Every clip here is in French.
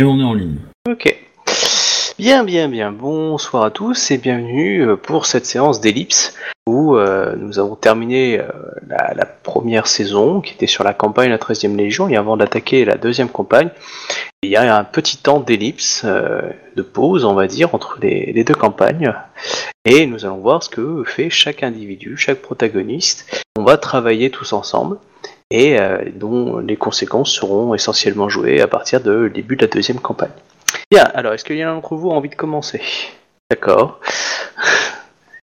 Et on est en ligne. Ok. Bien, bien, bien. Bonsoir à tous et bienvenue euh, pour cette séance d'ellipse où euh, nous avons terminé euh, la, première saison qui était sur la campagne la 13e Légion et avant d'attaquer la deuxième campagne, il y a un petit temps d'ellipse, de pause on va dire, entre les deux campagnes et nous allons voir ce que fait chaque individu, chaque protagoniste. On va travailler tous ensemble et euh, dont les conséquences seront essentiellement jouées à partir de début de la deuxième campagne. Bien, alors est-ce qu'il y en a d'entre vous a envie de commencer? D'accord.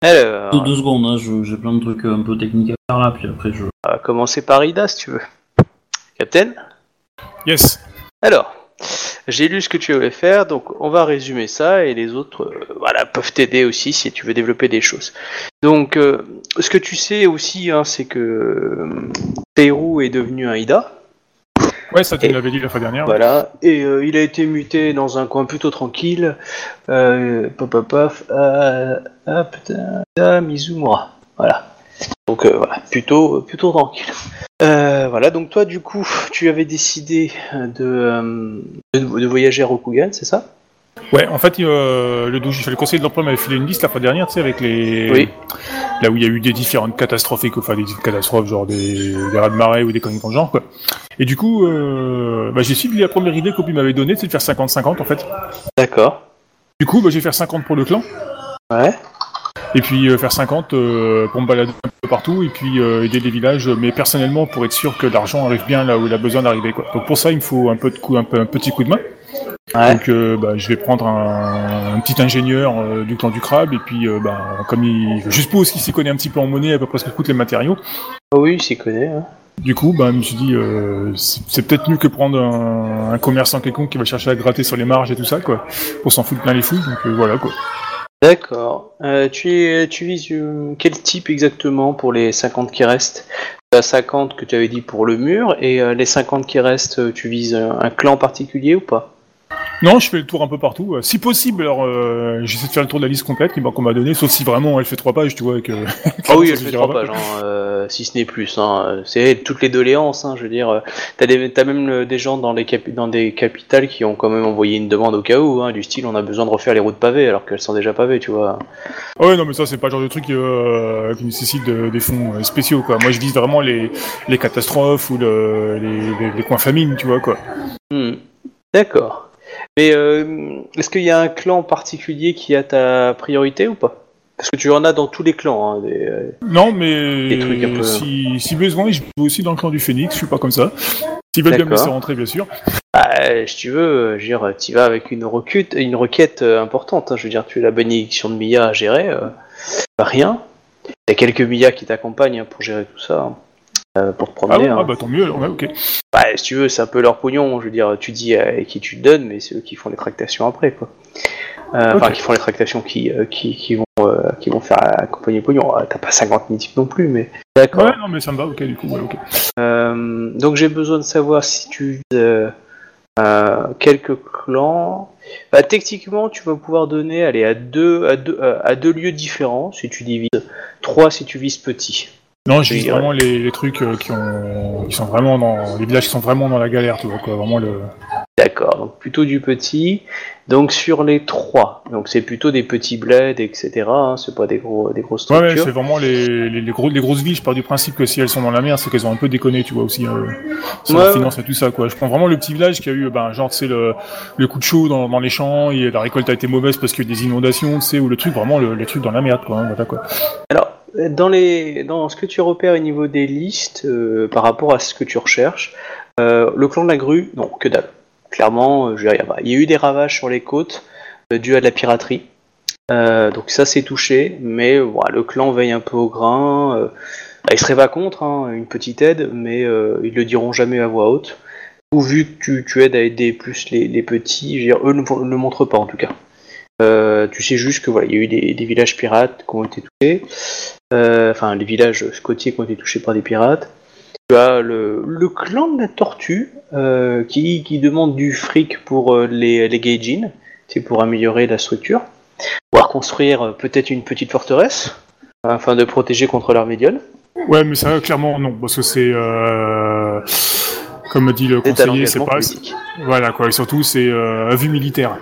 Alors, Deux, deux secondes, hein, j'ai plein de trucs un peu techniques à faire là, puis après je. on va commencer par Ida si tu veux. Captain? Yes. Alors, j'ai lu ce que tu voulais faire, donc on va résumer ça et les autres euh, voilà, peuvent t'aider aussi si tu veux développer des choses. Donc, euh, ce que tu sais aussi, hein, c'est que euh, Pérou est devenu un Ida. Ouais, ça tu l'avais dit la fois dernière. Voilà, et euh, il a été muté dans un coin plutôt tranquille. Euh, à, putain, à Mizumura. Voilà. Donc euh, voilà, plutôt, plutôt tranquille. Euh, voilà, donc toi du coup, tu avais décidé de, euh, de, de voyager à Rokugan, c'est ça? Ouais, en fait, euh, le, le conseiller de l'emploi m'avait filé une liste la fois dernière, tu sais, avec les. Oui. Là où il y a eu des différentes catastrophes, enfin des catastrophes, genre des, des rats de marée ou des conneries dans le genre, quoi. Et du coup, euh, bah, j'ai suivi la première idée qu'Opi m'avait donnée, c'est de faire 50-50 en fait. D'accord. Du coup, bah, je vais faire 50 pour le clan, Ouais. Et puis euh, faire 50 euh, pour me balader un peu partout, et puis euh, aider les villages, mais personnellement pour être sûr que l'argent arrive bien là où il a besoin d'arriver, quoi. Donc pour ça, il me faut un peu de coup, un, peu, un petit coup de main. Ouais. Donc bah, je vais prendre un, un petit ingénieur du clan du crabe et puis bah, comme il je suppose qu'il s'y connaît un petit peu en monnaie à peu près ce que coûtent les matériaux. Ah oui, il s'y connaît. hein. Du coup, bah, je me suis dit euh, c'est c'est peut-être mieux que prendre un, un commerçant quelconque qui va chercher à gratter sur les marges et tout ça quoi, pour s'en foutre plein les fouilles. Donc euh, voilà quoi. D'accord. Euh, tu, tu vises euh, quel type exactement pour les 50 qui restent? La 50 que tu avais dit pour le mur, et euh, les 50 qui restent, euh, tu vises un clan particulier ou pas? Non, je fais le tour un peu partout. Euh, Si possible, alors euh, j'essaie de faire le tour de la liste complète qu'on m'a donnée, sauf si vraiment elle fait trois pages, tu vois. Que, Ah oui, elle fait trois pages, hein, euh, si ce n'est plus. Hein. C'est toutes les doléances, hein, je veux dire. T'as des- même des gens dans, les dans des capitales qui ont quand même envoyé une demande au cas où, du style on a besoin de refaire les routes pavées alors qu'elles sont déjà pavées, tu vois. Ah ouais, non, mais ça, c'est pas le genre de truc qui nécessite de- des fonds spéciaux, quoi. Moi, je vise vraiment les, les catastrophes ou le, les, les, les coins famines, tu vois, quoi. Hmm. D'accord. Mais euh, est-ce qu'il y a un clan particulier qui a ta priorité ou pas? Parce que tu en as dans tous les clans. Hein, des, euh, Non, mais Des trucs un peu- si, si besoin, je peux aussi dans le clan du Phénix, je suis pas comme ça. S'ils veulent bien me laisser rentrer, bien sûr. bah, si tu veux, euh, je veux dire, tu vas avec une requête, une requête importante. hein, je veux dire, tu as la bénédiction de Mia à gérer, euh, pas rien. T'as quelques Mia qui t'accompagnent hein, pour gérer tout ça, pour te Ah, promener. ouais, hein. ah bah tant mieux, alors, ouais, ok. Bah, si tu veux, c'est un peu leur pognon. Je veux dire, tu dis à qui tu te donnes, mais c'est eux qui font les tractations après, quoi. Euh, Enfin, qui font les tractations qui, euh, qui, qui vont, euh, qui vont faire accompagner le pognon. Ah, T'as pas 50 000 types non plus, mais d'accord. Ouais, non, mais ça me va, ok, du coup, ouais, ok. Euh, donc j'ai besoin de savoir si tu vises euh, euh, quelques clans. Bah, techniquement, tu vas pouvoir donner, allez, à deux, à deux, euh, à deux lieux différents si tu divises. Trois si tu vises petit. Non, ouais. vraiment les, les trucs euh, qui, ont, qui sont vraiment dans... Les villages qui sont vraiment dans la galère, tu vois, quoi. Vraiment le... D'accord, donc plutôt du petit. Donc sur les trois, donc c'est plutôt des petits bleds, etc. hein, c'est pas des gros, des grosses Ouais, ouais, structures. c'est vraiment les, les, les, gros, les grosses villes. Je pars du principe que si elles sont dans la merde, c'est qu'elles ont un peu déconné, tu vois, aussi. Euh, sur Ouais, la finance et tout ça, quoi. Je prends vraiment le petit village qui a eu, ben, genre, c'est le, le coup de chaud dans, dans les champs, et la récolte a été mauvaise parce qu'il y a eu des inondations, tu sais, ou le truc, vraiment, le, les trucs dans la merde, quoi. hein, voilà, quoi. Alors, dans, les, dans ce que tu repères au niveau des listes, euh, par rapport à ce que tu recherches, euh, le clan de la grue, non, que dalle. Clairement, euh, je veux dire, il y a eu des ravages sur les côtes dû à de la piraterie. Donc ça c'est touché, mais voilà, le clan veille un peu au grain. bah, ils seraient contre hein, une petite aide, mais ils le diront jamais à voix haute. Ou vu que tu, aides à aider plus les, les petits, je veux dire, eux ne le montrent pas en tout cas. Euh, tu sais juste que voilà, il y a eu des, villages pirates qui ont été touchés, Euh, enfin les villages côtiers qui ont été touchés par des pirates. Tu as le, clan de la tortue euh, qui, qui demande du fric pour les, les c'est pour améliorer la structure, voire construire peut-être une petite forteresse afin de protéger contre l'armée. Ouais, mais ça, clairement, non, parce que c'est. Comme dit le conseiller, c'est pas. politique. Voilà quoi, et surtout c'est euh, à vue militaire.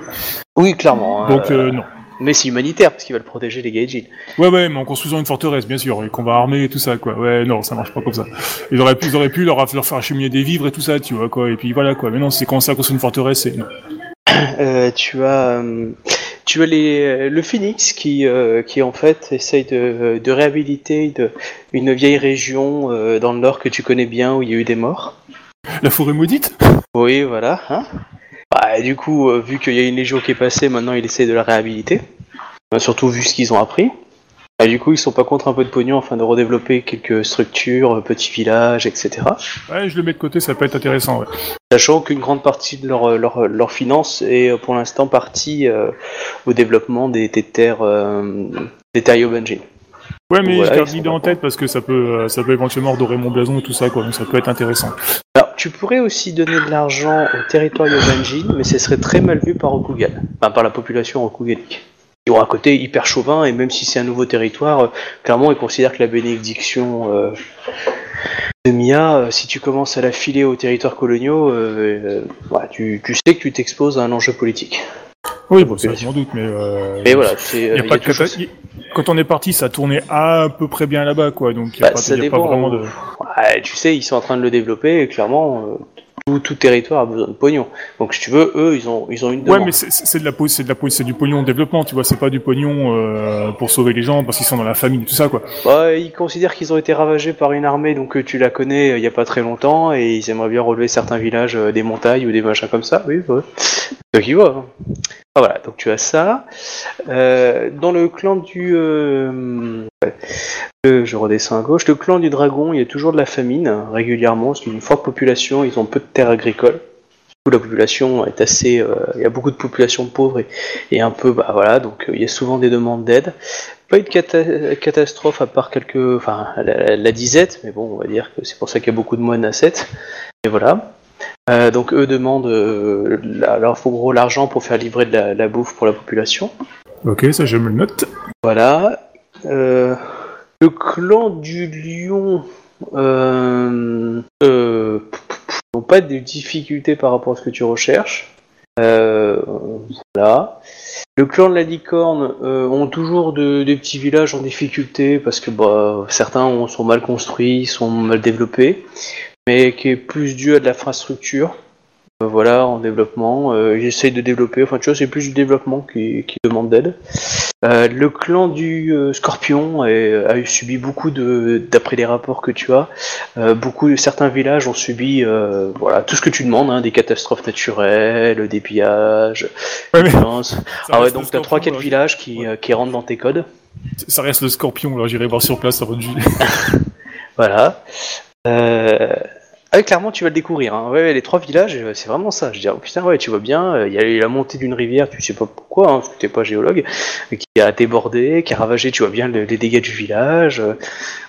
Oui, clairement. hein, Donc euh, euh, non. Mais c'est humanitaire, parce qu'ils veulent protéger les Gaijin. Ouais ouais, mais en construisant une forteresse, bien sûr, et qu'on va armer et tout ça quoi. Ouais non, ça marche pas comme ça. Ils auraient pu, ils auraient pu leur, leur faire acheminer des vivres et tout ça, tu vois quoi. Et puis voilà quoi. Mais non, c'est quand ça construit une forteresse, c'est non. Euh, tu as, euh, tu as les, le Phoenix qui, euh, qui en fait essaye de, de réhabiliter de, une vieille région euh, dans le nord que tu connais bien où il y a eu des morts. La forêt maudite. Oui, voilà. Hein bah, du coup, euh, vu qu'il y a une légion qui est passée, maintenant il essaie de la réhabiliter. Euh, surtout vu ce qu'ils ont appris. Et du coup, ils sont pas contre un peu de pognon afin de redévelopper quelques structures, euh, petits villages, etc. Ouais, je le mets de côté, ça peut être intéressant. Ouais. Sachant qu'une grande partie de leur, leur, leur finance est euh, pour l'instant partie euh, au développement des, des terres, des terres. Ouais, mais Voilà, je garde l'idée en tête parce que ça peut, euh, ça peut éventuellement redorer mon blason et tout ça quoi. Donc ça peut être intéressant. Alors, tu pourrais aussi donner de l'argent au territoire Yobanjin, mais ce serait très mal vu par Rokugan, enfin par la population rokuganique. Ils ont un côté hyper chauvin, et même si c'est un nouveau territoire, euh, clairement ils considèrent que la bénédiction euh, de Mia, euh, si tu commences à la filer aux territoires coloniaux, euh, euh, ouais, tu, tu sais que tu t'exposes à un enjeu politique. Oui, bon, ça je m'en doute, mais. Euh, Et voilà, c'est. euh, Quand on est parti, ça tournait à peu près bien là-bas, quoi. Donc il y Bah, a, pas, ça y a pas dépend. vraiment de. Ouais, tu sais, ils sont en train de le développer, et clairement, euh, tout, tout territoire a besoin de pognon. Donc si tu veux, eux, ils ont, ils ont une Ouais, demande. mais c'est de la c'est de la pause, c'est du pognon de développement, tu vois. C'est pas du pognon euh, pour sauver les gens parce qu'ils sont dans la famine, tout ça, quoi. Ouais, ils considèrent qu'ils ont été ravagés par une armée, donc tu la connais euh, il y a pas très longtemps, et ils aimeraient bien relever certains villages, euh, des montagnes ou des machins comme ça. Oui, ouais. Donc ils voient. Ah, voilà, donc tu as ça. Euh, dans le clan du... euh. Le- je redescends à gauche. Le clan du dragon, il y a toujours de la famine, hein, régulièrement, a une forte population, ils ont peu de terres agricoles. La population est assez... euh, il y a beaucoup de populations pauvres et, un peu... Bah voilà, donc euh, il y a souvent des demandes d'aide. Pas eu de cata- catastrophe à part quelques... Enfin, la, la disette, mais bon, on va dire que c'est pour ça qu'il y a beaucoup de moines à 7. Et voilà. Euh, donc eux demandent euh, la- leur faut gros l'argent pour faire livrer de la, la bouffe pour la population. Ok, ça je me le note. Voilà. Euh, le clan du lion euh, n'ont pas de difficultés par rapport à ce que tu recherches. Voilà. Le clan de la licorne ont toujours de- des petits villages en difficulté parce que bah, certains ont- sont mal construits, sont mal développés, mais qui est plus dû à de l'infrastructure. Euh, voilà, en développement. Euh, ils essayent de développer, enfin tu vois, c'est plus du développement qui, qui demande d'aide. Euh, le clan du euh, Scorpion est- a eu subi beaucoup de, d'après les rapports que tu as, beaucoup certains villages ont subi, voilà, tout ce que tu demandes, hein, des catastrophes naturelles, des pillages, Ouais, des Ah ouais, donc t'as trois quatre là. villages qui, qui rentrent dans tes codes. Ça reste le scorpion, alors j'irai voir sur place avant de. Voilà. Euh... Ah, clairement, tu vas le découvrir. Hein. Ouais, les trois villages, euh, c'est vraiment ça. Je dis, oh, putain, ouais, tu vois bien, euh, il y a eu la montée d'une rivière, tu sais pas pourquoi, hein, parce que t'es pas géologue, mais qui a débordé, qui a ravagé, tu vois bien le- les dégâts du village. euh,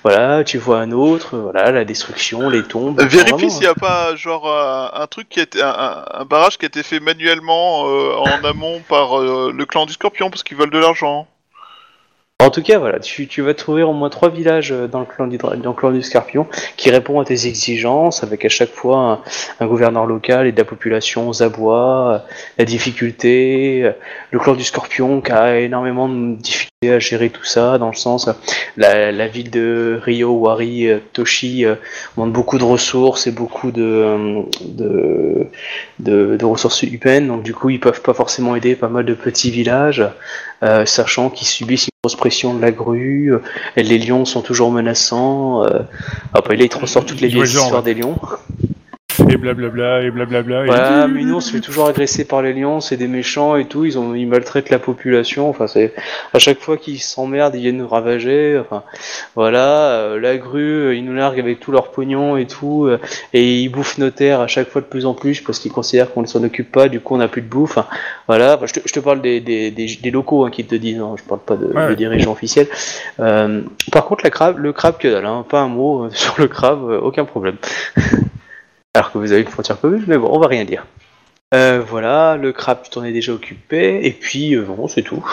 voilà, tu vois un autre, euh, voilà, la destruction, les tombes. Euh, Vérifie s'il n'y a pas genre un, un truc qui a été un, un- barrage qui a été fait manuellement euh, en amont par euh, le clan du Scorpion parce qu'ils veulent de l'argent. En tout cas, voilà, tu, vas trouver au moins trois villages euh, dans le clan du, dans le clan du Scorpion qui répondent à tes exigences, avec à chaque fois un, gouverneur local et de la population aux abois, euh, la difficulté, euh, le clan du Scorpion qui a énormément de difficultés à gérer tout ça, dans le sens, la, la ville de Rio, Wari, Toshi demande beaucoup de ressources et beaucoup de, de, ressources humaines, donc du coup ils peuvent pas forcément aider pas mal de petits villages. Sachant qu'ils subissent grosse pression de la grue, euh, les lions sont toujours menaçants. Euh, après là, ils te ressortent toutes les vieilles histoires des lions. Et blablabla, et blablabla. et- Voilà, mais nous on se fait toujours agresser par les lions, c'est des méchants et tout, ils, ont, ils maltraitent la population, enfin c'est à chaque fois qu'ils s'emmerdent, ils viennent nous ravager, enfin voilà, euh, la grue, euh, ils nous larguent avec tout leur pognon et tout, euh, et ils bouffent nos terres à chaque fois de plus en plus parce qu'ils considèrent qu'on ne s'en occupe pas, du coup on n'a plus de bouffe, voilà, Enfin, je, te, je te parle des, des, des, des locaux hein, qui te disent, hein, je parle pas de, Ouais. dirigeants officiels. Euh, par contre la crabe, le crabe que dalle, hein, pas un mot sur le crabe, aucun problème. Alors que vous avez une frontière commune, mais bon, on va rien dire. Euh, voilà, le crabe, tu t'en es déjà occupé, et puis, euh, bon, c'est tout.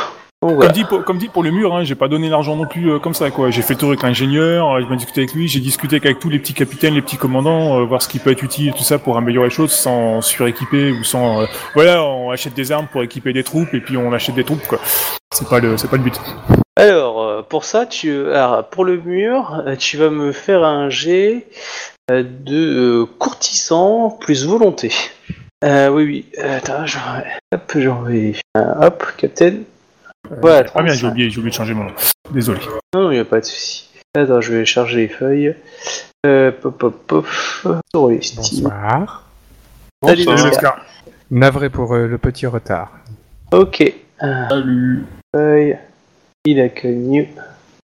Donc Comme, dit pour, comme dit pour le mur, hein, j'ai pas donné l'argent non plus euh, comme ça, quoi. J'ai fait le tour avec l'ingénieur, euh, j'ai discuté avec lui, j'ai discuté avec tous les petits capitaines, les petits commandants, voir ce qui peut être utile et tout ça pour améliorer les choses sans suréquiper ou sans. voilà, on achète des armes pour équiper des troupes et puis on achète des troupes, quoi. C'est pas le, c'est pas le but. Alors, pour ça, tu, alors, pour le mur, tu vas me faire un jet de euh, courtisan plus volonté. Euh, oui, oui. Euh, Attends, je... hop, je. Euh, hop, Captain. Ouais, Ah bien, j'ai 35. oublié, j'ai oublié de changer mon nom. Désolé. Non, il n'y a pas de souci. Attends, je vais charger les feuilles. Euh, pop, pop, pop. Bonsoir. Salut, Bonsoir. Navré pour euh, le petit retard. Ok. Euh, Salut. feuille. Il a connu.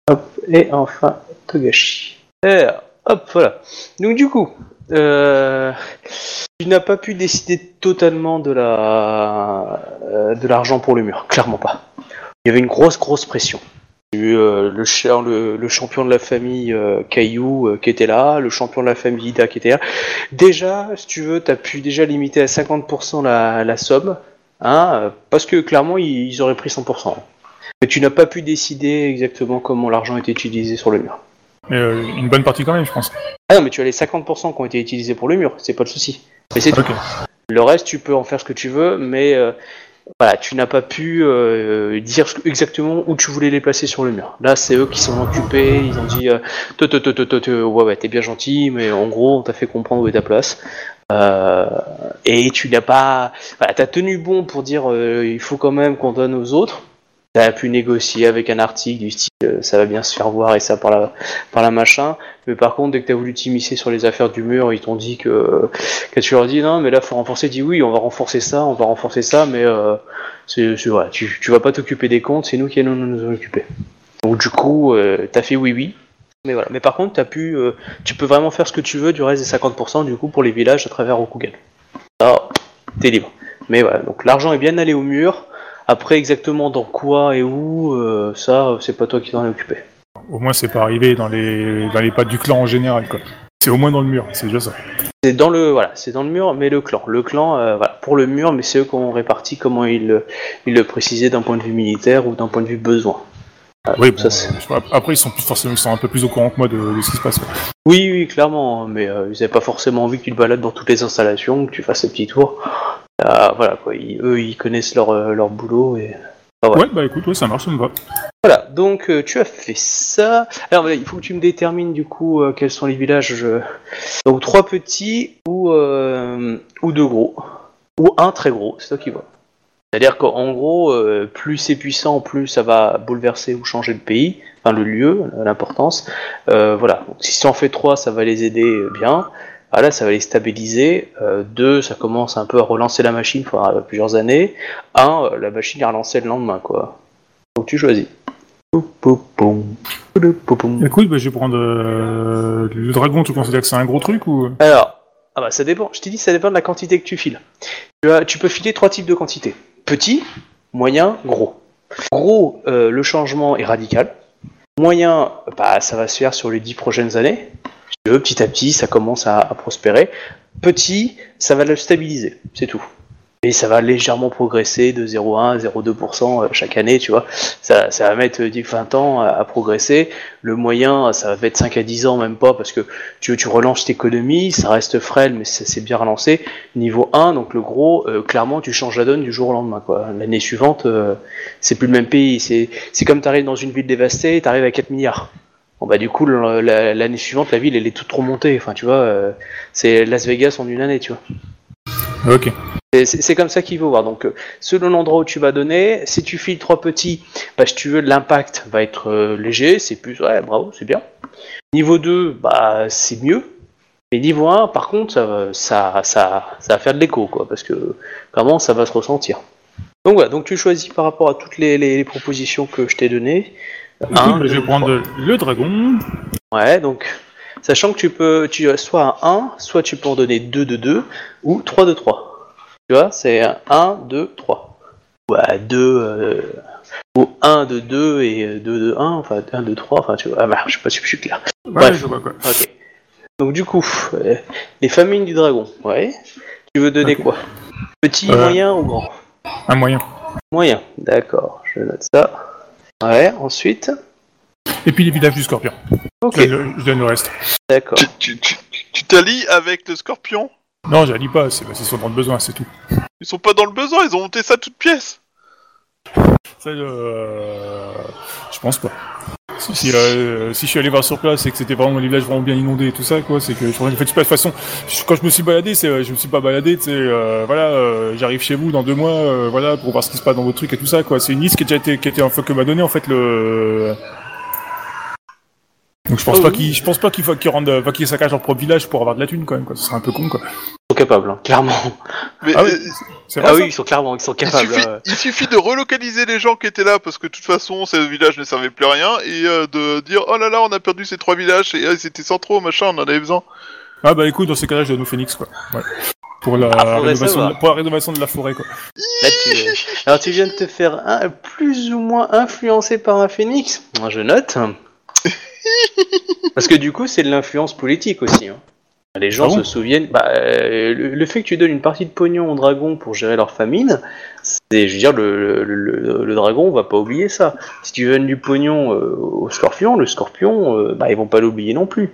Hop, et enfin, Togashi. Alors, hop, voilà. Donc du coup, euh, tu n'as pas pu décider totalement euh, de l'argent pour le mur, clairement pas. Il y avait une grosse grosse pression. Euh, le, le, champion de la famille Caillou qui était là, le champion de la famille Ida qui était là. Déjà, si tu veux, tu as pu déjà limiter à 50% la, somme, hein, parce que clairement, ils, ils auraient pris 100%. Mais tu n'as pas pu décider exactement comment l'argent était utilisé sur le mur. Mais euh, une bonne partie quand même, je pense. Ah non, mais tu as les 50% qui ont été utilisés pour le mur, c'est pas le souci. Mais c'est. Le reste, tu peux en faire ce que tu veux, mais euh, voilà, tu n'as pas pu euh, dire exactement où tu voulais les placer sur le mur. Là, c'est eux qui sont occupés, ils ont dit te, te, te, ouais, ouais, t'es bien gentil, mais en gros, on t'a fait comprendre où est ta place. Euh, et tu n'as pas. Voilà, t'as tenu bon pour dire euh, il faut quand même qu'on donne aux autres. T'as pu négocier avec un article du style euh, ça va bien se faire voir et ça par la, par la machin. Mais par contre, dès que t'as voulu t'immiscer sur les affaires du mur, ils t'ont dit que, que tu leur dis non, mais là faut renforcer. Dis oui, on va renforcer ça, on va renforcer ça, mais euh, c'est, voilà, tu, tu vas pas t'occuper des comptes, c'est nous qui allons nous en occuper. Donc du coup, euh, t'as fait oui, oui. Mais voilà. Mais par contre, t'as pu, euh, tu peux vraiment faire ce que tu veux du reste des 50% du coup pour les villages à travers Rokugan. Ça, t'es libre. Mais voilà. Donc l'argent est bien allé au mur. Après, exactement dans quoi et où, euh, ça, c'est pas toi qui t'en es occupé. Au moins, c'est pas arrivé dans les, dans les pattes du clan en général, quoi. C'est au moins dans le mur, c'est déjà ça. C'est dans le voilà, c'est dans le mur, mais le clan, le clan, euh, voilà, pour le mur, mais c'est eux qui ont réparti comment ils le, ils le précisaient d'un point de vue militaire ou d'un point de vue besoin. Ah, Oui, bon, ça, euh, après, ils sont plus forcément, ils sont un peu plus au courant que moi de, de ce qui se passe. quoi. oui, oui, clairement, mais euh, ils n'avaient pas forcément envie que tu te balades dans toutes les installations, que tu fasses ces petits tours. Ah, voilà quoi, ils- eux ils connaissent leur, euh, leur boulot et Ah ouais. Ouais, bah écoute, ouais, ça marche, ça me va. Voilà, donc euh, tu as fait ça. Alors voilà, il faut que tu me détermines du coup euh, quels sont les villages. je- Donc trois petits ou, euh, ou deux gros. Ou un très gros, c'est toi qui vois. C'est-à-dire qu'en gros, euh, plus c'est puissant, plus ça va bouleverser ou changer le pays, enfin le lieu, l'importance. Euh, voilà, donc si tu en fais trois, ça va les aider euh, bien. Voilà, ça va les stabiliser. Euh, deux, ça commence un peu à relancer la machine, il faudra plusieurs années. Un, euh, la machine est relancée le lendemain, quoi. Donc tu choisis. Écoute, bah, je vais prendre euh, le dragon. Tu considères que c'est un gros truc ou? Alors, ah bah ça dépend. Je t'ai dit, ça dépend de la quantité que tu files. Tu, as- tu peux filer trois types de quantités. Petit, moyen, gros. Gros, euh, le changement est radical. Moyen, bah, ça va se faire sur les dix prochaines années. Petit à petit, ça commence à, prospérer. Petit, ça va le stabiliser, c'est tout. Et ça va légèrement progresser de 0,1 à 0,2% euh, chaque année, tu vois. Ça, ça va mettre 10-20 ans à, progresser. Le moyen, ça va mettre 5 à 10 ans, même pas, parce que tu, relances l'économie, ça reste frêle, mais ça s'est bien relancé. Niveau 1, donc le gros, euh, clairement, tu changes la donne du jour au lendemain. quoi. L'année suivante, euh, c'est plus le même pays. C'est comme tu arrives dans une ville dévastée, tu arrives à 4 milliards. Bon bah du coup, la- l'année suivante, la ville, elle est toute remontée. Enfin, tu vois, euh, c'est Las Vegas en une année, tu vois. Ok. C'est comme ça qu'il faut voir. Donc, euh, selon l'endroit où tu vas donner, si tu files trois petits, bah, si tu veux, l'impact va être euh, léger, c'est plus, ouais, bravo, c'est bien. Niveau 2, bah, c'est mieux. Et niveau 1, par contre, ça, va- ça, ça, ça va faire de l'écho, quoi, parce que vraiment, ça va se ressentir. Donc voilà, donc tu choisis par rapport à toutes les, les- les propositions que je t'ai données. Écoute, Un, bah, je vais prendre le dragon. Ouais, donc, sachant que tu peux, tu as soit un 1, soit tu peux en donner 2 de 2, ou 3 de 3. Tu vois, c'est 1, 2, 3. Ouais, 2, euh, ou 1 de 2 et 2 de 1, enfin 1 de 3, enfin tu vois, ah, bah, je sais pas si je suis clair. Ouais, Bref. je vois quoi. Ok. Donc du coup, euh, les familles du dragon, ouais. Tu veux donner quoi? Petit, Euh. moyen ou grand? Un moyen. Moyen, d'accord. je note ça. Ouais, ensuite. Et puis les villages du scorpion. Ok, Je, donne le- je donne le reste. d'accord. Tu, tu, tu, tu t'allies avec le scorpion? Non, j'allie pas, c'est bah, c'est sur le besoin, c'est tout. Ils sont pas dans le besoin, ils ont monté ça toute pièce. Ça, euh, je pense pas. Si, euh, si je suis allé voir sur place et que c'était vraiment un village vraiment bien inondé et tout ça, quoi, c'est que je de toute façon, quand je me suis baladé, c'est, euh, je me suis pas baladé, tu sais, euh, voilà, euh, j'arrive chez vous dans deux mois, euh, voilà, pour voir ce qui se passe dans vos trucs et tout ça, quoi. C'est une liste qui a déjà été, qui a été, enfin, que m'a donné en fait le. Donc je pense Oh, pas oui. qu'ils, je pense pas qu'il faut qu'ils rendent, pas qu'ils saccagent leur propre village pour avoir de la thune quand même, quoi. Ce serait un peu con, quoi. Ils sont capables, hein, clairement. Mais Ah oui. euh, C'est vrai Ah oui, ils sont clairement, ils sont il, capables. suffit, euh. il suffit de relocaliser les gens qui étaient là parce que de toute façon ce village ne servait plus à rien et euh, de dire oh là là on a perdu ces trois villages et euh, ils étaient centraux machin on en avait besoin. Ah bah écoute, dans ces cas-là, je donne au Phoenix, quoi. Ouais. Pour la, Ah, rénovation de, pour la rénovation de la forêt, quoi. Là, tu... Alors, tu viens de te faire un, plus ou moins influencé par un phénix. Moi, je note. Parce que du coup, c'est de l'influence politique aussi. hein. Les gens Ah bon se souviennent. Bah, euh, le, le fait que tu donnes une partie de pognon aux dragons pour gérer leur famine, c'est, je veux dire, le, le, le- dragon va pas oublier ça. Si tu donnes du pognon euh, au scorpion, le scorpion, euh, bah, ils vont pas l'oublier non plus.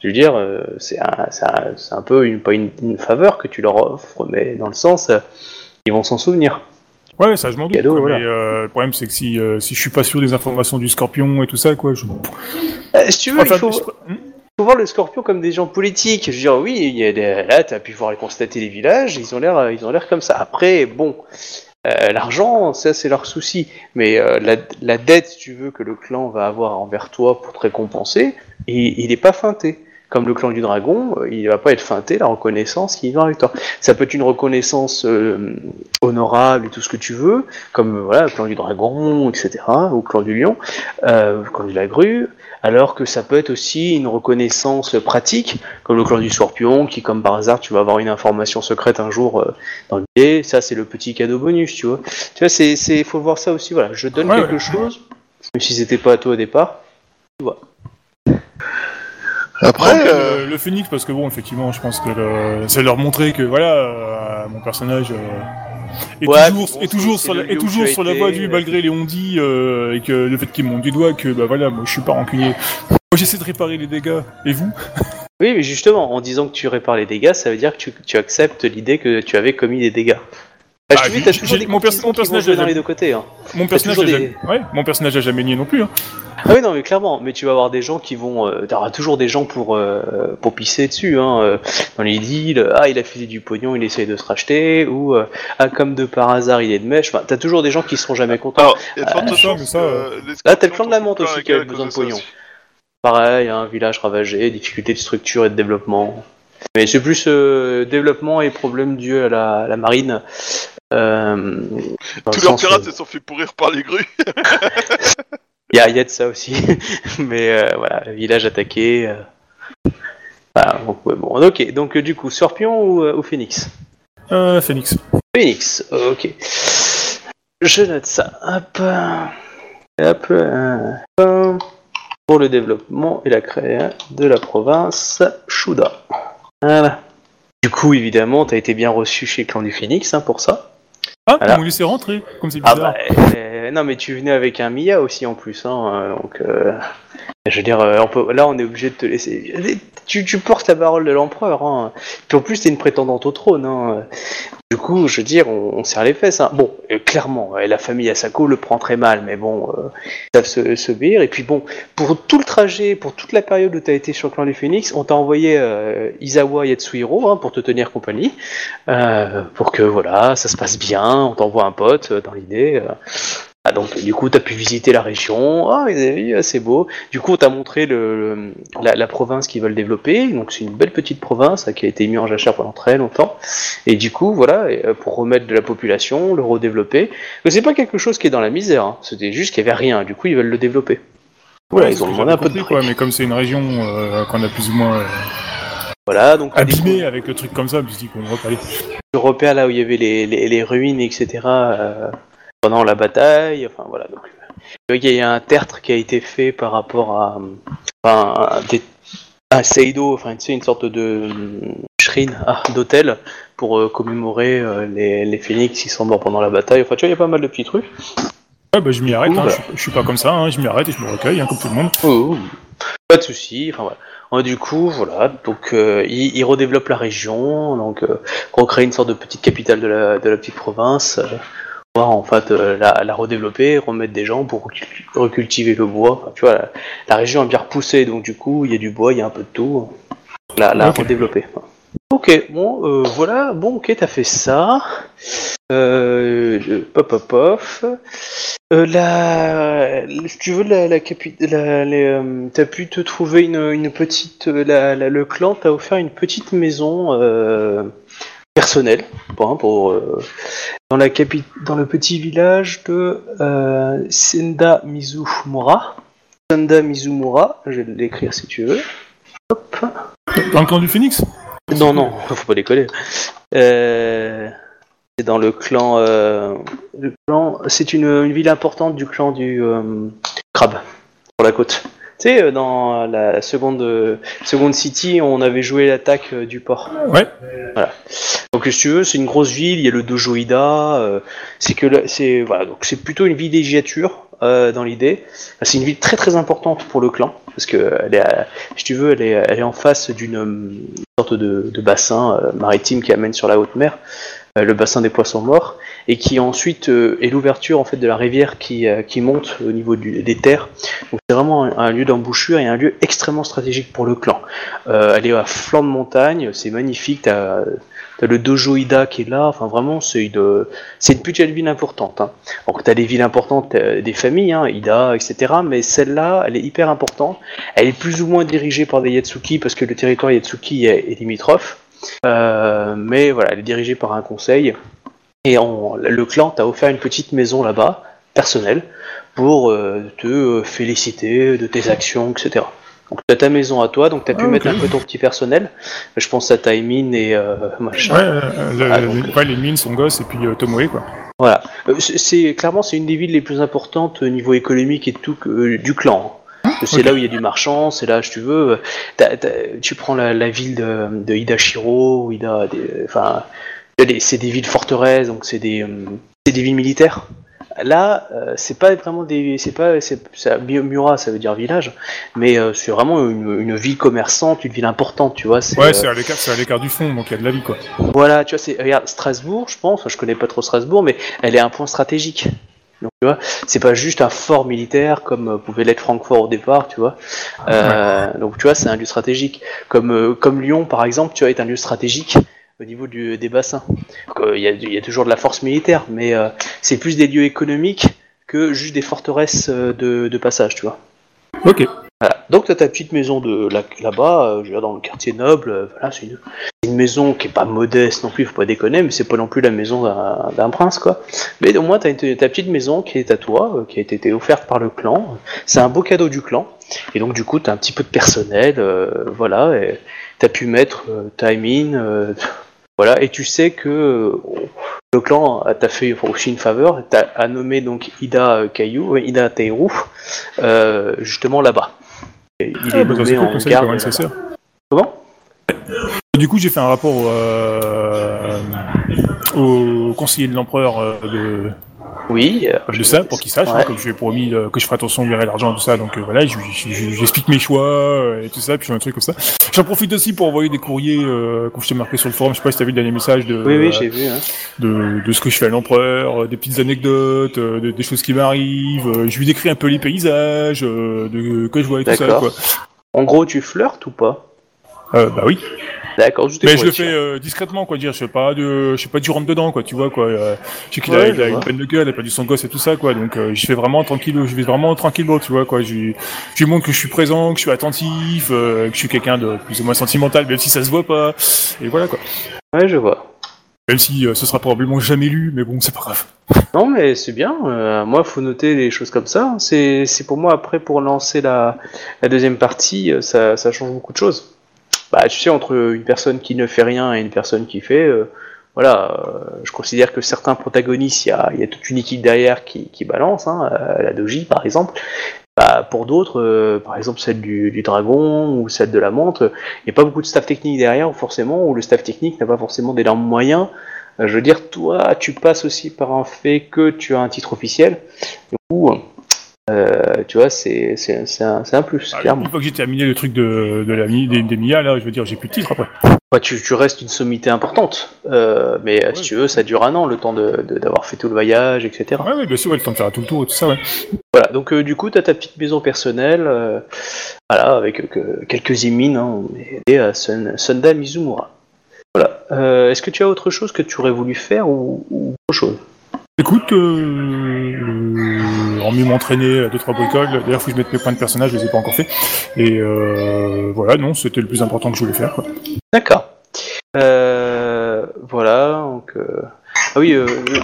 Je veux dire, euh, c'est un, peu une, pas une, une faveur que tu leur offres, mais dans le sens, ils vont s'en souvenir. Ouais, ça je m'en doute. Cadeau, quoi, voilà. Mais euh, le problème c'est que si, euh, si je suis pas sûr des informations du scorpion et tout ça, quoi, je. Euh, si tu veux, Enfin, il faut, je- voir le scorpion comme des gens politiques. Je veux dire, oui, il y a des... là, tu as pu voir et constater les villages, ils ont l'air, euh, ils ont l'air comme ça. Après, bon, euh, l'argent, ça c'est leur souci. Mais euh, la, la dette, si tu veux, que le clan va avoir envers toi pour te récompenser, il, il est pas feinté. Comme le clan du dragon, euh, il va pas être feinté la reconnaissance qui vient avec toi. Ça peut être une reconnaissance euh, honorable et tout ce que tu veux, comme euh, voilà, le clan du dragon, etc., ou le clan du lion, euh, le clan de la grue, alors que ça peut être aussi une reconnaissance pratique, comme le clan du scorpion, qui comme par hasard tu vas avoir une information secrète un jour euh, dans le billet, ça c'est le petit cadeau bonus, tu vois. Tu vois, c'est, c'est, faut voir ça aussi, voilà, je donne Ouais, quelque ouais. chose, même si c'était pas à toi au départ. Après euh, le, le phoenix, parce que bon, effectivement, je pense que le- c'est leur montrer que voilà, euh, mon personnage euh, est Ouais, toujours, bon, est toujours sur la, est toujours sur la voie du euh, malgré les on-dit euh, et que le fait qu'ils me montrent du doigt que bah voilà, moi je suis pas rancunier. Moi j'essaie de réparer les dégâts. Et vous? Oui, mais justement, en disant que tu répares les dégâts, ça veut dire que tu, tu acceptes l'idée que tu avais commis des dégâts. Bah, Ah, des mon personnage dans a- les deux côtés. Hein. Mon personnage, des- jamais... ouais, mon personnage a jamais nié non plus. Hein. Ah oui, non, mais clairement, mais tu vas avoir des gens qui vont. Euh, T'auras toujours des gens pour, euh, pour pisser dessus, hein, euh, dans les deals. Ah, il a filé du pognon, il essaye de se racheter, ou ah, comme de par hasard, il est de mèche. Enfin, t'as toujours des gens qui seront jamais contents. alors il y a de fortes ça, chances mais ça, que, euh, les Là, t'as le clan de la menthe aussi qui a besoin de pognon. Pareil, un village ravagé, difficulté de structure et de développement. Mais c'est plus euh, développement et problème dû à la, la marine. Euh, Tous le leurs pirates se sont fait pourrir par les grues. Il y y a de ça aussi. Mais euh, voilà, village attaqué. euh. Voilà, donc, ouais, bon, ok, donc euh, du coup, Scorpion ou, euh, ou Phoenix? Euh, Phoenix. Phoenix, ok. Je note ça. Hop. Hop. euh, hop. Pour le développement et la création de la province Shuda. Voilà. Du coup, évidemment, t'as été bien reçu chez clan du Phoenix hein, pour ça. Ah, ils m'ont laissé rentrer, comme c'est Ah bizarre. bah, euh, non mais tu venais avec un Mia aussi en plus, hein, euh, donc euh, je veux dire, euh, là on est obligé de te laisser. Tu, portes la parole de l'empereur, hein. Puis en plus t'es une prétendante au trône, hein. Du coup, je veux dire, on, on serre les fesses. Hein. Bon, euh, clairement, euh, la famille Asako le prend très mal, mais bon, euh, ils savent se, se béir. Et puis bon, pour tout le trajet, pour toute la période où tu as été sur le clan du Phoenix, on t'a envoyé Izawa Yatsuhiro pour te tenir compagnie, pour que voilà, ça se passe bien. On t'envoie un pote dans l'idée. Ah, donc du coup, tu as pu visiter la région. Ah, vous avez vu, ah, c'est beau. Du coup, on t'a montré le, le- la, la province qu'ils veulent développer. Donc c'est une belle petite province hein, qui a été mise en jachère pendant très longtemps. Et du coup, voilà, euh, pour remettre de la population, le redévelopper. Mais c'est pas quelque chose qui est dans la misère. hein. C'était juste qu'il y avait rien. Du coup, ils veulent le développer. Voilà, Ouais, ils ont demandé un peu de quoi, mais comme c'est une région euh, qu'on a plus ou moins euh, Voilà, donc avec le truc comme ça, je me suis dit qu'on va pas aller. le repère là où il y avait les, les, les ruines, etc. euh, pendant la bataille. Enfin voilà. Donc, euh, il y a un tertre qui a été fait par rapport à, enfin, à des- un Seido, enfin tu sais, une sorte de euh, shrine ah, d'hôtel pour euh, commémorer euh, les, les phénix qui sont morts pendant la bataille. Enfin tu vois, il y a pas mal de petits trucs. Ouais, bah je m'y arrête, Ouh, hein, bah. je, je suis pas comme ça, hein, je m'y arrête et je me recueille, hein, comme tout le monde. Oh, pas de souci. Enfin, voilà. Euh, Du coup, voilà. Donc, euh, il, il redéveloppe la région, donc recréer une sorte de petite capitale de la, de la petite province. Pouvoir en fait euh, la, la redévelopper, remettre des gens pour recul- recultiver le bois. Enfin, tu vois, la, la région est bien repoussée, donc du coup, il y a du bois, il y a un peu de tout. La, la Ok. redévelopper. Ok, bon, euh, voilà. Bon, ok, t'as fait ça. Euh, pop, pop, pop. Euh, la, tu veux, la, la, capi- la, les, t'as pu te trouver une, une petite, la- le clan t'a offert une petite maison personnelle, pour, hein, pour euh, dans la capi- dans le petit village de euh, Senda Mizumura. Senda Mizumura, je vais l'écrire si tu veux. Hop. Dans le clan du Phoenix Non, non, faut pas décoller. Euh, c'est dans le clan. euh, le clan c'est une, une ville importante du clan du euh, crabe sur la côte. Tu sais, euh, dans la seconde, euh, seconde city, on avait joué l'attaque euh, du port. Ouais. Donc, si tu veux, c'est une grosse ville. Il y a le dojo Ida. euh, c'est que c'est voilà, donc c'est plutôt une villégiature euh, dans l'idée. C'est une ville très très importante pour le clan parce que elle est, à- si tu veux, elle est, elle est en face d'une sorte de, de bassin euh, maritime qui amène sur la haute mer, le bassin des poissons morts, et qui ensuite euh, est l'ouverture en fait de la rivière qui, euh, qui monte au niveau des terres. Donc c'est vraiment un, lieu d'embouchure et un lieu extrêmement stratégique pour le clan. Euh, elle est à flanc de montagne, c'est magnifique. T'as T'as le dojo Ida qui est là, enfin vraiment c'est une, c'est une petite ville importante. Hein. Donc t'as des villes importantes, des familles, hein, Ida, etc. Mais celle-là, elle est hyper importante. Elle est plus ou moins dirigée par des Yatsuki parce que le territoire Yatsuki est limitrophe. Euh, mais voilà, elle est dirigée par un conseil. Et on- le clan t'a offert une petite maison là-bas, personnelle, pour euh, te féliciter de tes actions, etc. Donc t'as ta maison à toi, donc t'as pu Ah, mettre un peu ton petit personnel. Je pense à Taimin et euh, machin. Ouais, euh, le- Ah, ouais, les mines, son gosse et puis euh, Tomoe, quoi. Voilà. C'est- clairement c'est une des villes les plus importantes au niveau économique et tout du clan. C'est Ok. là où il y a du marchand, c'est là, si tu veux. tu prends la, la ville de, de Hidashiro, ou Ida, enfin, c'est des villes forteresses, donc c'est des, euh, c'est des villes militaires. Là, euh, c'est pas vraiment des, c'est pas, c'est, ça- Mi- Mura, ça veut dire village, mais euh, c'est vraiment une, une ville commerçante, une ville importante, tu vois. c'est, Ouais, euh, c'est à l'écart, c'est à l'écart du fond, donc il y a de la vie, quoi. voilà, tu vois, c'est regarde Strasbourg, je pense, je connais pas trop Strasbourg, mais elle est un point stratégique. Donc tu vois, c'est pas juste un fort militaire comme euh, pouvait l'être Francfort au départ, tu vois. Euh, Donc tu vois, c'est un lieu stratégique. Comme euh, comme Lyon par exemple, tu vois, est un lieu stratégique au niveau du, des bassins. Euh, Il y, a, il y a toujours de la force militaire, mais euh, c'est plus des lieux économiques que juste des forteresses de, de passage, tu vois. Ok. Donc t'as ta petite maison de là- là-bas, euh, dans le quartier noble. euh, voilà, c'est une, maison qui est pas modeste non plus, faut pas déconner, mais c'est pas non plus la maison d'un prince, quoi. Mais au moins t'as ta petite maison qui est à toi, euh, qui a été offerte par le clan. C'est un beau cadeau du clan. Et donc du coup t'as un petit peu de personnel, voilà. Et t'as pu mettre euh, voilà. Et tu sais que le clan t'a fait aussi une faveur, t'as nommé donc Ida Caillou, Ida Teiru, euh, justement là-bas. Il Ah, est bah, ça, nommé en conseil, garde. Comment? Du coup, j'ai fait un rapport euh, au conseiller de l'empereur euh, de, Oui. euh, de ça, pour qu'il sache, hein, Ouais. comme je lui ai promis euh, que je ferai attention, lui l'argent, tout ça. Donc euh, voilà, je- je- je- j'explique mes choix euh, et tout ça, puis je fais un truc comme ça. J'en profite aussi pour envoyer des courriers, comme je t'ai marqué sur le forum, je sais pas si t'as vu le dernier message de, Oui, oui, vu. Hein. de, de ce que je fais à l'empereur, des petites anecdotes, de- des choses qui m'arrivent. je lui décris un peu les paysages de, que je vois et tout ça. Quoi. En gros, tu flirtes ou pas? Euh, bah oui. D'accord, juste Mais je le fais euh, discrètement, quoi, dire. Je fais pas de, je fais pas du rentre dedans, quoi. Tu vois, quoi. Euh, je sais qu'il Ouais, a, il je a vois. une peine de gueule, il a perdu son gosse et tout ça, quoi. Donc, euh, je fais vraiment tranquille, je vais vraiment tranquille, tu vois, quoi. Je, lui- je lui montre que je suis présent, que je suis attentif, que je suis quelqu'un de plus ou moins sentimental, même si ça se voit pas. Et voilà, quoi. Ouais, je vois. Même si ce sera probablement jamais lu, mais bon, c'est pas grave. Non, mais c'est bien. moi, faut noter les choses comme ça. C'est, c'est pour moi après pour lancer la, la deuxième partie, ça, ça change beaucoup de choses. Bah, tu sais, entre une personne qui ne fait rien et une personne qui fait, euh, voilà, euh, je considère que certains protagonistes, il y a, y a toute une équipe derrière qui, qui balance, hein, euh, la Doji par exemple. Bah, pour d'autres, par exemple celle du, dragon ou celle de la montre, il n'y a pas beaucoup de staff technique derrière, forcément, ou le staff technique n'a pas forcément d'énormes moyens je veux dire, toi, tu passes aussi par un fait que tu as un titre officiel. Du coup, euh, tu vois, c'est un, plus, Ah, clairement. Une fois que j'ai terminé le truc de, de la des, des MIA, là, je veux dire, j'ai plus de titre après. Bah, tu, tu restes une sommité importante, euh, mais euh, si tu veux, ça dure un an, le temps de- de- d'avoir fait tout le voyage, etc. Ouais, ouais, bien sûr, ouais, le temps de faire tout le tour et tout ça, ouais. Voilà, donc euh, du coup, tu as ta petite maison personnelle, voilà, avec que- quelques imines, hein, et à Sun- Sunda Mizumura. Voilà. Est-ce que tu as autre chose que tu aurais voulu faire ou, ou autre chose? Écoute, euh, euh, en mieux m'entraîner à deux trois bricoles. D'ailleurs, faut que je mette mes points de personnage, je les ai pas encore fait. Et euh, voilà, non, c'était le plus important que je voulais faire. D'accord. Euh, voilà, donc... Ah oui,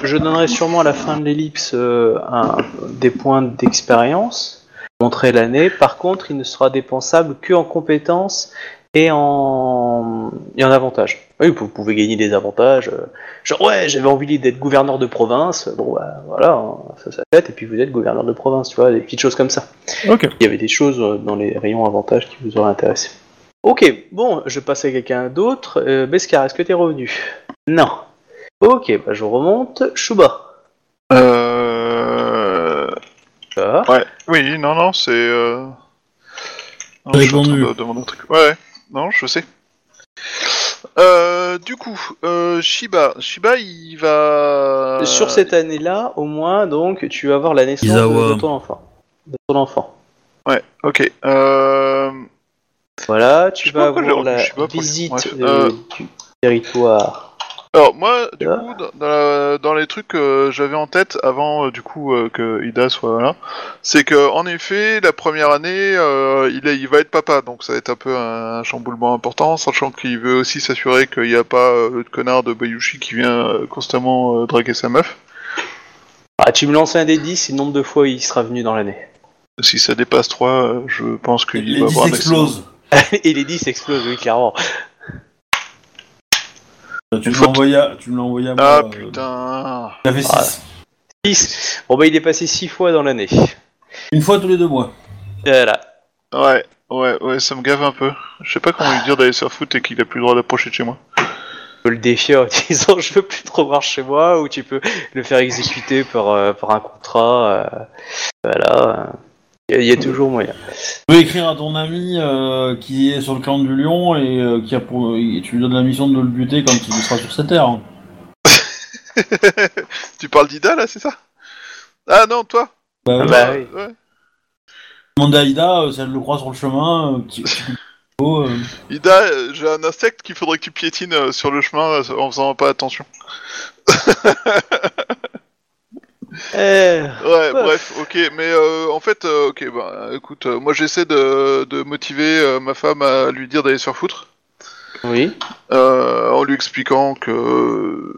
je donnerai sûrement à la fin de l'ellipse des points d'expérience, montrer l'année. Par contre, il ne sera dépensable que en compétences et en, et en avantages. Oui, vous pouvez gagner des avantages. euh, genre, ouais, j'avais envie d'être gouverneur de province. Bon, bah, voilà, hein, ça, ça fait, et puis vous êtes gouverneur de province, tu vois, des petites choses comme ça. Ok. Il y avait des choses euh, dans les rayons avantages qui vous auraient intéressé. Ok, bon, je passe à quelqu'un d'autre. Euh, Beskar, est-ce que t'es revenu? Non. Ok, bah je remonte. Shuba. Euh... Ah, Ouais. Oui, non, non, c'est... Euh... non, je suis en train répondu. de demander un truc. Ouais, ouais. non, je sais. Euh, du coup, euh, Shiba, Shiba, il va... Sur cette année-là, au moins, donc, tu vas avoir la naissance Izawa. de, de ton enfant. De ton enfant. Ouais, ok. Euh... Voilà, tu vas avoir la visite du territoire. Alors moi, du Ah. coup, dans, la- dans les trucs que j'avais en tête avant, euh, du coup, euh, que Ida soit là, c'est que en effet, la première année, euh, il, est- il va être papa, donc ça va être un peu un chamboulement important, sachant qu'il veut aussi s'assurer qu'il n'y a pas euh, le connard de Bayushi qui vient euh, constamment euh, draguer sa meuf. Ah, tu me lances un des 10, c'est le nombre de fois où il sera venu dans l'année. Si ça dépasse 3, je pense qu'il Les va 10 avoir un accident. explosent. Et les 10 explosent, oui, clairement. Tu me l'as envoyé, à- tu me l'as envoyé à moi. Ah euh, putain Ça fait 6. 6. Bon, bah, il est passé 6 fois dans l'année. Une fois tous les deux mois. Voilà. Ouais, ouais, ouais, ça me gave un peu. Je sais pas comment lui dire d'aller se faire foutre et qu'il a plus le droit d'approcher de chez moi. Tu peux le défier en disant je veux plus te revoir chez moi ou tu peux le faire exécuter par, euh, par un contrat. euh, voilà. Il y, a- il y a toujours moyen. Tu peux écrire à ton ami euh, qui est sur le clan du lion et euh, qui a pour... et tu lui donnes la mission de le buter quand il sera sur cette terre. tu parles d'Ida là, c'est ça? Ah non, toi? Bah, Ah ouais. bah oui. Ouais. Demande à Ida euh, si elle le croit sur le chemin. euh, petit- euh. Ida, j'ai un insecte qu'il faudrait que tu piétines euh, sur le chemin euh, en faisant pas attention. Ouais, Ouais. bref, ok, mais euh, en fait, euh, ok, bah écoute, euh, moi j'essaie de, de motiver euh, ma femme à lui dire d'aller se faire foutre, oui. euh, en lui expliquant que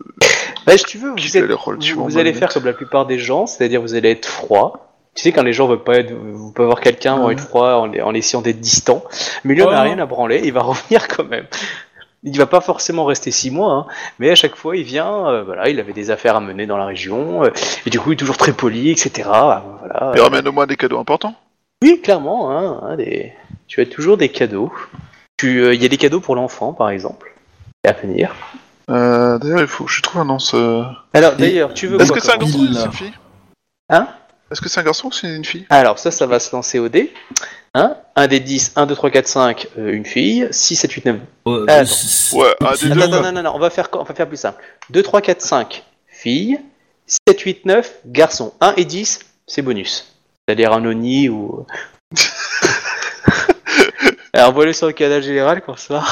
Bah, si tu veux, vous, êtes- vous, vous allez faire comme la plupart des gens, c'est-à-dire vous allez être froid. Tu sais, quand les gens veulent pas être, vous pouvez voir quelqu'un, vont Ouais. être froid en, les- en essayant d'être distant. Mais lui, on n'a rien à branler, il va revenir quand même. Il va pas forcément rester six mois, hein, mais à chaque fois il vient, euh, voilà, il avait des affaires à mener dans la région, euh, et du coup il est toujours très poli, etc. Voilà. Il ramène au moins des cadeaux importants. Oui, clairement, hein, hein, des... tu as toujours des cadeaux. Tu, euh, Il y a des cadeaux pour l'enfant, par exemple, à venir. D'ailleurs, il faut que je trouve un nom. ce- Alors d'ailleurs, tu veux Est-ce que c'est une fille? Hein? Est-ce que c'est un garçon ou c'est une fille? Alors ça, ça va se lancer au dé. Hein 1 des 10, 1, 2, 3, 4, 5, euh, une fille. 6, 7, 8, 9. Euh, Attends. Ouais, un des deux. attends, non, non, non, on va faire, on va faire plus simple. 2, 3, 4, 5, filles. 7, 8, 9, garçons. 1 et 10, c'est bonus. C'est-à-dire un Oni ou... Alors, envoie-le sur le canal général, comme ça.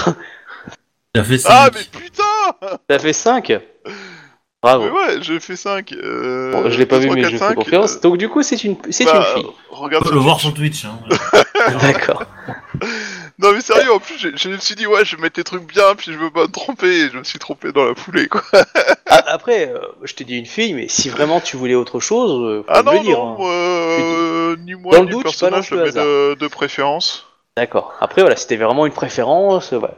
Ça fait 5. Ah, mais putain Ça fait 5 Bravo. Mais ouais, j'ai fait 5. Euh, Bon, je l'ai pas vu, mais quatre, je fais confiance. euh, Donc du coup, c'est une, c'est bah, une fille. Regarde sur peux le voir sur Twitch. Hein. D'accord. Non mais sérieux, en plus, je me suis dit, ouais, je vais mettre des trucs bien, puis je veux pas me tromper, et je me suis trompé dans la foulée, quoi. Ah, après, euh, je t'ai dit une fille, mais si vraiment tu voulais autre chose, faut Ah me non, le dire. non, hein. euh, ni moi, Dans le ni doute, personnage, je le mets de préférence. D'accord. Après, voilà, c'était vraiment une préférence. euh, voilà.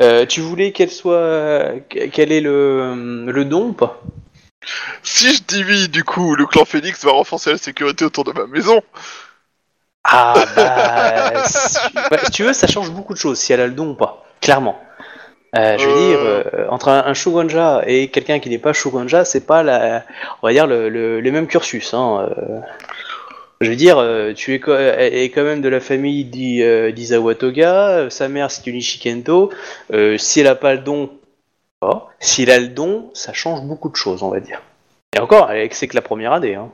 Euh, tu voulais qu'elle soit. Quel est le, le don ou pas? Si je dis oui, du coup, le clan Phoenix va renforcer la sécurité autour de ma maison. Ah bah. si, bah, si tu veux, ça change beaucoup de choses si elle a le don ou pas. Clairement. Euh, je veux Euh. dire, euh, entre un, un et quelqu'un qui n'est pas Shugonja, c'est pas la, on va dire le, le, le même cursus. Hein. Je veux dire, euh, tu es, quand même de la famille d'I- euh, d'Izawa Toga, euh, sa mère c'est une Ishikento. Euh, si elle a pas le don, pas. S'il a le don, ça change beaucoup de choses, on va dire. Et encore, c'est que la première année. Hein.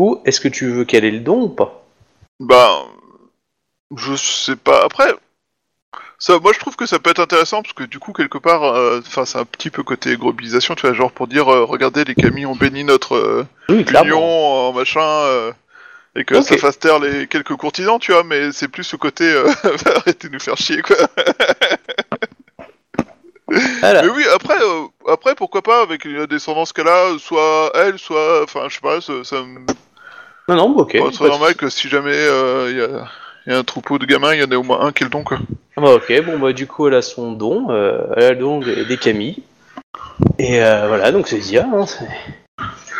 Ou est-ce que tu veux qu'elle ait le don ou pas? Ben, je sais pas. Après, ça, moi je trouve que ça peut être intéressant parce que du coup quelque part, euh, c'est un petit peu côté globalisation, tu vois, genre pour dire, euh, regardez les Camille ont béni notre Oui, union, en machin, et que ça fasse taire les quelques courtisans, tu vois. Mais c'est plus ce côté, euh, arrêtez de nous faire chier, quoi. Mais oui, après, euh, après pourquoi pas avec une descendance qu'elle a, soit elle, soit, enfin je sais pas, ça, ça me Non, non, ok. Bon, c'est de normal que si jamais euh, il y, a, y a un troupeau de gamins, il y en a au moins un qui est le don, quoi. Ah bah ok, bon bah du coup elle a son don, euh, elle a le don des, des Camille. Et euh, voilà, donc c'est Zia. Hein, c'est-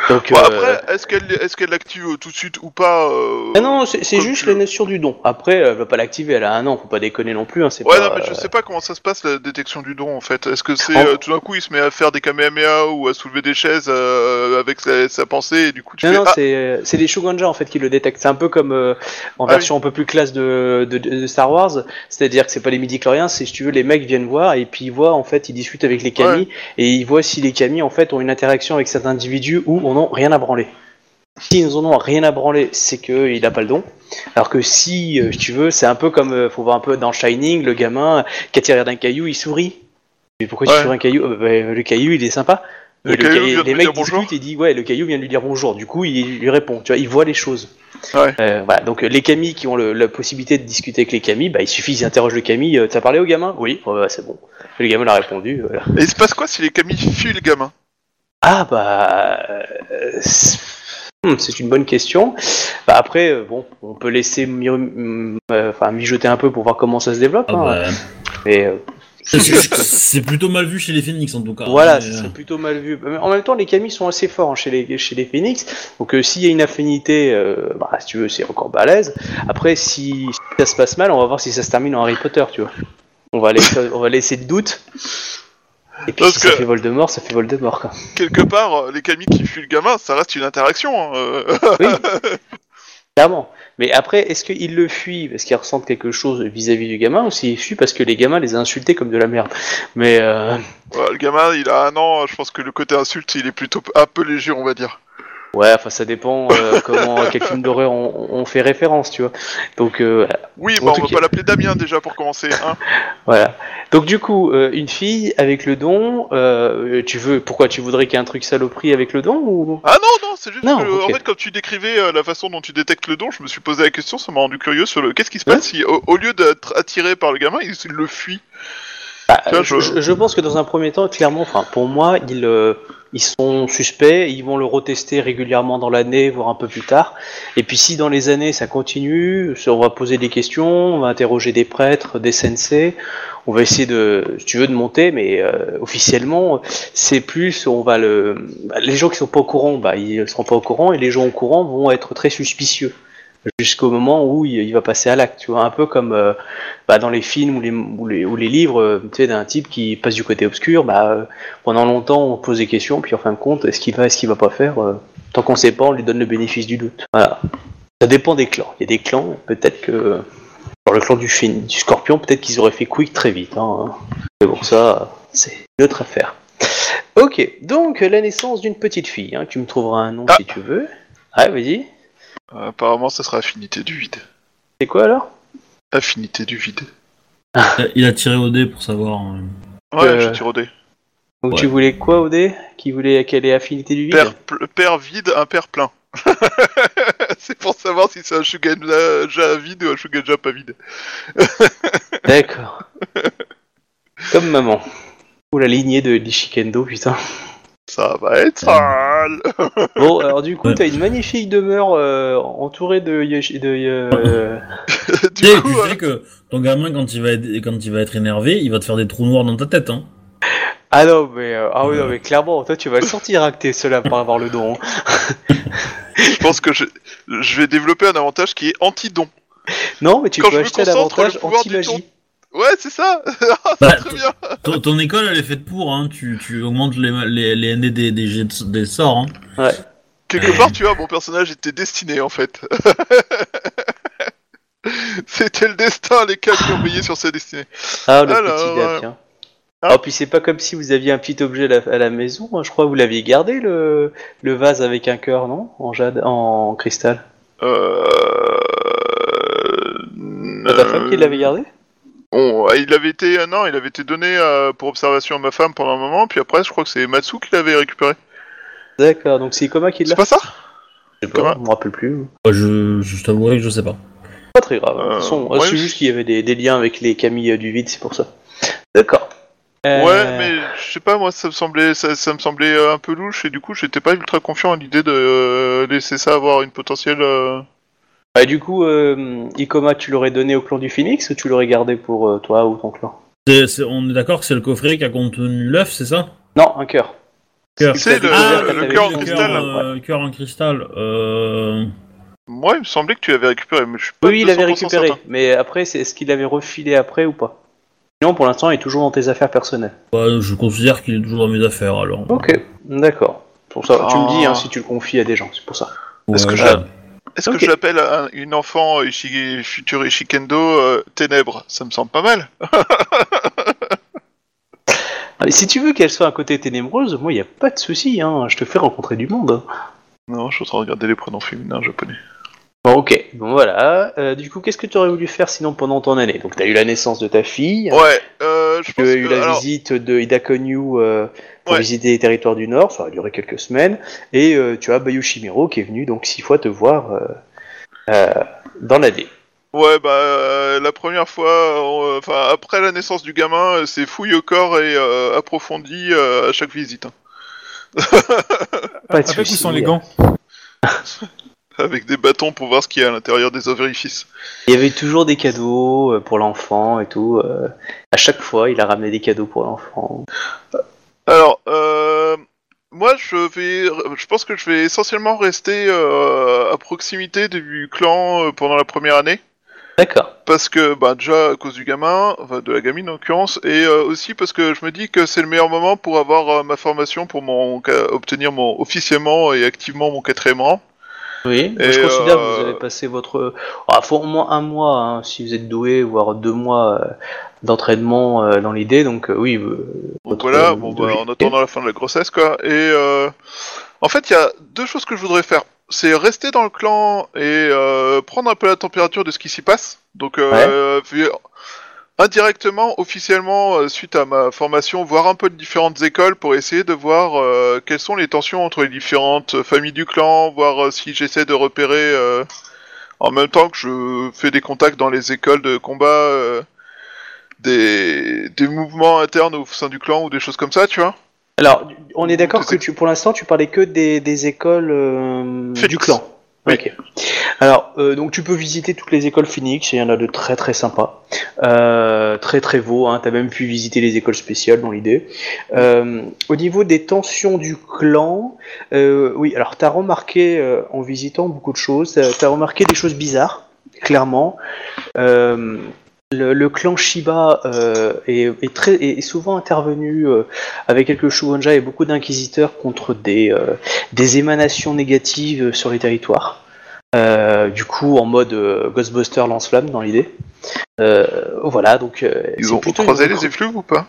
donc, Bon, euh, après, est-ce qu'elle est qu'elle l'active euh, tout de suite ou pas euh, Ah non, c'est juste tu la notion du don. Après, elle va pas l'activer, elle a un an, faut pas déconner non plus. Hein, c'est Ouais, pas, non, mais je sais pas comment ça se passe la détection du don en fait. Est-ce que c'est En- euh, tout d'un coup il se met à faire des kamehameha ou à soulever des chaises euh, avec sa, sa pensée et du coup tu Non, fais non, ah, c'est c'est les Shogunja en fait qui le détectent. C'est un peu comme euh, en Ah version un peu plus classe de, de, de Star Wars, c'est-à-dire que c'est pas les midi-chloriens, c'est si tu veux, les mecs viennent voir et puis ils voient en fait, ils discutent avec les Kami et ils voient si les Kami en fait ont une interaction avec cet individu ou en ont rien à branler. S'ils en ont rien à branler, c'est qu'il a pas le don. Alors que si, euh, si tu veux, c'est un peu comme, euh, faut voir un peu dans Shining, le gamin qui a tiré d'un caillou, il sourit. Mais pourquoi tu Ouais. un caillou? Euh, bah, Le caillou, il est sympa. Le Et caillou de les mecs discutent et dit ouais, le caillou vient de lui dire bonjour. Du coup, il lui répond. Tu vois, il voit les choses. Ouais. Euh, voilà. Donc les Camille qui ont le- la possibilité de discuter avec les Camille, bah il suffit qu'ils interrogent le. Euh, T'as parlé au gamin? Oui. Ouais, bah, c'est bon. Le gamin a répondu. Voilà. Et il se passe quoi si les Camille fuient le gamin? Ah bah euh, c'est hmm, c'est une bonne question. Bah, après, euh, bon, on peut laisser mi- hum, euh, enfin, mijoter un peu pour voir comment ça se développe. Ah hein. bah, Mais euh, c'est- c'est c'est plutôt mal vu chez les Phoenix en tout cas. Voilà, Mais, ce serait plutôt mal vu. En même temps, les Camis sont assez forts hein, chez les chez les Phoenix. Donc euh, s'il y a une affinité, bah, si tu veux, c'est encore balèze. Après, si, si ça se passe mal, on va voir si ça se termine en Harry Potter, tu vois. On va laisser, on va laisser le doute. Et puis Parce si ça que- fait Voldemort, ça fait Voldemort. Quoi. Quelque part, euh, les Camille qui fuient le gamin, ça reste une interaction. hein, euh. Oui, clairement. Mais après, est-ce qu'ils le fuient parce qu'ils ressentent quelque chose vis-à-vis du gamin ou s'ils fuient parce que les gamins les a insultés comme de la merde? Mais euh, Ouais, le gamin, il a un an, je pense que le côté insulte, il est plutôt un peu léger, on va dire. Ouais, enfin ça dépend euh, comment quel film d'horreur on, on fait référence, tu vois. Donc euh, Oui, bah, on va pas l'appeler Damien déjà pour commencer. Hein. Voilà. Donc du coup, euh, une fille avec le don, euh, tu veux, pourquoi tu voudrais qu'il y ait un truc saloperie avec le don ou? Ah non, non, c'est juste Non, que, en fait, quand tu décrivais la façon dont tu détectes le don, je me suis posé la question, ça m'a rendu curieux sur le. Qu'est-ce qui se Ouais. passe si, au, au lieu d'être attiré par le gamin, il, il le fuit? Bah, je, je- pense que dans un premier temps, clairement, enfin pour moi, euh, ils sont suspects, ils vont le retester régulièrement dans l'année, voire un peu plus tard. Et puis si dans les années ça continue, on va poser des questions, on va interroger des prêtres, des sensei, on va essayer de, si tu veux, de monter, mais euh, officiellement, c'est plus, on va le, bah, les gens qui sont pas au courant, bah ils seront pas au courant, et les gens au courant vont être très suspicieux jusqu'au moment où il, il va passer à l'acte, tu vois, un peu comme euh, bah, dans les films ou les, ou les, ou les livres, euh, tu sais, d'un type qui passe du côté obscur, bah, euh, pendant longtemps on pose des questions, puis en fin de compte, est-ce qu'il va, est-ce qu'il va pas faire Tant qu'on sait pas, on lui donne le bénéfice du doute. Voilà. Ça dépend des clans. Il y a des clans, peut-être que. Dans le clan du scorpion, peut-être qu'ils auraient fait quick très vite. Hein. Mais bon, ça, c'est une autre affaire. Ok, donc la naissance d'une petite fille. Hein. Tu me trouveras un nom Ah. si tu veux. Ah, vas-y. Apparemment, ça sera affinité du vide. C'est quoi alors? Affinité du vide. Il a tiré au dé pour savoir. euh, Ouais, Euh, je tire au dé. Donc Ouais. tu voulais quoi, Odé Qui voulait quelle est affinité du vide? Père, pl- père vide, un père plein. c'est pour savoir si c'est un Shugenja vide ou un Shugenja pas vide. D'accord. Comme maman. Ou la lignée de l'Ishikendo, putain. Ça va être sale. Bon, alors du coup, t'as une magnifique demeure euh, entourée de... Yoshi- de euh, du Tu sais, coup, tu euh, sais que ton gamin, quand il, va être, quand il va être énervé, il va te faire des trous noirs dans ta tête. Hein. Ah non, mais, euh, ah oui, non, mais clairement, toi, tu vas le sortir acté, cela, par avoir le don. hein. je pense que je, je vais développer un avantage qui est anti-don. Non, mais tu Quand peux je me acheter un concentre, avantage le pouvoir du anti-magie. Ouais, c'est ça. Ah, Bah, Très bien. Ton, ton école, elle est faite pour, hein. Tu, tu augmentes les, les, les ND des, des, jets de- des sorts, hein. Quelque part, tu vois, mon personnage était destiné en fait. C'était le destin, les cas qui ont veillé sur sa destinée. Ah, le Alors, petit gars, euh, tiens. hein Oh, puis c'est pas comme si vous aviez un petit objet à la, à la maison. hein. Je crois que vous l'aviez gardé, le, le vase avec un cœur, non? En jade, en cristal. Euh... C'est ta femme qui l'avait gardé? Bon, il avait été, euh, non, il avait été donné euh, pour observation à ma femme pendant un moment, puis après, je crois que c'est Matsu qui l'avait récupéré. D'accord, donc c'est Ikoma qui l'a C'est pas ça Je sais pas, je me rappelle plus. Bah, je, je t'avouerai que je sais pas. Pas très grave. De Euh, toute façon, ouais, c'est je- juste qu'il y avait des, des liens avec les Camille euh, du vide, c'est pour ça. D'accord. Euh, Ouais, mais je sais pas, moi, ça me semblait, ça, ça me semblait euh, un peu louche, et du coup, j'étais pas ultra confiant à l'idée de euh, laisser ça avoir une potentielle. Euh, bah, du coup, euh, Ikoma, tu l'aurais donné au clan du Phoenix ou tu l'aurais gardé pour euh, toi ou ton clan? C'est- c'est- on est d'accord que c'est le coffret qui a contenu l'œuf, c'est ça? Non, un cœur. Cœur. C'est le- Ah, le le cœur en cristal, euh, cœur en cristal. Euh... Moi, il me semblait que tu l'avais récupéré, mais je suis pas. Oui, il avait 200% récupéré, certain. mais après, c'est est-ce qu'il l'avait refilé après ou pas? Sinon, pour l'instant, il est toujours dans tes affaires personnelles. bah, je considère qu'il est toujours dans mes affaires, alors. Ok, d'accord. Pour ça, tu me dis Ah. hein, si tu le confies à des gens, c'est pour ça. Est-ce que Ouais, Est-ce que je l'appelle un- une enfant Ishi- future Ishikendo euh, ténèbres? Ça me semble pas mal. Ah, mais si tu veux qu'elle soit un côté ténébreuse, moi, il n'y a pas de souci, hein. je te fais rencontrer du monde. Non, je suis en train de regarder les prénoms féminins japonais. Bon, ok, bon voilà. Euh, du coup, qu'est-ce que tu aurais voulu faire sinon pendant ton année? Donc, tu as eu la naissance de ta fille, Ouais, euh, je tu pense as eu que. la alors, visite de Ida Konyu euh, pour Ouais. visiter les territoires du Nord, ça a duré quelques semaines, et euh, tu as Bayu Shimiro qui est venu donc six fois te voir euh, euh, dans l'année. Ouais, bah, euh, la première fois, euh, enfin, après la naissance du gamin, c'est fouille au corps et euh, approfondi euh, à chaque visite. hein. Pas de Avec souci. sans les gants Avec des bâtons pour voir ce qu'il y a à l'intérieur des orifices. Il y avait toujours des cadeaux pour l'enfant et tout. à chaque fois, il a ramené des cadeaux pour l'enfant. Alors, euh, moi, je vais, je pense que je vais essentiellement rester euh, à proximité du clan euh, pendant la première année. D'accord. Parce que, bah, déjà, à cause du gamin, enfin, de la gamine en l'occurrence, et euh, aussi parce que je me dis que c'est le meilleur moment pour avoir euh, ma formation, pour mon, obtenir mon, officiellement et activement mon quatrième rang. Oui, je considère que euh, vous avez passé votre. Ah, faut au moins un mois, hein, si vous êtes doué, voire deux mois euh, d'entraînement euh, dans l'idée. Donc, euh, oui. euh, Donc voilà, euh, bon, bah, en attendant la fin de la grossesse, quoi. Et euh, en fait, il y a deux choses que je voudrais faire. C'est rester dans le clan et euh, prendre un peu la température de ce qui s'y passe. Donc, euh, indirectement, officiellement, euh, suite à ma formation, voir un peu de différentes écoles pour essayer de voir euh, quelles sont les tensions entre les différentes familles du clan, voir euh, si j'essaie de repérer euh, en même temps que je fais des contacts dans les écoles de combat. euh, des, des mouvements internes au sein du clan ou des choses comme ça, tu vois. Alors, on est d'accord que tu, pour l'instant, tu parlais que des, des écoles euh, du clan. Ok. Alors, euh, donc tu peux visiter toutes les écoles Phoenix, il y en a de très très sympas, euh, très très beaux, hein, t'as même pu visiter les écoles spéciales dans l'idée. Euh, au niveau des tensions du clan, euh, oui, alors t'as remarqué euh, en visitant beaucoup de choses, t'as remarqué des choses bizarres, clairement. Le, le clan Shiba euh, est, est très, est souvent intervenu euh, avec quelques Shugonja et beaucoup d'inquisiteurs contre des, euh, des émanations négatives sur les territoires. Du coup, en mode Ghostbuster lance-flamme dans l'idée. Voilà, donc. Ils ont plutôt une- les effluves ou pas?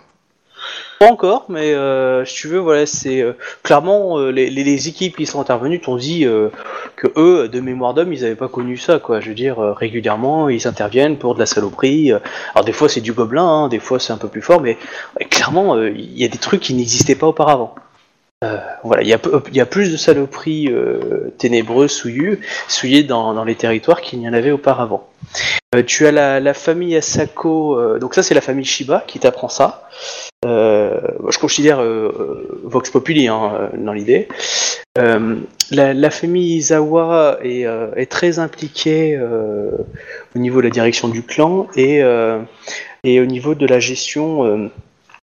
Pas encore, mais euh, si tu veux, voilà, c'est euh, clairement euh, les, équipes qui sont intervenues t'ont dit euh, que eux, de mémoire d'homme, ils n'avaient pas connu ça, quoi. Je veux dire, euh, régulièrement, ils interviennent pour de la saloperie. Alors des fois, c'est du gobelin, hein, des fois, c'est un peu plus fort, mais clairement, il y a des trucs qui n'existaient pas auparavant. Euh, voilà, il y, a, plus de saloperies euh, ténébreuses, souillées dans, les territoires qu'il n'y en avait auparavant. Euh, tu as la, la famille Asako, donc ça c'est la famille Shiba qui t'apprend ça. Je considère Vox Populi hein, dans l'idée. La, famille Izawa est, très impliquée au niveau de la direction du clan et, au niveau de la gestion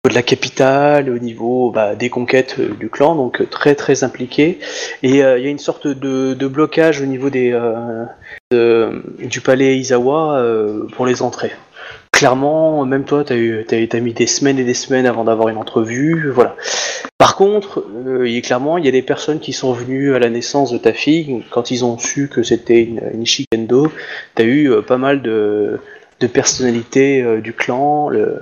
de la capitale, au niveau bah, des conquêtes euh, du clan, donc euh, très très impliquée. Et euh, il y a une sorte de, blocage au niveau du palais Izawa pour les entrées. clairement, même toi, t'as mis des semaines et des semaines avant d'avoir une entrevue, voilà. Par contre, il est clairement, il y a des personnes qui sont venues à la naissance de ta fille quand ils ont su que c'était une, une. T'as eu pas mal de, de personnalités euh, du clan, le,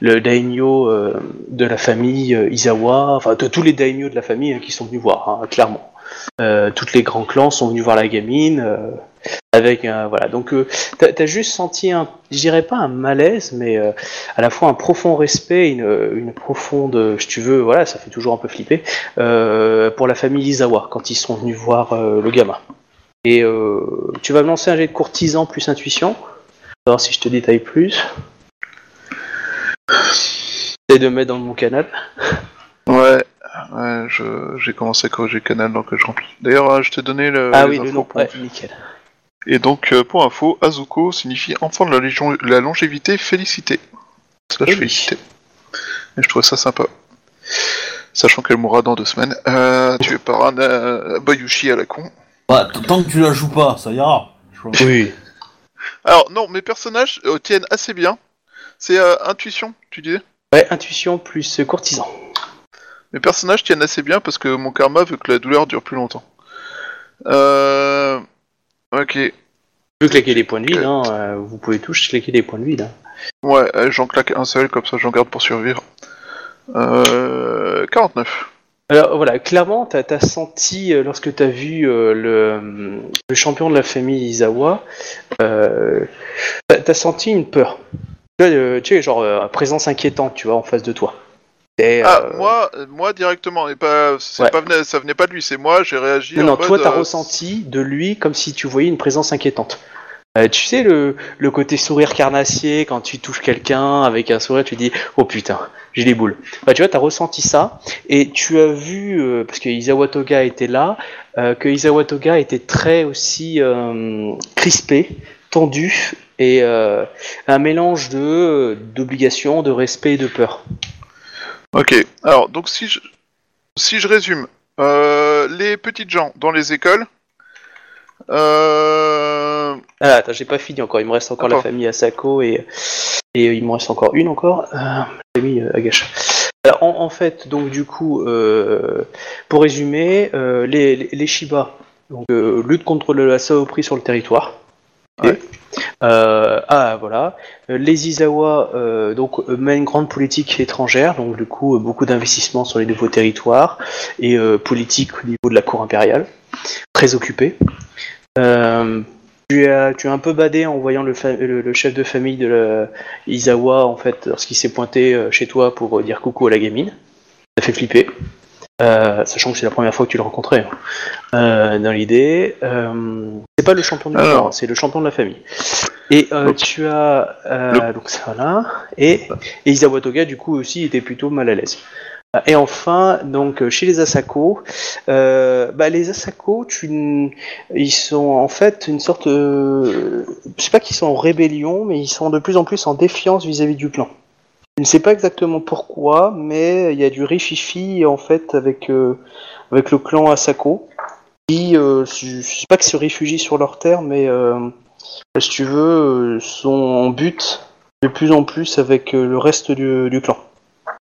le daimyo euh, de la famille euh, Izawa, enfin de tous les daimyo de la famille hein, qui sont venus voir, hein, clairement. Euh, tous les grands clans sont venus voir la gamine. euh, avec voilà donc euh, t'as as juste senti un je dirais pas un malaise mais euh, à la fois un profond respect une, une profonde si tu veux voilà ça fait toujours un peu flipper euh, pour la famille Izawa quand ils sont venus voir euh, le gamin et euh, tu vas me lancer un jet de courtisan plus intuition si je te détaille plus Essaye de me mettre dans mon canal Ouais, ouais je- j'ai commencé à corriger le canal donc je remplis. D'ailleurs, euh, je t'ai donné le. ah oui le nom ouais nickel Et donc, euh, pour info, Azuko signifie enfant de la, légion- la longévité félicité. Slash Eh oui. félicité. Et je trouve ça sympa. Sachant qu'elle mourra dans deux semaines. Euh, tuée par un euh, Bayushi à la con. Bah, tant que tu la joues pas, ça ira. Oui Alors, non, mes personnages euh, tiennent assez bien. C'est euh, intuition, tu disais? Ouais intuition plus courtisan Mes personnages tiennent assez bien parce que mon karma veut que la douleur dure plus longtemps. Euh... Ok. Tu peux claquer des points de vide, Ok. hein, euh, vous pouvez tous claquer des points de vide. hein. Ouais, euh, j'en claque un seul, comme ça j'en garde pour survivre. Euh... 49. Alors voilà, clairement, t'as as senti, euh, lorsque t'as vu euh, le, le champion de la famille Izawa, euh, t'as t'as senti une peur. Tu vois, euh, tu sais, genre, euh, présence inquiétante, tu vois, en face de toi. Et, Ah, moi, moi directement, et pas, Ouais. ça venait pas de lui, c'est moi, j'ai réagi Non, en non, mode, toi, t'as euh, ressenti de lui comme si tu voyais une présence inquiétante. Tu sais, le, le côté sourire carnassier, quand tu touches quelqu'un avec un sourire, tu dis Oh putain, j'ai les boules. Bah, tu vois, t'as ressenti ça, et tu as vu, euh, parce que Isawa Toga était là, euh, que Isawa Toga était très aussi euh, crispé, tendu, et un mélange de d'obligation, de respect et de peur. Ok, alors, donc si je, si je résume, les petites gens dans les écoles, euh, Ah, attends, j'ai pas fini encore. Il me reste encore la famille Asako et, et euh, il me reste encore une encore. Euh, euh, Agacha. Alors, en, en fait, donc du coup, pour résumer, les, les, les Shiba donc, luttent contre le- la saloperie sur le territoire. Ouais. Euh, ah voilà. Les Izawa euh, donc mènent une grande politique étrangère, donc du coup beaucoup d'investissements sur les nouveaux territoires et euh, politique au niveau de la cour impériale, très occupée. Euh, tu as, tu as un peu badé en voyant le, fa- le, le chef de famille de la Izawa, en fait, lorsqu'il s'est pointé euh, chez toi pour euh, dire coucou à la gamine. Ça fait flipper. Euh, sachant que c'est la première fois que tu le rencontrais. hein. Euh, dans l'idée, euh, c'est pas le champion du c'est le champion de la famille. Et euh, Donc, tu as euh, donc ça là et, et Izawa Toga du coup aussi était plutôt mal à l'aise. Et enfin, donc euh, chez les Asako, euh, bah, les Asako, tu, ils sont en fait une sorte, euh, je sais pas qu'ils sont en rébellion, mais ils sont de plus en plus en défiance vis-à-vis du clan. Je ne sais pas exactement pourquoi, mais il y a du rififi en fait avec euh, avec le clan Asako, qui, je sais pas que se réfugient sur leur terre, mais si tu veux, sont en but de plus en plus avec le reste du clan.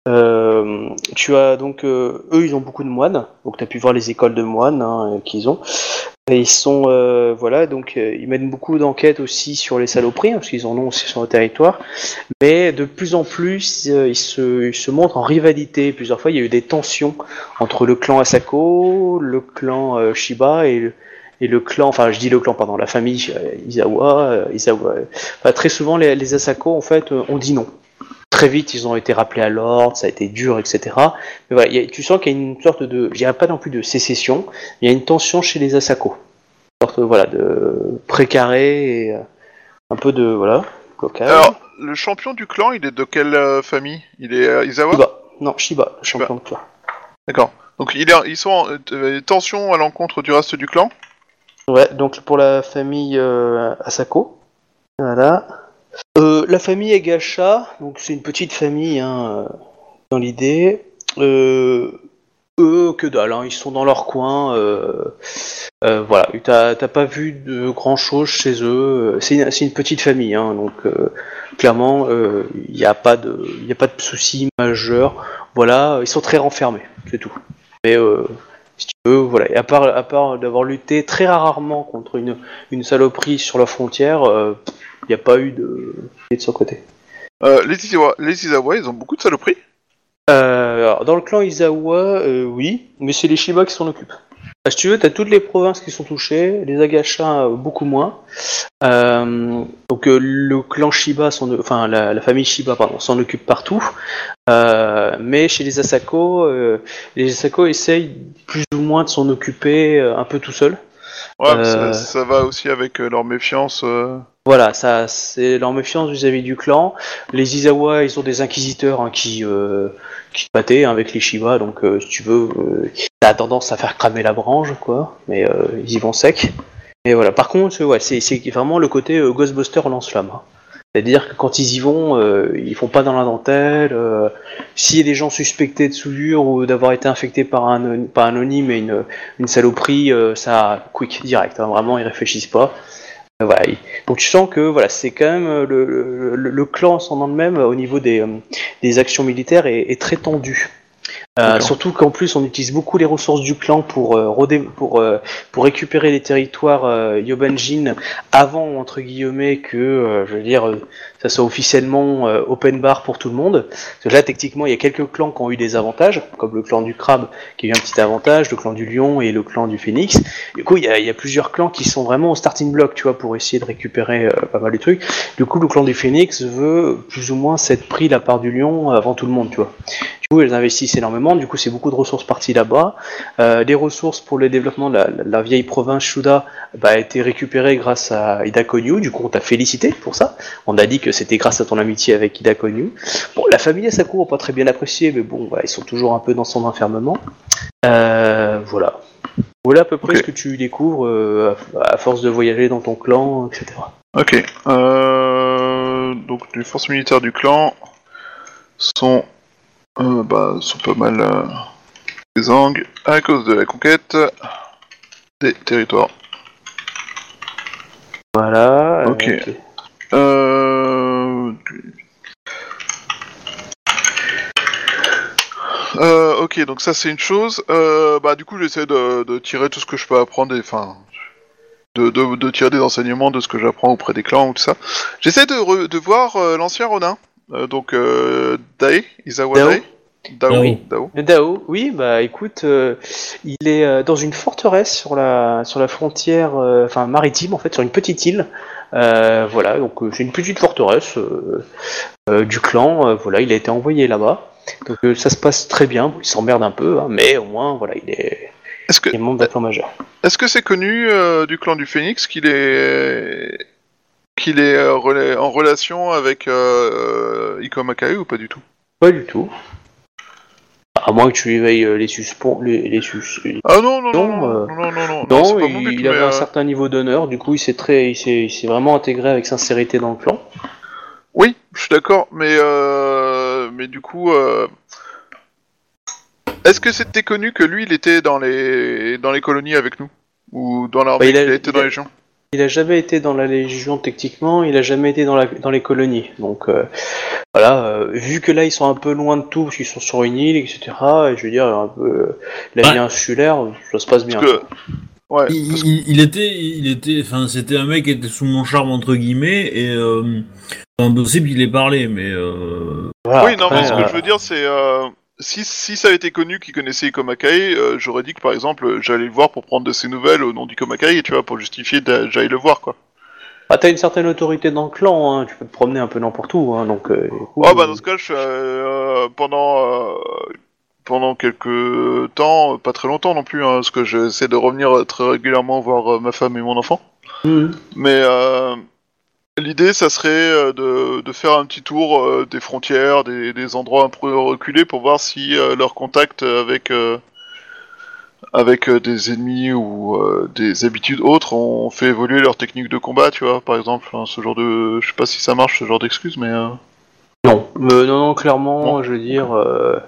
Euh, tu as donc euh, eux ils ont beaucoup de moines. Donc tu as pu voir les écoles de moines hein, qu'ils ont. Et ils sont euh, voilà donc euh, ils mènent beaucoup d'enquêtes aussi sur les saloperies hein, parce qu'ils en ont aussi sur le territoire. Mais de plus en plus euh, ils, se, ils se montrent en rivalité. Plusieurs fois il y a eu des tensions entre le clan Asako le clan euh, Shiba et le, et le clan enfin je dis le clan pardon la famille euh, Izawa euh, Izawa Enfin, très souvent les, les Asako en fait euh, ont dit non Très vite, ils ont été rappelés à l'ordre, ça a été dur, etc. Mais voilà, il y a- tu sens qu'il y a une sorte de, je dirais pas non plus de sécession, il y a une tension chez les Asako. Une sorte voilà, de précaré et euh, un peu de, voilà, blocage. alors, le champion du clan, il est de quelle euh, famille? Il est euh, Izawa Shiba, non, Shiba, le Shiba. champion de toi. D'accord. Donc il est, ils sont en euh, tension à l'encontre du reste du clan? Ouais, donc pour la famille Asako, voilà. Euh, la famille Egacha, donc c'est une petite famille hein, euh, dans l'idée. Euh, eux, que dalle, hein, ils sont dans leur coin. voilà, t'as pas vu de grand chose chez eux. C'est une, petite famille, hein, donc clairement, il n'y a pas de, a pas de soucis majeurs. Voilà, ils sont très renfermés, c'est tout. Mais si tu veux, voilà. Et à part, à part d'avoir lutté très rarement contre une, une saloperie sur la frontière, il n'y a pas eu de, de son côté. Euh, les, Izawa, les Izawa, ils ont beaucoup de saloperies Euh, alors, dans le clan Izawa, euh, oui, mais c'est les Shiba qui s'en occupent. Ah, si tu veux, tu as toutes les provinces qui sont touchées, les Agasha euh, beaucoup moins. Donc le clan Shiba, s'en- enfin la, la famille Shiba, pardon, s'en occupe partout. Mais chez les Asako, les Asako essayent plus ou moins de s'en occuper un peu tout seul. Ouais, Euh. ça, ça va aussi avec euh, leur méfiance. euh. Voilà, ça, c'est leur méfiance vis-à-vis du clan. Les Izawa, ils ont des inquisiteurs hein, qui euh, qui battaient hein, avec les Shiba, donc euh, si tu veux, euh, ça a tendance à faire cramer la branche, quoi. Mais ils y vont sec. Et voilà. Par contre, ouais, c'est c'est vraiment le côté Ghostbuster lance-flamme. hein. C'est-à-dire que quand ils y vont, euh, ils font pas dans la dentelle. euh, S'il y a des gens suspectés de souillure ou d'avoir été infectés par un anonyme et une, une saloperie, euh, ça quick direct. hein, vraiment, ils réfléchissent pas. Euh, donc tu sens que voilà, c'est quand même le, le, clan en de même au niveau des, actions militaires est très tendu. Euh, surtout qu'en plus on utilise beaucoup les ressources du clan pour euh, rodé- pour euh, pour récupérer les territoires euh, Yobanjin avant entre guillemets que euh, je veux dire euh, ça soit officiellement euh, open bar pour tout le monde. Parce que là techniquement il y a quelques clans qui ont eu des avantages comme le clan du crabe qui a eu un petit avantage, le clan du lion et le clan du phénix. Du coup, il y, a, plusieurs clans qui sont vraiment au starting block, tu vois, pour essayer de récupérer euh, pas mal de trucs. Du coup, le clan du Phoenix veut plus ou moins s'être pris la part du lion avant tout le monde, tu vois. Du coup, ils investissent énormément. Du coup, c'est beaucoup de ressources parties là-bas. Euh, des ressources pour le développement de la vieille province Shuda bah, a été récupérée grâce à Ida Konyu. Du coup, on t'a félicité pour ça. On a dit que c'était grâce à ton amitié avec Ida Konyu. Bon, la famille Asako n'a pas très bien apprécié, mais bon, voilà, ils sont toujours un peu dans son enfermement. Euh, voilà. Voilà à peu près ce que tu découvres euh, à à force de voyager dans ton clan, etc. Ok. Euh, donc les forces militaires du clan sont, bah, sont pas mal euh, exsangues à cause de la conquête des territoires. Voilà. Ok. Euh... Euh, ok, donc ça c'est une chose. Euh, bah du coup j'essaie de, de tirer tout ce que je peux apprendre, et- enfin de, de, de tirer des enseignements de ce que j'apprends auprès des clans ou tout ça. J'essaie de, voir euh, l'ancien Ronin, Euh, donc euh, Dae, Isawa Dao. Dae. Dao. Oui. Dao. Le Dao, oui, bah écoute, euh, il est euh, dans une forteresse sur la sur la frontière, euh, enfin maritime en fait, sur une petite île. Euh, voilà, donc euh, c'est une petite forteresse euh, du clan. voilà, il a été envoyé là-bas. Donc ça se passe très bien. Il s'emmerde un peu, hein, mais au moins voilà, il est, Est-ce que est-ce que c'est connu euh, du clan du Phénix qu'il est qu'il est euh, en relation avec euh, Iko ou pas du tout? Pas du tout. À moins que tu éveilles euh, les suspens, les, les sus- Ah non non non Non, non euh, non non non, non, Non, pas il, but, avait euh, un certain niveau d'honneur, du coup il s'est très, il s'est, il s'est vraiment intégré avec sincérité dans le clan. Oui, je suis d'accord, mais euh, mais du coup, euh, est-ce que c'était connu que lui, il était dans les dans les colonies avec nous? Ou dans l'armée Bah, il il dans a- les gens Il a jamais été dans la Légion techniquement, il a jamais été dans, la, dans les colonies. Donc euh, voilà, euh, vu que là ils sont un peu loin de tout, parce qu'ils sont sur une île, etc. Et je veux dire, un peu la vie Ouais. insulaire, ça se passe bien. Parce que ouais, Il, parce- il- il était, il était, enfin, c'était un mec qui était sous mon charme entre guillemets et euh, c'est impossible qu'il ait parlé, mais euh, Voilà, oui, non, mais ce euh, que je veux dire, c'est euh, si si ça a été connu qu'il connaissait Iko Makae, euh, j'aurais dit que par exemple, j'allais le voir pour prendre de ses nouvelles au nom d'Iko Makae, tu vois, pour justifier que j'aille le voir, quoi. ah, t'as une certaine autorité dans le clan, hein, tu peux te promener un peu n'importe où. Hein, donc, euh, Oh bah dans ce cas, je, euh, pendant euh, pendant quelques temps, pas très longtemps non plus, hein, parce que j'essaie de revenir euh, très régulièrement voir euh, ma femme et mon enfant. Mhm. Mais euh, l'idée, ça serait euh, de, de faire un petit tour euh, des frontières, des, des endroits un peu reculés pour voir si euh, leur contact avec avec des ennemis ou des habitudes autres ont fait évoluer leur technique de combat, tu vois, par exemple, hein, ce genre de, je sais pas si ça marche, ce genre d'excuse, mais euh, Non, Euh, non, non, clairement, je veux dire, euh,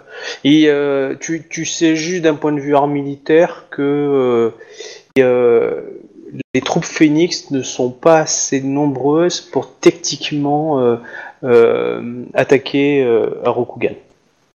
et, euh, tu, tu sais juste d'un point de vue art militaire que les troupes phénix ne sont pas assez nombreuses pour techniquement euh, euh, attaquer euh, à Rokugan.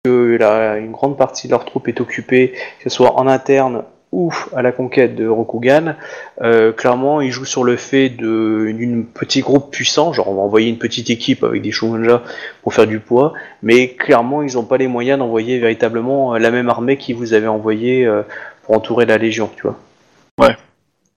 Que la- une grande partie de leurs troupes est occupée, que ce soit en interne ou à la conquête de Rokugan. Euh, clairement, ils jouent sur le fait d'une petit groupe puissant, genre on va envoyer une petite équipe avec des Shogunja pour faire du poids, mais clairement ils n'ont pas les moyens d'envoyer véritablement euh, la même armée qui vous avait envoyé euh, pour entourer la Légion, tu vois. Ouais.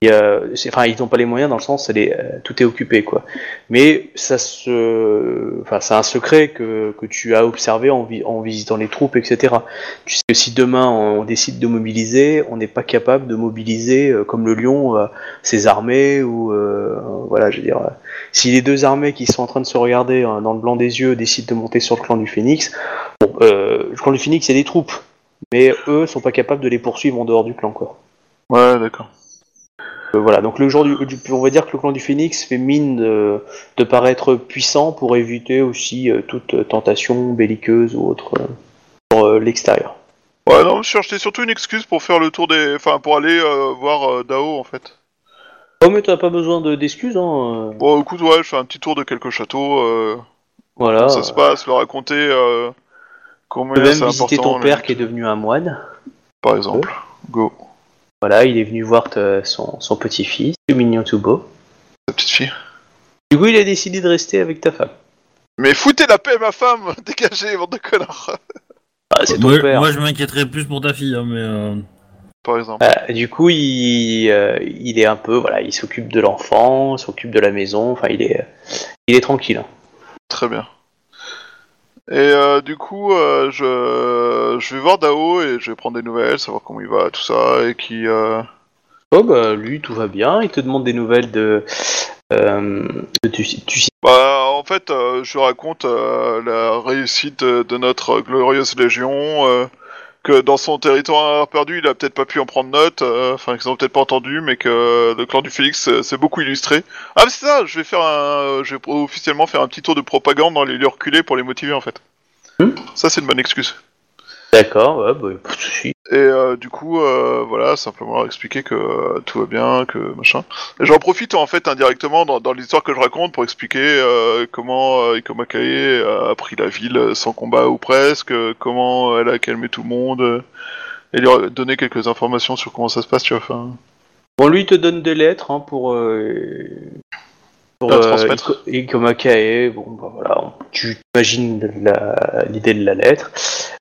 Euh, c'est- Enfin, ils n'ont pas les moyens dans le sens, c'est les- euh, tout est occupé, quoi. Mais ça se, enfin, c'est un secret que, que tu as observé en, en visitant les troupes, etc. Tu sais que si demain on décide de mobiliser, on n'est pas capable de mobiliser euh, comme le Lion euh, ses armées ou euh, voilà, je veux dire, euh, si les deux armées qui sont en train de se regarder euh, dans le blanc des yeux décident de monter sur le clan du Phénix, bon, le clan du Phénix, a des troupes, mais eux sont pas capables de les poursuivre en dehors du clan, quoi. Ouais, d'accord. Euh, voilà, donc le jour du, du- on va dire que le clan du Phénix fait mine de, de paraître puissant pour éviter aussi euh, toute tentation belliqueuse ou autre euh, euh, l'extérieur. Ouais, non, je cherchais surtout une excuse pour faire le tour des. Enfin, pour aller euh, voir euh, Dao en fait. Oh mais t'as pas besoin de- d'excuses, hein. euh, Bon, écoute, ouais, je fais un petit tour de quelques châteaux. Euh, voilà. comment ça se passe, leur raconter comment Tu peux même visiter important, ton le- père qui est devenu un moine. par exemple. Go. Voilà, il est venu voir te- son, son petit-fils, tout mignon, tout beau. Ta petite fille. Du coup, il a décidé de rester avec ta femme. Mais foutez la paix, ma femme Dégagez, bande de connards Ah, c'est ton moi, père. moi, je m'inquiéterais plus pour ta fille, hein, mais. euh, Par exemple. Ah, du coup, il, euh, il est un peu, voilà, il s'occupe de l'enfant, s'occupe de la maison. Enfin, il est, il est tranquille. hein. Très bien. Et euh, du coup, euh, je... je vais voir Dao et je vais prendre des nouvelles, savoir comment il va, tout ça, et qui... Euh... Oh bah lui, tout va bien. Il te demande des nouvelles de, euh, de tu, tu- Bah, en fait, euh, je raconte euh, la réussite de, notre glorieuse légion, euh, que dans son territoire perdu, il a peut-être pas pu en prendre note, euh, enfin, qu'ils ont peut-être pas entendu, mais que le clan du Félix euh, s'est beaucoup illustré. Ah, mais c'est ça, je vais faire un, je vais officiellement faire un petit tour de propagande dans les lieux reculés pour les motiver, en fait. Hmm. Ça, c'est une bonne excuse. D'accord, ouais, bah, pas de souci. Et euh, du coup, euh, voilà, simplement leur expliquer que euh, tout va bien, que machin. Et j'en profite en fait indirectement dans, dans l'histoire que je raconte pour expliquer euh, comment euh, Iko Makae a pris la ville sans combat ou presque, comment elle a calmé tout le monde, et lui donner quelques informations sur comment ça se passe, tu vois. Enfin, Bon, lui, il te donne des lettres hein, pour. Euh, pour euh, Ikomakae. Bon, bah voilà, tu imagines la- l'idée de la lettre.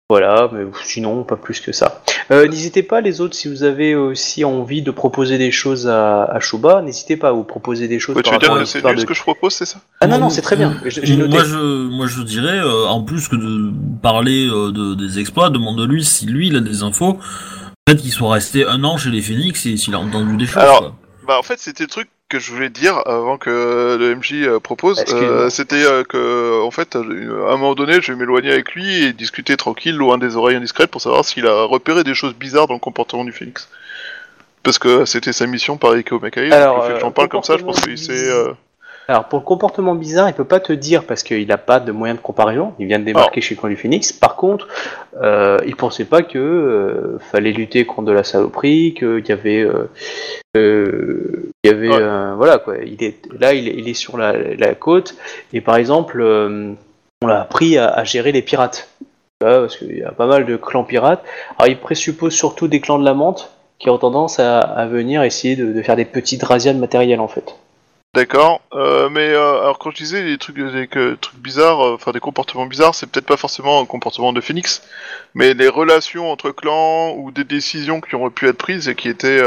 Voilà, mais sinon, pas plus que ça. Euh, n'hésitez pas, les autres, si vous avez aussi envie de proposer des choses à, à Shuba, n'hésitez pas à vous proposer des choses Ouais, tu par veux dire rapport à que c'est l'histoire nul de- ce que je propose, c'est ça Ah non, non, c'est très bien. J'ai j'ai noté. Moi je, moi je dirais, euh, en plus que de parler euh, de, des exploits, demande-lui si lui il a des infos. Peut-être qu'il soit resté un an chez les Phoenix et s'il a entendu des choses. Alors, quoi. Bah en fait c'était le truc que je voulais dire avant que le MJ euh, propose. Euh, C'était euh, que en fait euh, à un moment donné je vais m'éloigner avec lui et discuter tranquille loin des oreilles indiscrètes pour savoir s'il a repéré des choses bizarres dans le comportement du Phoenix. Parce que c'était sa mission par Iko Makai. Alors, donc le fait que j'en euh, parle comme ça, je pense qu'il sait. Alors pour le comportement bizarre, il peut pas te dire parce qu'il n'a pas de moyen de comparaison. Il vient de débarquer chez le camp du Phoenix. Par contre, euh, il pensait pas que euh, fallait lutter contre de la saloperie, qu'il y avait, euh, il y avait, voilà quoi. Il est là, il est, il est sur la, la côte et par exemple, euh, on l'a appris à, à gérer les pirates. Là, parce qu'il y a pas mal de clans pirates. Alors il présuppose surtout des clans de la menthe qui ont tendance à, à venir essayer de, de faire des petites razzias de matériel en fait. D'accord, euh, mais euh, alors quand je disais des trucs bizarres, euh, enfin des comportements bizarres, c'est peut-être pas forcément un comportement de Phoenix, mais les relations entre clans ou des décisions qui auraient pu être prises et qui étaient.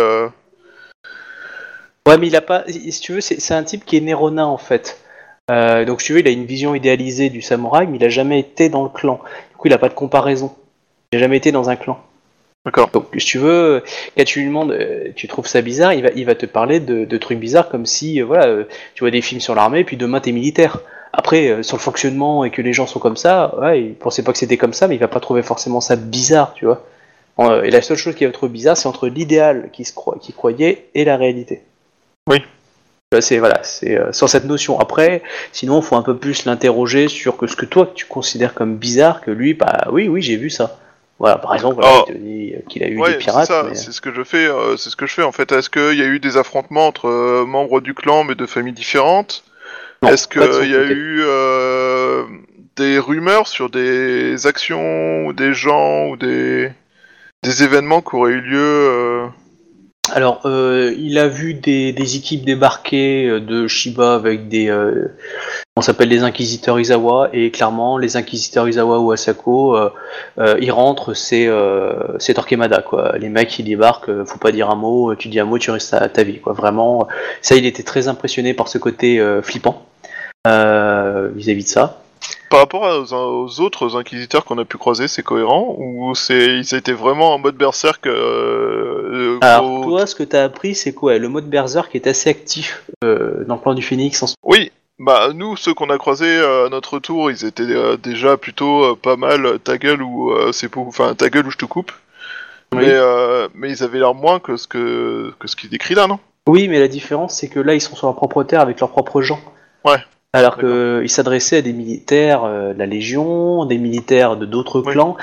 Ouais, mais il a pas. Si tu veux, c'est un type qui est néronin en fait. Donc, si tu veux, il a une vision idéalisée du samouraï, mais il a jamais été dans le clan. Du coup, il a pas de comparaison. Il a jamais été dans un clan. D'accord. Donc, si tu veux, quand tu lui demandes, euh, tu trouves ça bizarre, il va, il va te parler de, de trucs bizarres comme si, euh, voilà, euh, tu vois des films sur l'armée, puis demain t'es militaire. Après, sur le fonctionnement et que les gens sont comme ça, ouais, il pensait pas que c'était comme ça, mais il va pas trouver forcément ça bizarre, tu vois. Et la seule chose qui va être bizarre, c'est entre l'idéal qu'il croit, croyait et la réalité. Là, C'est voilà, c'est sur cette notion. Après, sinon, il faut un peu plus l'interroger sur que ce que toi tu considères comme bizarre, que lui, bah oui, oui, j'ai vu ça. Voilà, par exemple, voilà, Oh. il te dit qu'il a eu Ouais, des pirates. c'est ça, mais- c'est ce que je fais, euh, c'est ce que je fais en fait. Est-ce qu'il y a eu des affrontements entre euh, membres du clan mais de familles différentes? Non, Est-ce qu'il y a eu euh, des rumeurs sur des actions ou des gens ou des des événements qui auraient eu lieu euh, Alors, euh, il a vu des, équipes débarquer euh, de Shiba avec des. Euh, on s'appelle les inquisiteurs Izawa, et clairement, les inquisiteurs Izawa ou Asako, ils rentrent, c'est c'est Torquemada, quoi. Les mecs, ils débarquent, faut pas dire un mot, tu dis un mot, tu restes à ta vie, quoi. Vraiment, ça, il était très impressionné par ce côté flippant vis-à-vis de ça. Par rapport aux, aux autres inquisiteurs qu'on a pu croiser, c'est cohérent ou c'est ils étaient vraiment en mode berserk euh, Alors, gros- toi, ce que t'as appris, c'est quoi? Le mode Berserk est assez actif euh, dans le plan du Phoenix en ce Oui, bah nous, ceux qu'on a croisés euh, à notre tour, ils étaient euh, déjà plutôt euh, pas mal euh, ta gueule ou euh, c'est pour, enfin ta gueule ou je te coupe. Oui. Mais euh, mais ils avaient l'air moins que ce que que ce qu'il décrit là, non? Oui, mais la différence, c'est que là, ils sont sur leur propre terre avec leurs propres gens. Ouais. Alors qu'ils s'adressaient à des militaires euh, de la Légion, des militaires de d'autres Oui. clans.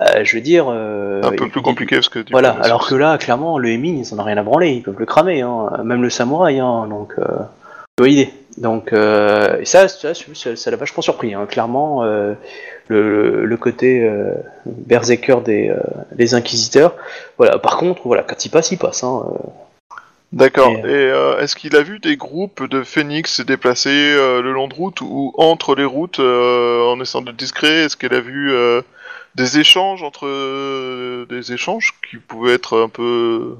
Euh, je veux dire. euh, Un peu plus compliqué parce que du Voilà, alors que là, clairement, le Emin, ils en ont rien à branler, ils peuvent le cramer, hein. même le samouraï, hein. donc, euh, tu vois l'idée. Donc, euh, et ça, ça, ça, l'a vachement surpris, hein. clairement, euh, le, le côté euh, berserker des, euh, des inquisiteurs. Voilà, par contre, voilà, quand il passe, il passe. Hein. Euh. D'accord. Et, Et euh, est-ce qu'il a vu des groupes de phénix se déplacer euh, le long de route ou entre les routes euh, en essayant de discret? Est-ce qu'elle a vu euh, des échanges entre euh, des échanges qui pouvaient être un peu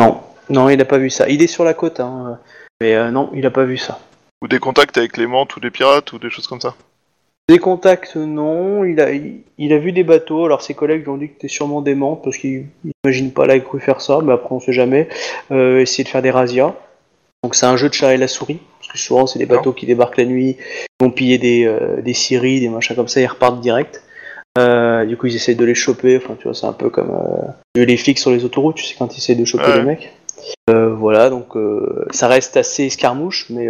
Non, non, il n'a pas vu ça. Il est sur la côte, hein, mais euh, non, il n'a pas vu ça. ou des contacts avec les mantes ou des pirates ou des choses comme ça? Des contacts, non. Il a, il, il a vu des bateaux. Alors ses collègues lui ont dit que c'était sûrement des mantes parce qu'ils n'imaginent pas la grue faire ça, mais après on sait jamais. Euh, essayer de faire des razzias. Donc c'est un jeu de chat et la souris. Parce que souvent c'est des bateaux qui débarquent la nuit, ils vont piller des, euh, des scieries, des machins comme ça, ils repartent direct. Euh, du coup ils essaient de les choper. Enfin tu vois c'est un peu comme euh, les flics sur les autoroutes. Tu sais quand ils essaient de choper Ouais. les mecs. Voilà donc ça reste assez escarmouche, mais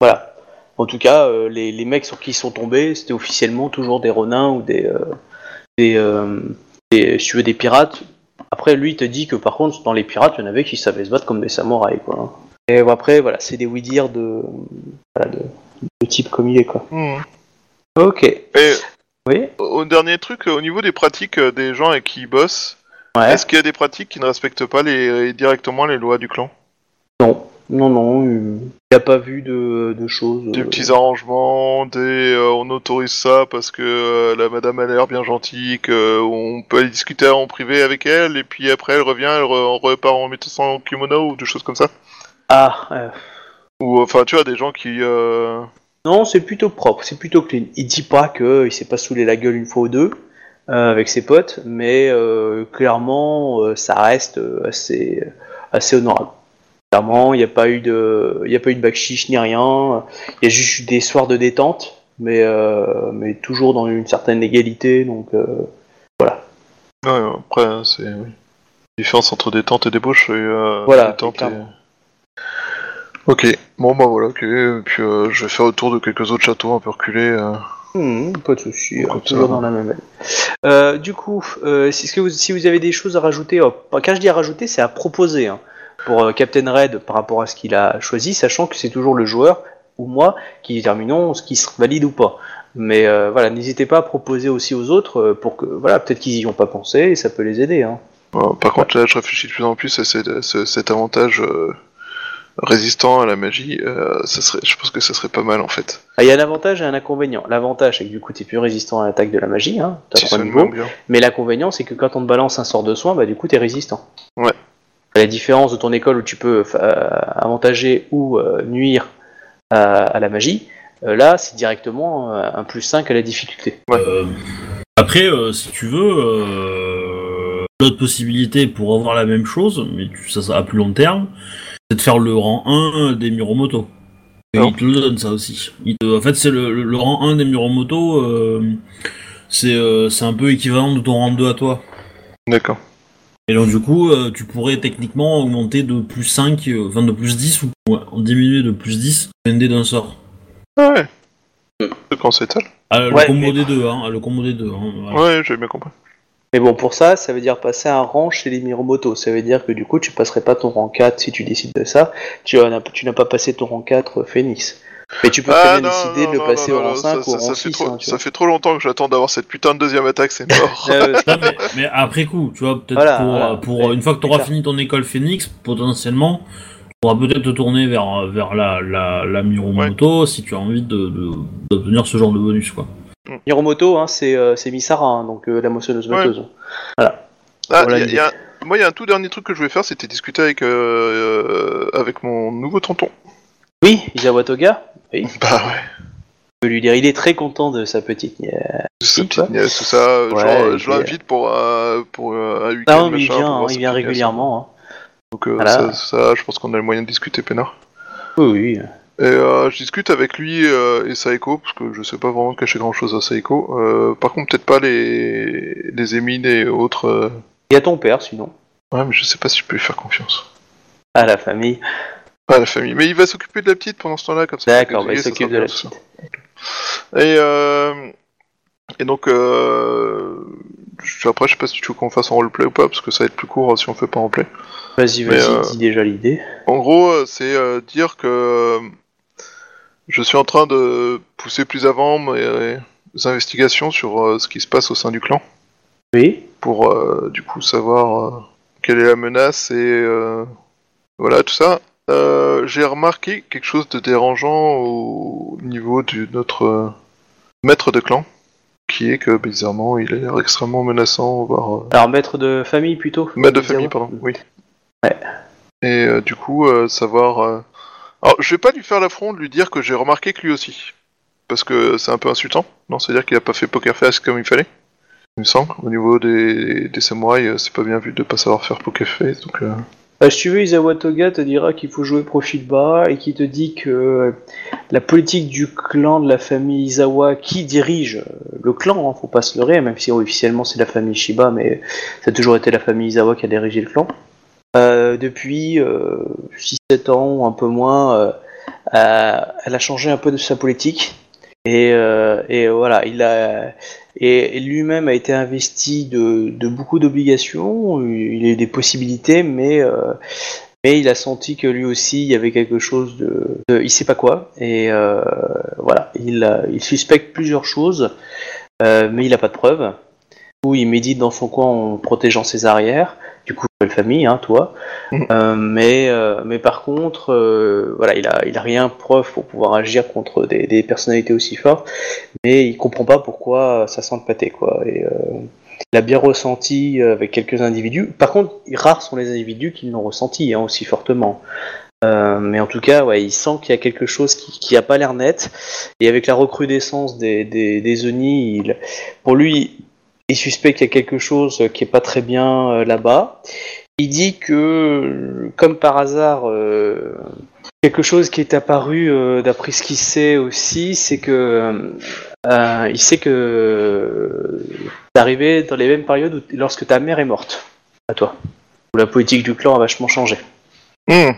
voilà. En tout cas, euh, les, les mecs sur qui ils sont tombés, c'était officiellement toujours des Ronins ou des, euh, des, euh, des- si tu veux, des pirates. Après, lui, il te dit que par contre, dans les pirates, il y en avait qui savaient se battre comme des samouraïs, quoi. Et après, voilà, c'est des oui-dire de, voilà, de, de type comme il est, quoi. Ok. Et Oui. au dernier truc, au niveau des pratiques des gens avec qui ils bossent, Ouais. est-ce qu'il y a des pratiques qui ne respectent pas les, directement les lois du clan? Non, non, non. Il n'a pas vu de, de choses. Des euh, petits arrangements, des euh, on autorise ça parce que euh, la madame a l'air bien gentille, que on peut aller discuter en privé avec elle, et puis après elle revient, elle re- repart en mettant son kimono ou des choses comme ça. Ah, euh, Ou enfin tu vois des gens qui euh, Non, c'est plutôt propre, c'est plutôt clean. Il dit pas que il s'est pas saoulé la gueule une fois ou deux euh, avec ses potes, mais euh, clairement, euh, ça reste euh, assez, assez honorable. Clairement, il n'y a pas eu de, il y a pas eu de bac chiche ni rien. Il y a juste eu des soirs de détente, mais euh, mais toujours dans une certaine égalité. Donc euh, ouais, après c'est oui. différence entre détente et débauche et euh, Voilà, détente clairement. Ok, bon bah voilà, ok, et puis euh, je vais faire le tour de quelques autres châteaux un peu reculés. Hmm, pas de souci, euh, toujours dans la même veine. Euh, du coup, euh, si, que vous, si vous avez des choses à rajouter, euh, quand je dis à rajouter, c'est à proposer hein, pour euh, Captain Red par rapport à ce qu'il a choisi, sachant que c'est toujours le joueur ou moi qui déterminons ce qui se valide ou pas. Mais euh, voilà, n'hésitez pas à proposer aussi aux autres euh, pour que, voilà, peut-être qu'ils y ont pas pensé et ça peut les aider. Hein. Bon, par contre là je réfléchis de plus en plus à cet, ce- cet avantage euh, résistant à la magie, euh, ça serait, je pense que ça serait pas mal en fait. Ah, Il y a un avantage et un inconvénient. L'avantage, c'est que du coup, tu es plus résistant à l'attaque de la magie, hein, t'as Si niveaux. Mais l'inconvénient, c'est que quand on te balance un sort de soin, bah du coup, t'es résistant. Ouais. À la différence de ton école où tu peux euh, avantager ou euh, nuire à, à la magie, euh, là, c'est directement euh, un plus 5 à la difficulté. Euh, après, euh, si tu veux, euh, l'autre possibilité pour avoir la même chose, mais tu- ça, ça à plus long terme, c'est de faire le rang 1 des Muromoto. Et Non. il te le donne ça aussi. Il te- en fait, c'est le, le- le rang 1 des Muromoto, euh, c'est euh, c'est un peu équivalent de ton rang 2 à toi. D'accord. Et donc du coup, euh, tu pourrais techniquement augmenter de plus 5, euh, enfin de plus 10 ou ouais, diminuer de plus 10 un dé d'un sort. Ah ouais. C'est Quand c'est tel. Ah, le Ouais, combo mais- des deux, hein, le combo des deux. Hein, voilà. Ouais, j'ai bien compris. Mais bon, pour ça, ça veut dire passer un rang chez les Miromoto. Ça veut dire que du coup, tu passerais pas ton rang 4 si tu décides de ça. Tu en as- tu n'as pas passé ton rang 4 euh, Phoenix. Mais tu peux très Ah bien non, décider non, de le passer non, au rang non, 5 ça, ou au ça, rang ça fait 6. trop, hein, ça fait trop longtemps que j'attends d'avoir cette putain de deuxième attaque, c'est mort. Non, mais, mais après coup, tu vois, peut-être Voilà, pour, voilà. pour Ouais, une fois que tu auras fini ton école Phoenix, potentiellement, tu pourras peut-être te tourner vers, vers la, la, la Miromoto si tu as envie de, de- d'obtenir ce genre de bonus, quoi. Miromoto, hein, c'est euh, c'est Misara, hein, donc euh, la moissonneuse Ouais. batteuse. Ah, Voilà y a- l'idée. y a un- Moi, il y a un tout dernier truc que je voulais faire, c'était discuter avec, euh, euh, avec mon nouveau tonton. Oui, Isawa Toga, oui. Bah ouais. Je peux lui dire, il est très content de sa petite nièce. Sa Si, petite quoi. nièce, tout ça. euh, Ouais, genre, je est- l'invite pour, euh, pour euh, un week-end. Non, mais il vient, hein, il sa vient petite régulièrement. hein. Donc, euh, Voilà. ça, ça, je pense qu'on a le moyen de discuter peinard. Oui, oui. Et euh, je discute avec lui euh, et Saeko, parce que je sais pas vraiment cacher grand chose à Saeko. Euh, par contre, peut-être pas les, les émines et autres. euh. Il y a ton père, sinon. Ouais, mais je sais pas si je peux lui faire confiance. À la famille. Pas la famille. Mais il va s'occuper de la petite pendant ce temps-là, comme ça. D'accord, bah, il s'occupe de la petite. Et, euh, et donc, euh, je- après, je sais pas si tu veux qu'on fasse en roleplay ou pas, parce que ça va être plus court euh, si on fait pas en roleplay. Vas-y, vas-y, euh, dis déjà l'idée. En gros, euh, c'est dire que je suis en train de pousser plus avant mes investigations sur ce qui se passe au sein du clan, Oui. pour du coup savoir quelle est la menace et voilà tout ça. Euh, J'ai remarqué quelque chose de dérangeant au niveau de notre euh, maître de clan, qui est que bizarrement il a l'air extrêmement menaçant, voire euh, Alors, maître de famille plutôt Maître de famille, pardon, oui. Ouais. Et euh, du coup, euh, savoir. euh, Alors, je vais pas lui faire l'affront de lui dire que j'ai remarqué que lui aussi. Parce que c'est un peu insultant. Non, c'est-à-dire qu'il a pas fait poker face comme il fallait. Il me semble. Au niveau des, des samouraïs, euh, c'est pas bien vu de pas savoir faire poker face. Donc, euh, Bah, si tu veux, Isawa Toga te dira qu'il faut jouer profil bas et qui te dit que euh, la politique du clan de la famille Izawa qui dirige euh, le clan, hein, faut pas se leurrer, même si officiellement c'est la famille Shiba, mais ça a toujours été la famille Izawa qui a dirigé le clan. Euh, depuis euh, 6-7 ans un peu moins, euh, elle a changé un peu de sa politique. Et, euh, et voilà, il a et, lui-même a été investi de, beaucoup d'obligations. Il a eu des possibilités, mais euh, mais il a senti que lui aussi il y avait quelque chose de, de il sait pas quoi. Et euh, voilà, il il suspecte plusieurs choses, mais il a pas de preuves. Coup, il médite dans son coin en protégeant ses arrières. Belle famille, hein, toi. Mhm. Euh, mais, euh, mais par contre, euh, voilà, il a, il a rien preuve pour pouvoir agir contre des, des personnalités aussi fortes. Mais il comprend pas pourquoi ça sent le pâté, quoi. Et il a bien ressenti avec quelques individus. Par contre, rares sont les individus qui l'ont ressenti hein, aussi fortement. Euh, mais en tout cas, ouais, il sent qu'il y a quelque chose qui, qui a pas l'air net. Et avec la recrudescence des, des, des il, pour lui, il suspecte qu'il y a quelque chose qui est pas très bien euh, là-bas. Il dit que, euh, comme par hasard, euh, quelque chose qui est apparu, euh, d'après ce qu'il sait aussi, c'est que euh, il sait que euh, c'est arrivé dans les mêmes périodes lorsque ta mère est morte, à toi, où la politique du clan a vachement changé. hmm.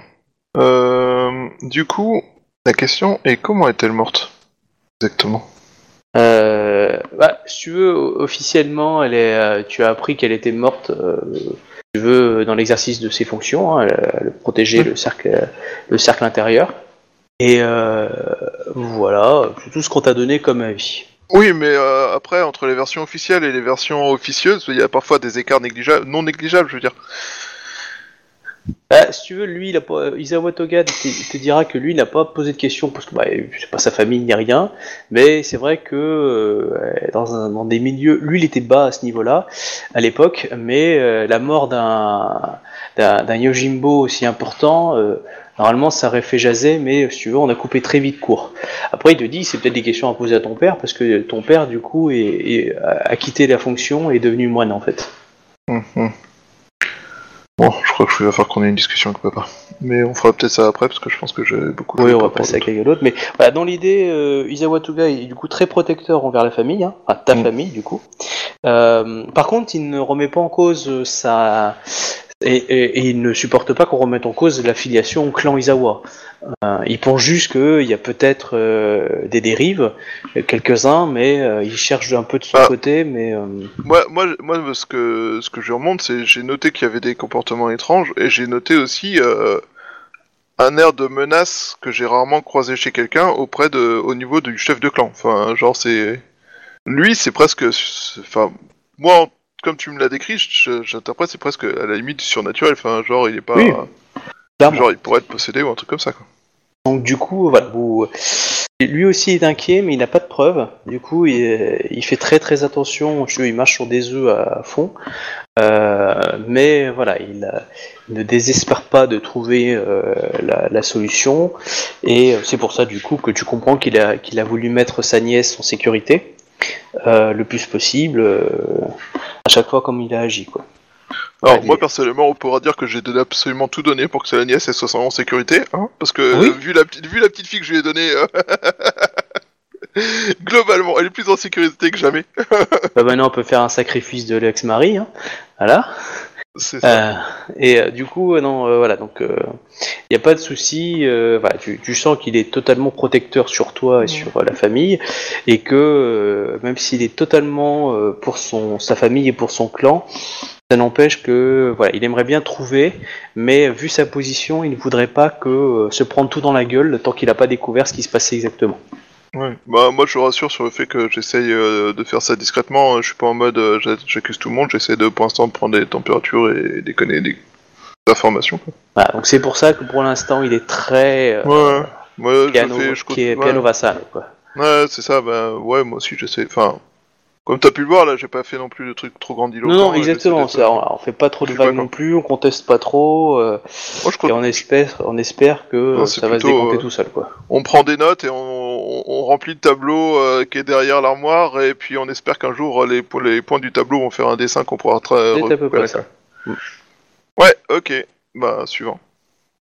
Euh, du coup, la question est comment est-elle morte Exactement? Euh, bah, si tu veux, officiellement, elle est, euh, tu as appris qu'elle était morte, euh, tu veux, dans l'exercice de ses fonctions, hein, protégeait le cercle, le cercle intérieur. Et voilà, c'est tout ce qu'on t'a donné comme avis. Oui, mais après, entre les versions officielles et les versions officieuses, il y a parfois des écarts non négligeables, je veux dire. Bah, si tu veux, lui, il a pas, Isawa Toga te, te dira que lui n'a pas posé de questions parce que bah, c'est pas sa famille ni rien, mais c'est vrai que euh, dans, des milieux, lui, il était bas à ce niveau-là à l'époque, mais euh, la mort d'un d'un Yojimbo aussi important, euh, normalement, ça aurait fait jaser, mais si tu veux, on a coupé très vite court. Après, il te dit, c'est peut-être des questions à poser à ton père parce que ton père, du coup, a quitté la fonction et est devenu moine en fait. Mhm. Bon, je crois qu'il va falloir qu'on ait une discussion avec papa. Mais on fera peut-être ça après, parce que je pense que j'ai beaucoup Oui, fait on va passer à quelqu'un d'autre. Mais voilà, dans l'idée, euh, Isawa Toga est du coup très protecteur envers la famille, hein, enfin ta Mm. famille du coup. Euh, par contre, il ne remet pas en cause sa et, et- et il ne supporte pas qu'on remette en cause la filiation au clan Izawa. Euh, il pense juste qu'il y a peut-être euh, des dérives, quelques-uns, mais euh, il cherche un peu de son Ah. côté, mais euh, Moi, moi, moi, ce que ce que je remonte, c'est j'ai noté qu'il y avait des comportements étranges et j'ai noté aussi euh, un air de menace que j'ai rarement croisé chez quelqu'un auprès de, au niveau du chef de clan. Enfin, genre c'est lui, c'est presque, enfin, moi, en- comme tu me l'as décrit, j'interprète c'est presque à la limite surnaturel. Enfin, genre il est pas, Oui. genre il pourrait être possédé ou un truc comme ça. Quoi. Donc du coup, voilà, vous... lui aussi est inquiet, mais il n'a pas de preuves. Du coup, il, il fait très très attention. Il marche sur des œufs à, fond, Euh, mais voilà, il, ne désespère pas de trouver euh, la, la solution. Et euh, c'est pour ça du coup que tu comprends qu'il a qu'il a voulu mettre sa nièce en sécurité euh, le plus possible. À chaque fois comme il a agi, quoi. Alors Allez. moi personnellement, on pourra dire que j'ai donné absolument tout donné pour que la nièce elle soit en sécurité, hein, parce que Oui. euh, vu la petite vu la petite fille que je lui ai donnée, euh, globalement, elle est plus en sécurité que jamais. Bah, maintenant, on peut faire un sacrifice de l'ex-mari, hein. Voilà. C'est ça. Euh, et euh, du coup, euh, non, euh, voilà, donc il n'y a pas de souci. euh, voilà, tu, tu sens qu'il est totalement protecteur sur toi et sur euh, la famille, et que euh, même s'il est totalement euh, pour son sa famille et pour son clan, ça n'empêche que voilà, il aimerait bien trouver, mais vu sa position, il ne voudrait pas que euh, se prendre tout dans la gueule tant qu'il n'a pas découvert ce qui se passait exactement. Ouais. Bah moi je rassure sur le fait que j'essaye euh, de faire ça discrètement. Je suis pas en mode euh, j'a- j'accuse tout le monde. J'essaie de pour l'instant prendre des températures et déconner des informations. Quoi. Voilà, donc c'est pour ça que pour l'instant, il est très euh, Ouais. Moi je piano, fais, je qui est ouais. piano vassal, quoi. Ouais, c'est ça. Bah ouais, moi aussi j'essaie. Enfin, comme t'as pu le voir là, j'ai pas fait non plus de trucs trop grandiloquents. Non, non, exactement. on, on fait pas trop de vagues non plus, on conteste pas trop, euh, Moi je et on espère, on espère que Non, ça va se décompter euh, tout seul, quoi. on prend des notes et on, on- on remplit le tableau euh, qui est derrière l'armoire et puis on espère qu'un jour les, les points du tableau vont faire un dessin qu'on pourra C'est à peu près ça. Ouais, ok. Bah suivant.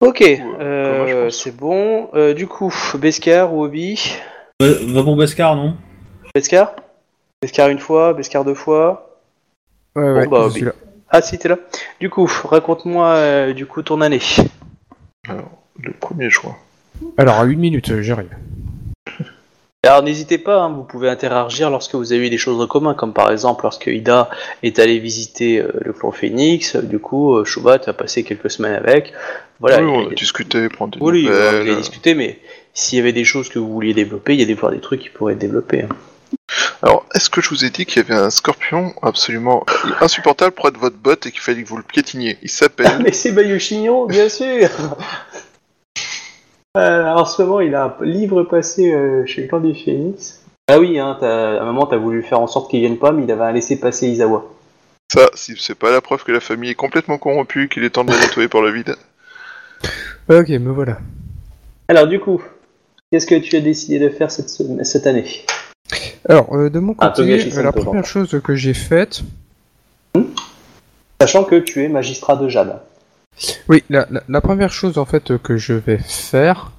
Ok, euh, euh, c'est bon. Euh, du coup, Beskar ou Obi? Va pour Beskar, non? Beskar? Beskar une fois, Beskar deux fois. Ouais, ouais, bah, je suis là. Ah si, t'es là. Du coup, raconte-moi euh, du coup ton année. Le premier choix. Alors, à une minute, j'arrive. Alors n'hésitez pas, hein, vous pouvez interagir lorsque vous avez eu des choses en commun, comme par exemple lorsque Ida est allé visiter euh, le clan Phoenix, euh, du coup euh, as passé quelques semaines avec. Voilà, oui, a- on a discuté, prendre des Oui, on nouvelles. a discuté, mais s'il y avait des choses que vous vouliez développer, il y a des fois des trucs qui pourraient être développés. hein. Alors, est-ce que je vous ai dit qu'il y avait un scorpion absolument insupportable près de votre botte et qu'il fallait que vous le piétiniez? Il s'appelle... Mais c'est Bayou-Chignon, bien sûr Euh, En ce moment, il a un livre passé euh, chez le clan des Phoenix. Ah oui, hein, à un moment, t'as voulu faire en sorte qu'il vienne pas, mais il avait laissé passer Isawa. Ça, si c'est pas la preuve que la famille est complètement corrompue, qu'il est temps de la nettoyer par le vide. Ouais, ok, me voilà. Alors du coup, qu'est-ce que tu as décidé de faire cette année? Alors, euh, de mon Ah, côté, la première chose que j'ai faite, Sachant que tu es magistrat de Jade. oui, la, la, la première chose en fait que je vais faire,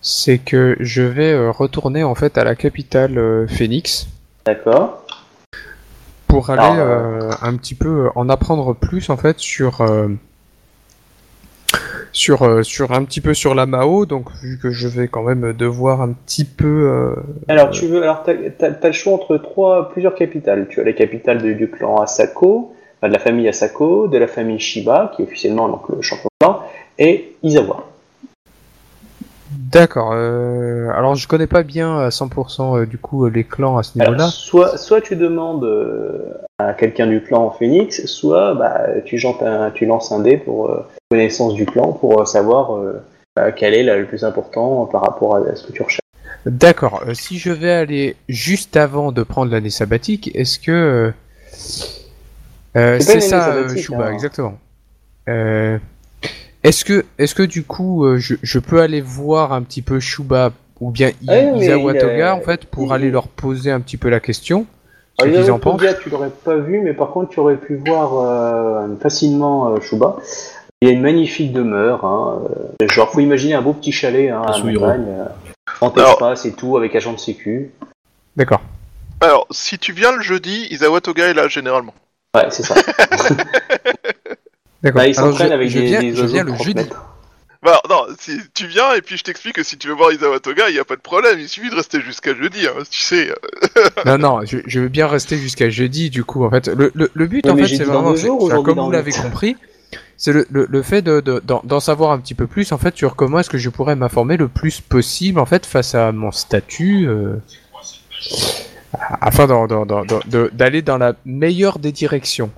c'est que je vais euh, retourner en fait à la capitale euh, Phoenix. D'accord. Pour aller Alors, euh, un petit peu en apprendre plus en fait sur sur euh, sur un petit peu sur la Mao. Donc vu que je vais quand même devoir un petit peu euh, Alors tu veux, alors t'as, t'as le choix entre trois, plusieurs capitales. Tu as la capitale du clan Asako, de la famille Asako, de la famille Shiba, qui est officiellement donc le champion et Izawa. D'accord. euh, alors je connais pas bien à 100% euh, du coup euh, les clans à ce niveau-là. soit, soit tu demandes euh, à quelqu'un du clan Phoenix, soit bah, tu, jantes un- tu lances un dé pour connaissance du clan pour savoir bah, quel est là, le plus important par rapport à ce que tu recherches. D'accord. si je vais aller juste avant de prendre l'année sabbatique, est-ce que C'est ça, Chouba, hein. exactement. Euh, est-ce que est-ce que du coup euh, je, je peux aller voir un petit peu Shuba ou bien I- Toga en fait pour il- aller leur poser un petit peu la question qu'ils Izawa en pensent. Toga, tu l'aurais pas vu, mais par contre, tu aurais pu voir euh, facilement euh, Shuba. Il y a une magnifique demeure. Hein, genre, faut imaginer un beau petit chalet hein, à montagne, euh, en Alors- espace et tout, avec agent de sécu. D'accord. Alors, si tu viens le jeudi, Isawa Toga est là généralement. Ouais, c'est ça. D'accord. Bah, ils s'entraînent je, avec je des, viens, des je oiseaux viens de le 30 jeudi. mètres. Bah non, si tu viens et puis je t'explique que si tu veux voir Isawa Toga, il y a pas de problème, il suffit de rester jusqu'à jeudi, hein, tu sais. Non, non, je, je veux bien rester jusqu'à jeudi, du coup, en fait. Le, le, le but, Oui, en fait, c'est vraiment, jours, enfin, comme vous le- l'avez compris, c'est le, le, le fait de, de- d'en, d'en savoir un petit peu plus, en fait, sur comment est-ce que je pourrais m'informer le plus possible, en fait, face à mon statut, euh, afin d'en- d'en- d'en- d'en- de- d'aller dans la meilleure des directions.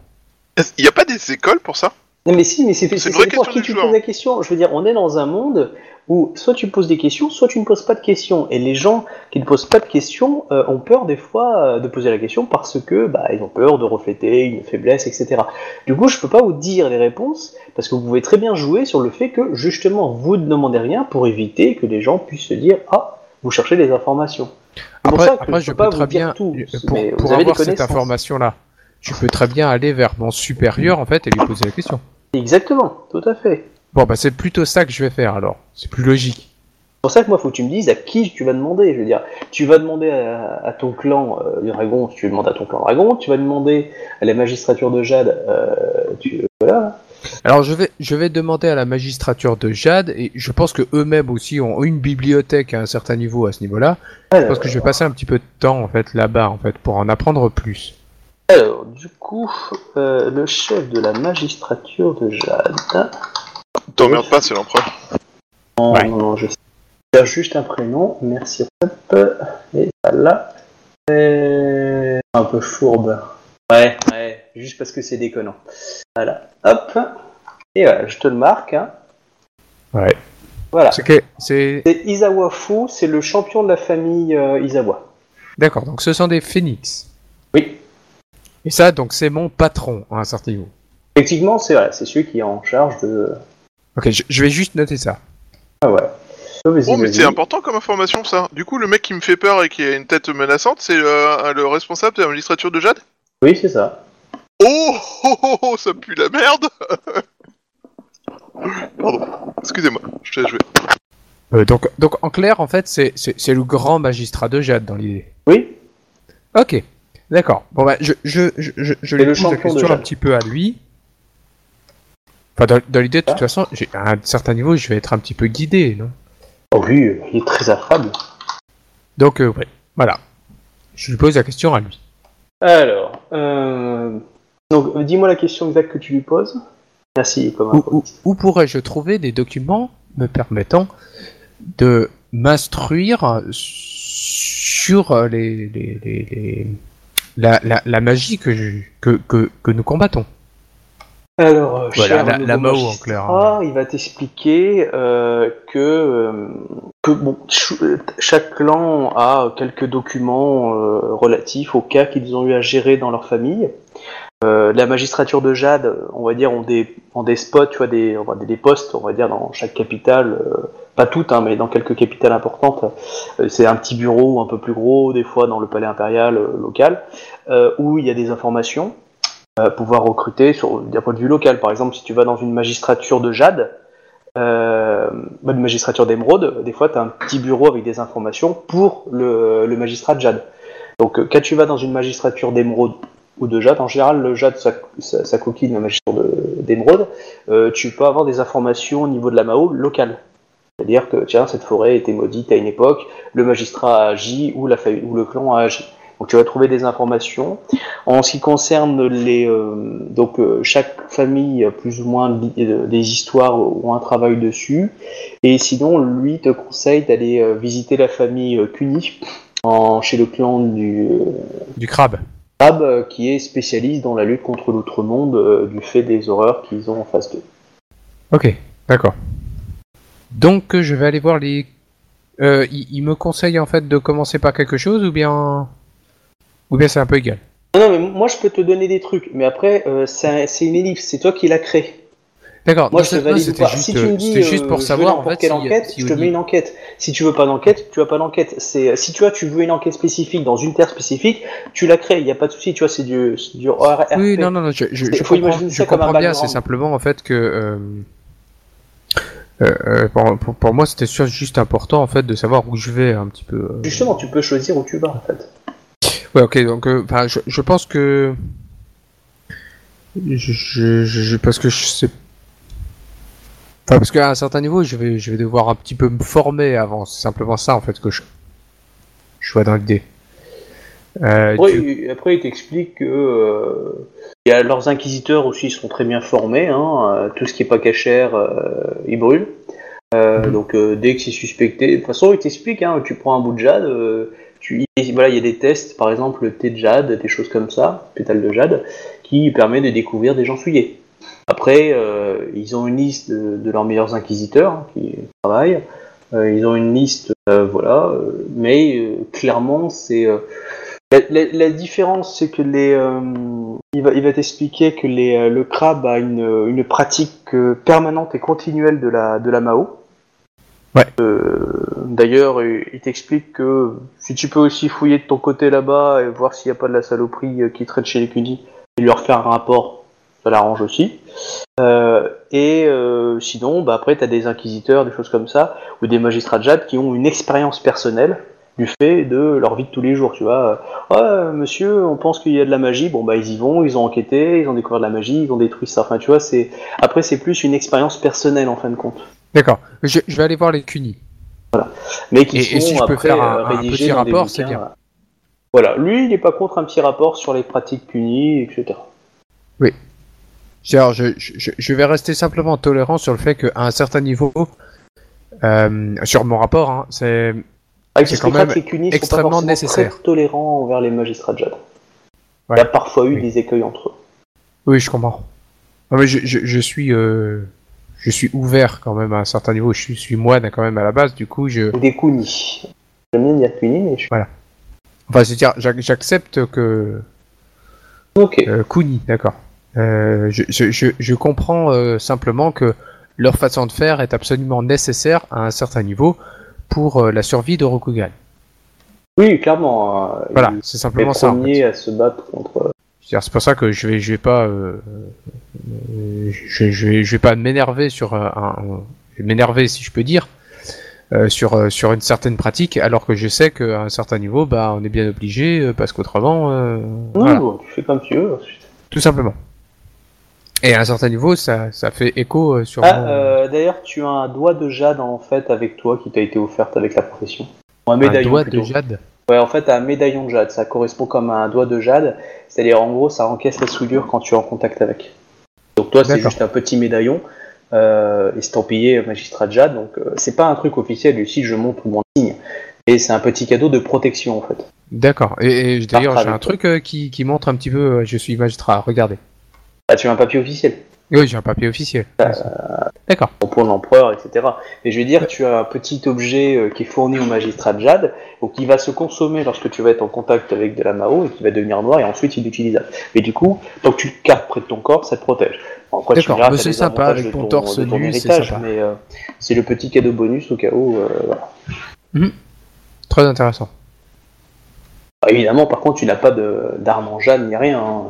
Il y a pas des écoles pour ça? Non, mais si, mais c'est question qui tu joueur. poses la question. Je veux dire, on est dans un monde où soit tu poses des questions, soit tu ne poses pas de questions. Et les gens qui ne posent pas de questions euh, ont peur des fois euh, de poser la question parce que bah, ils ont peur de refléter une faiblesse, etc. Du coup, je peux pas vous dire les réponses parce que vous pouvez très bien jouer sur le fait que justement vous ne demandez rien pour éviter que les gens puissent se dire ah vous cherchez des informations. Pour Après, ça que après, je je peux pas vous très dire bien, tout. pour, mais pour vous avez des avoir cette connaissances. information-là, je peux très bien aller vers mon supérieur, en fait, et lui poser la question. Exactement, tout à fait. Bon, bah, c'est plutôt ça que je vais faire, alors. C'est plus logique. C'est pour ça que moi, faut que tu me dises à qui tu vas demander. Je veux dire, tu vas demander à, à ton clan euh, du dragon, tu demandes à ton clan dragon, tu vas demander à la magistrature de Jade, euh, tu, voilà. Alors je vais je vais demander à la magistrature de Jade et je pense que eux-mêmes aussi ont une bibliothèque à un certain niveau à ce niveau-là. Je pense que je vais passer un petit peu de temps en fait là-bas en fait pour en apprendre plus. Alors, du coup, euh, le chef de la magistrature de Jade. T'emmerdes pas, c'est l'empereur. Non, Ouais. non, non, je cherche juste un prénom. Merci. Hop. Et voilà. Et... Un peu fourbe. Ouais, ouais, juste parce que c'est déconnant. Voilà. Hop. Et voilà, je te le marque. Hein. Ouais. Voilà. C'est c'est C'est Izawa Fu, c'est le champion de la famille euh, Izawa. d'accord. Donc ce sont des phénix. Et ça donc c'est mon patron à un certain niveau. Effectivement, c'est vrai, c'est celui qui est en charge de. Ok, je, je vais juste noter ça. Ah ouais. Oh, Oh, mais c'est important comme information ça. Du coup, le mec qui me fait peur et qui a une tête menaçante, c'est euh, le responsable de la magistrature de Jade? Oui, c'est ça. Oh, oh, oh, oh, ça pue la merde Pardon, excusez-moi, je laisse jouer. Euh, donc donc en clair en fait c'est le grand magistrat de Jade dans l'idée. Oui. Ok. D'accord. Bon bah je je je je, lui pose la question un petit peu à lui. Enfin dans, dans l'idée de toute façon j'ai- à un certain niveau je vais être un petit peu guidé non? Oh oui, il est très affable. Donc euh, ouais voilà. Je lui pose la question à lui. Alors, euh... donc, dis-moi la question exacte que tu lui poses. Merci, comme Où, où, où pourrais-je trouver des documents me permettant de m'instruire sur les, les, les, les- la, la, la magie que, je- que, que, que nous combattons Alors, euh, Voilà, cher la- nouveau la Mao, en magistrat, clair, hein. il va t'expliquer euh, que, euh, que bon, ch- chaque clan a quelques documents euh, relatifs aux cas qu'ils ont eu à gérer dans leur famille. Euh, la magistrature de Jade, on va dire, ont des, ont des spots, tu vois, des, on va dire des postes, on va dire, dans chaque capitale, euh, pas toutes, hein, mais dans quelques capitales importantes. Euh, c'est un petit bureau un peu plus gros, des fois dans le palais impérial euh, local, euh, où il y a des informations euh, pouvoir recruter d'un point de vue local. Par exemple, si tu vas dans une magistrature de Jade, euh, une magistrature d'émeraude, des fois tu as un petit bureau avec des informations pour le, magistrat de Jade. Donc euh, quand tu vas dans une magistrature d'émeraude ou de Jade, en général le Jade ça, coquine la magistrature de- d'émeraude, euh, tu peux avoir des informations au niveau de la Mao locale. C'est-à-dire que tiens, cette forêt a été maudite à une époque, le magistrat a agi ou, la, ou le clan a agi. Donc tu vas trouver des informations. En ce qui concerne les, euh, donc euh, chaque famille a plus ou moins li- euh, des histoires ou un travail dessus. Et sinon, lui te conseille d'aller euh, visiter la famille Kuni en, chez le clan du Du crabe. Crab, euh, qui est spécialiste dans la lutte contre l'outre-monde euh, du fait des horreurs qu'ils ont en face d'eux. Ok, d'accord. Donc je vais aller voir les... Euh, il, il me conseille en fait de commencer par quelque chose ou bien... Ou bien c'est un peu égal? Non, non, mais moi je peux te donner des trucs, mais après euh, c'est un- c'est une ellipse, c'est toi qui l'as créé. D'accord, Moi non, je te non, valide pas. juste, Si tu me dis juste euh, pour je veux savoir en fait quelle si- enquête, si je te mets une enquête. Si tu veux pas d'enquête, tu as pas d'enquête. C'est si tu vois tu veux une enquête spécifique dans une terre spécifique, tu la crées. Il y a pas de souci. Tu vois c'est du. Oui, non, non, non, je, je, je faut imaginer je un comprends bien, c'est simplement en fait que... euh, euh, pour, pour- pour moi, c'était juste important en fait de savoir où je vais un petit peu. euh. Justement, tu peux choisir où tu vas en fait. Ouais, ok, donc euh, je, je pense que. Je, je, je- parce que je sais. Enfin, parce qu'à un certain niveau, je vais, je vais devoir un petit peu me former avant. C'est simplement ça, en fait, que je, je vois dans l'idée. Euh, Après, du- il- après, il t'explique que euh, il y a leurs inquisiteurs aussi, sont très bien formés. Hein, euh, tout ce qui est pas cachère, ils brûlent. Mhm. Donc dès que c'est suspecté, de toute façon, il t'explique. Hein, tu prends un bout de jade, tu, il- voilà, il y a des tests, par exemple le thé de jade, des choses comme ça, pétale de jade, qui permet de découvrir des gens souillés. Après, euh, ils ont une liste de, de leurs meilleurs inquisiteurs hein, qui travaillent. Euh, ils ont une liste, euh, voilà, mais clairement, c'est la, la- la différence, c'est que les, euh, il va, il va t'expliquer que les, euh, le crabe a une, une pratique euh, permanente et continuelle de la, de la Mao. Ouais. Euh, D'ailleurs, il t'explique que si tu peux aussi fouiller de ton côté là-bas et voir s'il n'y a pas de la saloperie euh, qui traite chez les Kuni et leur faire un rapport, ça l'arrange aussi. Euh, et euh, sinon, bah après, tu as des inquisiteurs, des choses comme ça, ou des magistrats de jade qui ont une expérience personnelle du fait de leur vie de tous les jours, tu vois. Monsieur, on pense qu'il y a de la magie. Bon, bah, ils y vont, ils ont enquêté, ils ont découvert de la magie, ils ont détruit ça. Enfin, tu vois, c'est. Après, c'est plus une expérience personnelle en fin de compte. D'accord. Je, je vais aller voir les CUNY. Mais qui Et- sont et si je peux faire un- euh, un petit rapport, c'est bien. Voilà, lui, il n'est pas contre un petit rapport sur les pratiques punies, etc. Alors, je, je, je vais rester simplement tolérant sur le fait qu'à un certain niveau, euh, sur mon rapport, hein, c'est Ah, C'est quand même cunis sont pas extrêmement forcément nécessaire. très tolérants envers les magistrats de jade. Ouais. Il y a parfois eu Oui. des écueils entre eux. Oui, je comprends. Non, mais je, je, je suis, euh, je suis ouvert quand même à un certain niveau. Je suis, je suis moine quand même à la base. Du coup, je, des cunis. J'aime bien dire cunis, mais je... enfin, c'est-à-dire, j'ac- j'accepte que Ok. euh, Kuni, d'accord. Euh, je, je, je, je comprends euh, simplement que leur façon de faire est absolument nécessaire à un certain niveau pour euh, la survie de Rokugan. Oui, clairement. euh, Voilà, il c'est est simplement ça. en fait. premier à se battre contre... C'est-à-dire, C'est pour ça que je vais, je vais pas, euh, euh, je, je vais, je vais pas m'énerver sur un, un- m'énerver si je peux dire, euh, sur euh, sur une certaine pratique, alors que je sais qu'à un certain niveau, bah, on est bien obligé, euh, parce qu'autrement, euh, Non, voilà, bon, tu fais comme tu veux. ensuite. tout simplement. Et à un certain niveau, ça, ça fait écho euh, sur Ah, mon- euh, d'ailleurs, tu as un doigt de jade en fait avec toi qui t'a été offerte avec la profession. Ou un un médaillon doigt plutôt. de jade. Ouais, en fait, un médaillon de jade. Ça correspond comme à un doigt de jade. C'est-à-dire, en gros, ça encaisse la souillure quand tu es en contact avec. Donc toi, c'est juste un petit médaillon euh, estampillé magistrat de jade. Donc euh, c'est pas un truc officiel. Ici, je montre mon signe. Et c'est un petit cadeau de protection en fait. D'accord. Et, et d'ailleurs, j'ai un truc euh, qui, qui montre un petit peu, je suis magistrat. Regardez. Bah, tu as un papier officiel. Oui, j'ai un papier officiel. D'accord. Bon, pour l'empereur, etc. Mais je veux dire, tu as un petit objet euh, qui est fourni au magistrat de jade, donc qui va se consommer lorsque tu vas être en contact avec de la Mao et qui va devenir noir et ensuite il est utilisable. Mais du coup, tant que tu le gardes près de ton corps, ça te protège. D'accord, bah, c'est sympa, avec ton ton, torse ton nu, c'est sympa. mais euh, c'est le petit cadeau bonus au cas où. euh, voilà. Très intéressant. Ah, évidemment, par contre, tu n'as pas d'arme en jade ni rien. Hein.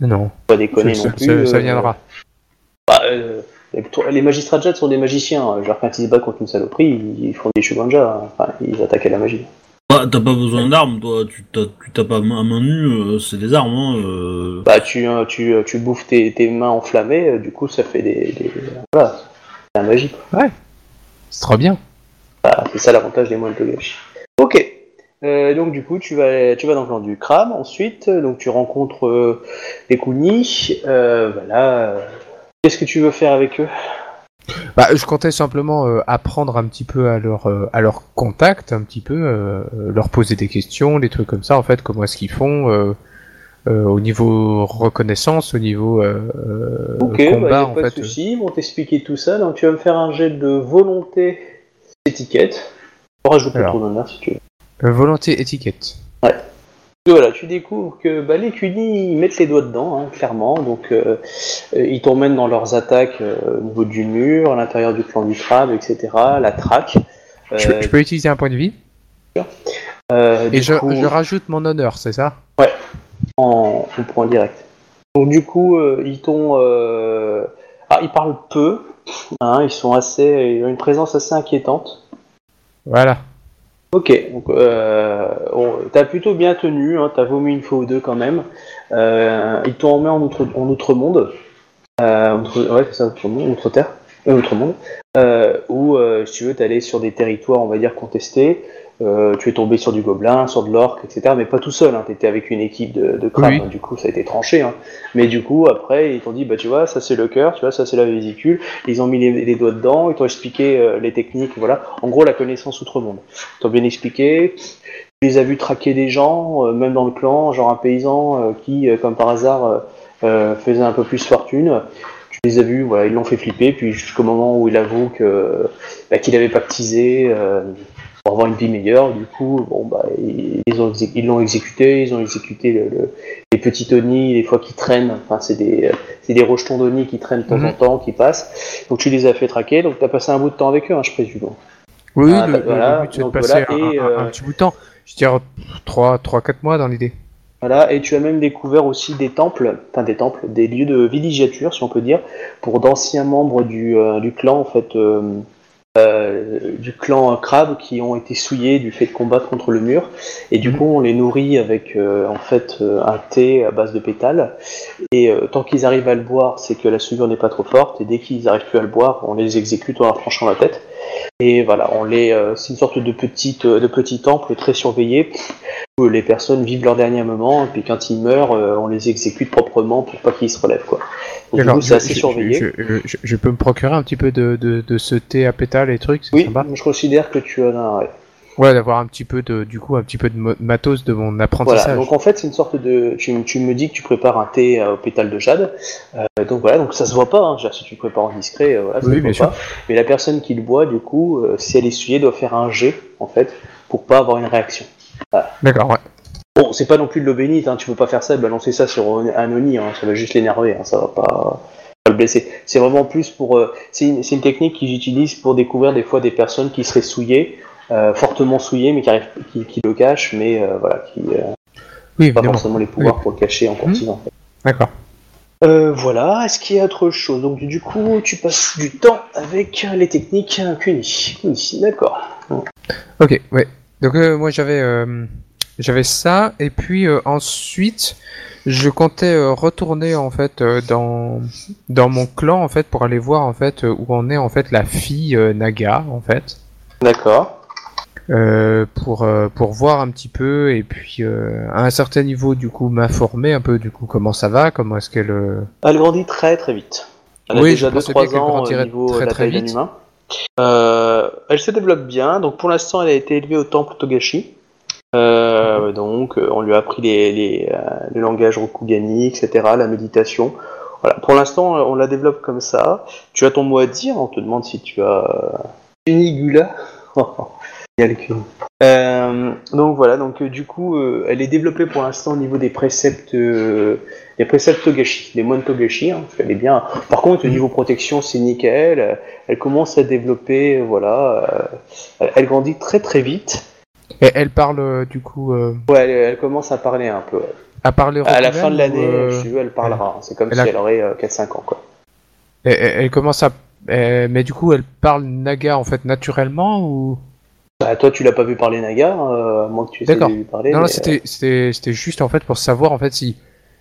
Non, Pas déconner ça, non ça- plus. ça euh, viendra. bah, euh, les magistrats de jade sont des magiciens. Genre, quand ils se battent contre une saloperie, ils, font des shuganja. Enfin, ils attaquent à la magie. Ah, t'as pas besoin d'armes, toi, tu tapes à main, nue, euh, c'est des armes, hein. euh. Bah, tu, tu, tu bouffes tes, tes mains enflammées, du coup, ça fait des. des- voilà, c'est la magie. quoi. C'est trop bien. Bah, c'est ça l'avantage des moines de gâchis. Ok. Euh, donc, du coup, tu vas, tu vas dans le clan du crabe. Ensuite, euh, donc, tu rencontres euh, les Kuni. Euh, voilà. Qu'est-ce que tu veux faire avec eux? Bah, je comptais simplement apprendre un petit peu à leur à leur contact, un petit peu, leur poser des questions, des trucs comme ça en fait, comment est-ce qu'ils font au niveau reconnaissance, au niveau euh, euh, Ok, bah, y combat a en pas de fait. souci. Ils vont t'expliquer tout ça. Donc, tu vas me faire un jet de volonté étiquette. On rajoute ton honneur si tu veux. Euh, volonté étiquette. Et voilà, tu découvres que bah, les Kuni ils mettent les doigts dedans, hein, clairement. Donc, euh, euh, ils t'emmènent dans leurs attaques euh, au niveau du mur, à l'intérieur du clan du crabe, etc. La traque. Euh, Je, je peux utiliser un point de vie? Et je, coup, je rajoute mon honneur, c'est ça? En, on prend en direct. Donc, du coup, ils t'ont. Ah, ils parlent peu. Hein, ils sont assez. Ils ont une présence assez inquiétante. Voilà. Ok, donc euh, t'as plutôt bien tenu, hein, t'as vomi une fois ou deux quand même. Euh, ils t'ont emmené en outre, en outre-monde. Euh, outre, ouais, c'est ça, outre-monde, outre-terre, euh, outre-monde. Euh, où, euh, si tu veux, t'allais sur des territoires, on va dire, contestés. Euh, tu es tombé sur du gobelin, sur de l'orque, etc. Mais pas tout seul, hein, t'étais avec une équipe de, de Oui. hein, du coup ça a été tranché. Hein. Mais du coup, après, ils t'ont dit, bah tu vois, ça c'est le cœur, tu vois, ça c'est la vésicule. Ils ont mis les, les doigts dedans, ils t'ont expliqué euh, les techniques, voilà. En gros, la connaissance outre-monde. Ils t'ont bien expliqué. Tu les as vus traquer des gens, euh, même dans le clan, genre un paysan euh, qui, euh, comme par hasard, euh, euh, faisait un peu plus fortune. Tu les as vus, voilà, ils l'ont fait flipper, puis jusqu'au moment où il avoue que bah, qu'il avait pactisé euh, pour avoir une vie meilleure. Du coup, bon bah ils l'ont exécuté, ils ont exécuté le, le- les petits Tony, des fois qui traînent. Enfin, c'est des c'est des rejetons d'Oni qui traînent de temps Mhm. en temps, qui passent. Donc tu les as fait traquer. Donc tu as passé un bout de temps avec eux, hein, je présume. Oui, Ah, le, bah, voilà, le but c'est de donc passer voilà, un, et, euh, un petit bout de temps. Je dirais 3-4 mois dans l'idée. Voilà, et tu as même découvert aussi des temples, enfin des temples, des lieux de villégiature, si on peut dire, pour d'anciens membres du, euh, du clan, en fait, euh, euh, du clan crabe qui ont été souillés du fait de combattre contre le mur. Et du Mhm. coup, on les nourrit avec, euh, en fait, euh, un thé à base de pétales. Et euh, tant qu'ils arrivent à le boire, c'est que la souillure n'est pas trop forte. Et dès qu'ils n'arrivent plus à le boire, on les exécute en leur tranchant la tête. Et voilà, on les, c'est une sorte de petite, de petit temple très surveillé où les personnes vivent leur dernier moment, et puis quand ils meurent, euh, on les exécute proprement pour pas qu'ils se relèvent, quoi. Donc, du coup, c'est assez je- surveillé. Je, je- je- je peux me procurer un petit peu de, de, de ce thé à pétales et trucs, oui, sympa. je considère que tu en as. ouais. Ouais, d'avoir un petit peu de, du coup, un petit peu de matos de mon Voilà, apprentissage. donc en fait, c'est une sorte de. Tu, tu me dis que tu prépares un thé euh, au pétale de jade. Euh, donc voilà, donc ça se voit pas. Hein. Si tu le prépares en discret, euh, voilà, ça Oui, se voit sûr. pas. Mais la personne qui le boit, du coup, si elle est souillée, doit faire un jet, en fait, pour pas avoir une réaction. D'accord, ouais. Bon, c'est pas non plus de l'eau bénite, hein. tu peux pas faire ça, balancer ça sur un Oni, hein. ça va juste l'énerver, hein. ça va pas, pas le blesser. C'est vraiment plus pour. euh, c'est une, technique qu'ils utilisent pour découvrir des fois des personnes qui seraient souillées, euh, fortement souillées, mais qui, arrivent, qui, qui le cachent, mais euh, voilà, qui Oui, pas forcément les pouvoirs pour le cacher en en fait. D'accord. Voilà, est-ce qu'il y a autre chose? Donc du coup, tu passes du temps avec les techniques Kuni. Kuni, d'accord. Ok, ouais. Donc euh, moi j'avais euh, j'avais ça et puis euh, ensuite je comptais retourner en fait dans dans mon clan en fait pour aller voir en fait où en est en fait la fille Naga en fait D'accord. pour pour voir un petit peu et puis à un certain niveau du coup m'informer un peu du coup comment ça va comment est-ce qu'elle Elle grandit très très vite. Elle a Oui, déjà je pensais bien 2-3 qu'elle ans au niveau très, très vite. humain. Euh, elle se développe bien, donc pour l'instant elle a été élevée au temple Togashi. Euh, donc euh, on lui a appris les, les, le langage Rokugani, etc., la méditation. Voilà. Pour l'instant on la développe comme ça. Tu as ton mot à dire, on te demande si tu as Unigula. Donc voilà, donc du coup, elle est développée pour l'instant au niveau des préceptes, euh, des préceptes Togashi, les moines Togashi, hein, qu'elle est bien. Par contre, au niveau protection, c'est nickel. euh, Elle commence à développer, euh, voilà, euh, elle, elle grandit très très vite. et elle parle euh, du coup euh, Ouais, elle, elle commence à parler un peu. ouais. à parler À la fin de l'année, euh, je sais, elle parlera. hein. C'est comme elle si a- elle aurait euh, 4-5 ans, quoi. elle, elle- elle commence à euh, mais du coup elle parle Naga en fait naturellement ou? Bah, toi, tu l'as pas vu parler Naga, euh, à moins que tu de lui parler. Non, non, mais, c'était, c'était, c'était juste en fait pour savoir en fait si,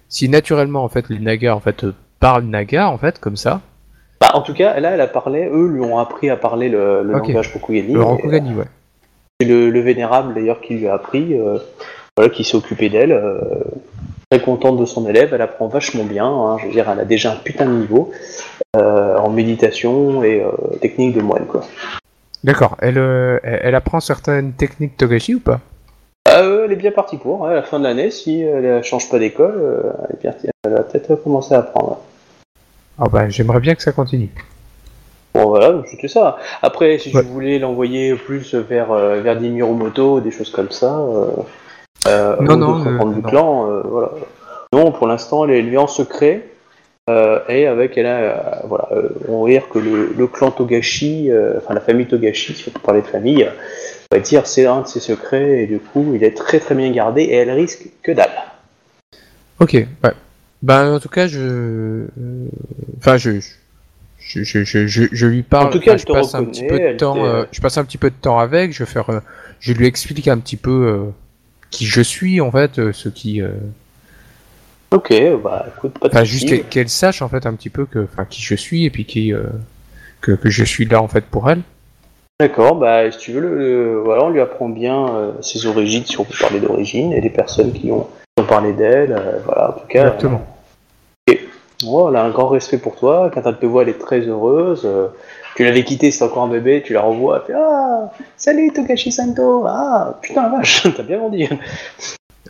si naturellement en fait les Nagas en fait euh, parlent Naga en fait comme ça. Bah, en tout cas, là, elle a parlé. Eux lui ont appris à parler le, langage Rokugani. Le et, Rokugani, ouais. C'est le, le vénérable d'ailleurs qui lui a appris, euh, voilà, qui s'est occupé d'elle. euh, très contente de son élève, elle apprend vachement bien. hein, je veux dire, elle a déjà un putain de niveau euh, en méditation et technique de moine, quoi. D'accord. Elle, elle, elle apprend certaines techniques Togashi ou pas? Ah, euh, elle est bien partie pour. hein, à la fin de l'année, si elle ne change pas d'école, euh, elle, est bien- elle va peut-être commencer à apprendre. Ah bah j'aimerais bien que ça continue. Bon voilà, c'était ça. Après, si Ouais. je voulais l'envoyer plus vers euh, vers des Miromoto, des choses comme ça, euh, euh, Non, non, euh, membres du non. clan, euh, voilà. Non, pour l'instant, elle est élevée en secret. euh, et avec elle a, euh, voilà, euh, on va dire que le, le clan Togashi, euh, enfin la famille Togashi, si on peut parler de famille, euh, on va dire c'est un de ses secrets et du coup il est très très bien gardé et elle risque que dalle. Ok, ouais. Ben en tout cas je, euh, enfin je, je, je, je, je, je lui parle. En tout cas, enfin, je passe un petit peu de temps. t'est- euh, je passe un petit peu de temps avec. Je vais faire. euh, je lui explique un petit peu euh, qui je suis en fait, euh, ce qui. euh, Ok, bah écoute, pas de Enfin, juste qu'elle qu'elle sache en fait un petit peu que, enfin, qui je suis et puis qui euh, que, que je suis là en fait pour elle. D'accord, bah si tu veux, le, le- voilà, on lui apprend bien euh, ses origines, si on peut parler d'origine, et les personnes qui ont, qui ont parlé d'elle, euh, voilà, en tout cas. Exactement. euh, elle a un grand respect pour toi, quand elle te voit, elle est très heureuse. euh, tu l'avais quitté, c'était encore un bébé, tu la revois, elle fait Ah, salut Togashi Santo, ah, putain la vache, t'as bien vendu.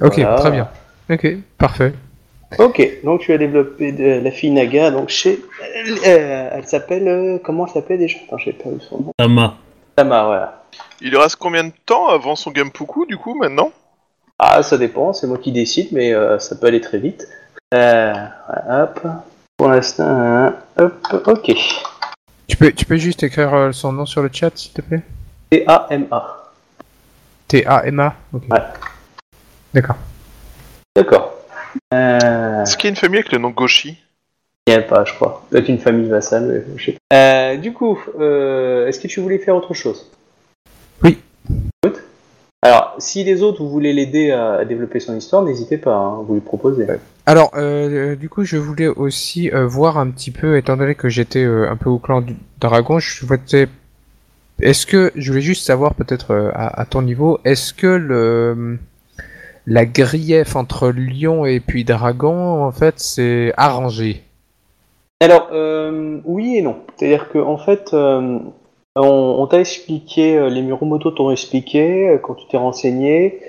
Ok, Voilà. très bien. Ok, parfait. Ok, donc tu as développé de, la fille Naga, donc chez. euh, elle s'appelle. euh, comment elle s'appelle déjà? Attends, j'ai pas eu son nom. Tama. Tama, voilà. Il lui reste combien de temps avant son Gampuku, du coup, maintenant? Ah, ça dépend, c'est moi qui décide, mais euh, ça peut aller très vite. Euh, hop. Pour l'instant, hein, hop, ok. Tu peux, tu peux juste écrire euh, son nom sur le chat, s'il te plaît? T-A-M-A. T-A-M-A Ok. Ouais. D'accord. D'accord. Euh, Est-ce qu'il y a une famille avec le nom Goshi? Il n'y a pas, je crois. Peut-être une famille vassale, mais je sais pas. Euh, du coup, euh, est-ce que tu voulais faire autre chose? Oui. Good. Alors, si les autres, vous voulez l'aider à, développer son histoire, n'hésitez pas, hein, vous lui proposez. Alors, euh, du coup, je voulais aussi euh, voir un petit peu, étant donné que j'étais euh, un peu au clan du dragon, je voulais... Est-ce que, je voulais juste savoir peut-être euh, à, à ton niveau, est-ce que le la grief entre lion et puis dragon, en fait, c'est arrangé? Alors, euh, oui et non. C'est-à-dire qu'en en fait, euh, on, t'a expliqué, euh, les Muromoto t'ont expliqué, euh, quand tu t'es renseigné,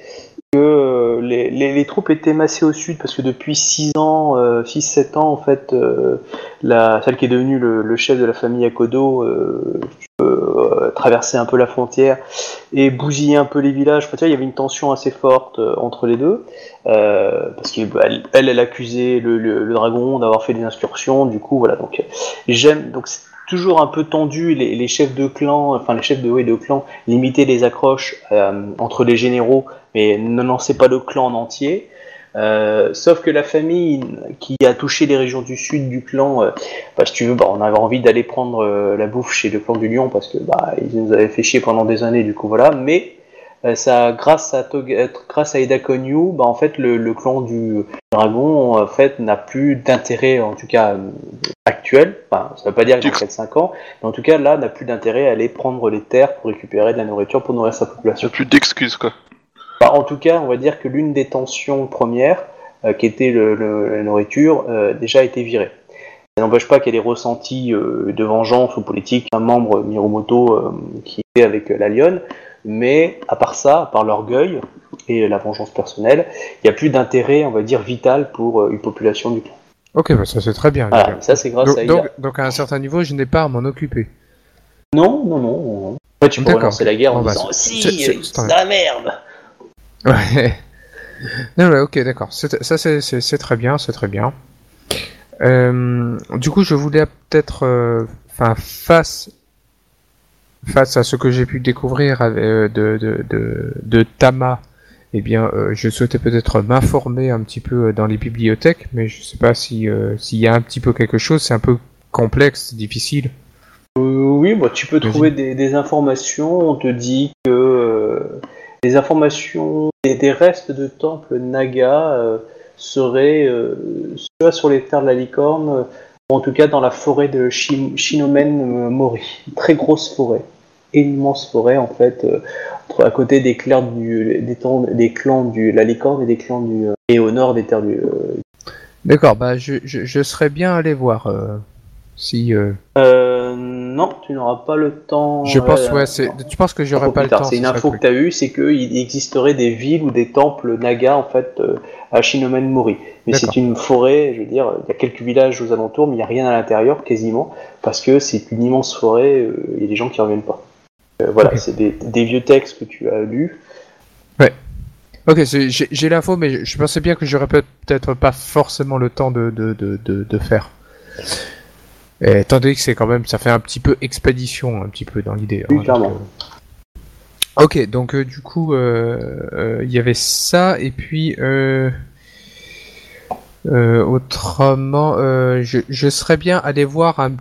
que les, les- troupes étaient massées au sud parce que depuis 6 ans, 6-7 ans, en fait, la, celle qui est devenue le, le chef de la famille Akodo euh, traversait un peu la frontière et bousillait un peu les villages. Tu vois, il y avait une tension assez forte euh, entre les deux. Euh, parce qu'elle, elle, elle accusait le, dragon d'avoir fait des incursions, du coup, voilà. Donc, j'aime. Donc, c'est toujours un peu tendu. Les, chefs de clan, enfin les chefs de, ouais, de clan, limitaient les accroches entre les généraux, mais ne lançaient pas le clan en entier. Euh, sauf que la famille qui a touché les régions du sud du clan, euh, bah, si tu veux, bah, on avait envie d'aller prendre euh, la bouffe chez le clan du lion parce que bah, ils nous avaient fait chier pendant des années, du coup voilà. Mais ça, grâce à Toga- grâce à Eda Konyu, bah, en fait, le, clan du dragon, en fait, n'a plus d'intérêt, en tout cas actuel. Enfin, ça veut pas dire que dans 4-5 ans, mais en tout cas, là, n'a plus d'intérêt à aller prendre les terres pour récupérer de la nourriture pour nourrir sa population. a plus d'excuses, quoi. Bah, en tout cas, on va dire que l'une des tensions premières, euh, qui était le, le- la nourriture, euh, déjà a été virée. Ça n'empêche pas qu'elle ait ressenti euh, de vengeance ou politique un membre Miromoto qui était avec la lionne, mais à part ça, à part l'orgueil et la vengeance personnelle, il n'y a plus d'intérêt, on va dire, vital pour une population du clan. Ok, bah ça c'est très bien. Voilà, ça c'est grâce donc, à donc, donc, à un certain niveau, je n'ai pas à m'en occuper. Non, non, non. En fait, tu peux relancer la guerre en bah, disant Si, c'est de la merde Ouais. Non, ouais, ok, d'accord. Ça, c'est- très bien, c'est très bien. Euh, du coup, je voulais peut-être, euh, enfin, face, face à ce que j'ai pu découvrir euh, de, de, de, de Tama, eh bien, je souhaitais peut-être m'informer un petit peu dans les bibliothèques, mais je sais pas si s'il y a un petit peu quelque chose. C'est un peu complexe, difficile. Oui, bah, tu peux trouver des, des informations. On te dit que des informations, des, des restes de temples Naga euh, seraient euh, soit sur les terres de la licorne, euh, ou en tout cas dans la forêt de Shi- Shinomen Mori. Très grosse forêt. Immense forêt en fait, entre- à côté des clans du, des, temps- des clans du la licorne et des clans du et au nord des terres du. D'accord, bah, je, je, je serais bien allé voir euh, si. euh, euh, non, tu n'auras pas le temps. je pense, euh, ouais, c'est. Tu penses que j'aurais Trop pas le tard. temps C'est une info que tu as eue, c'est qu'il existerait des villes ou des temples Naga en fait euh, à Shinomen Mori. Mais D'accord. c'est une forêt, je veux dire, il y a quelques villages aux alentours, mais il n'y a rien à l'intérieur quasiment, parce que c'est une immense forêt, il y a des gens qui reviennent pas. Euh, voilà, Ok. c'est des, des vieux textes que tu as lus. Ok, c'est- j'ai j'ai l'info, mais je, je pensais bien que j'aurais peut- peut-être pas forcément le temps de, de, de, de, de faire. Et, étant donné que c'est quand même, ça fait un petit peu expédition, un petit peu dans l'idée. Oui, clairement. euh, Ok, donc euh, du coup, euh, il y avait ça, et puis autrement, je, je serais bien allé voir un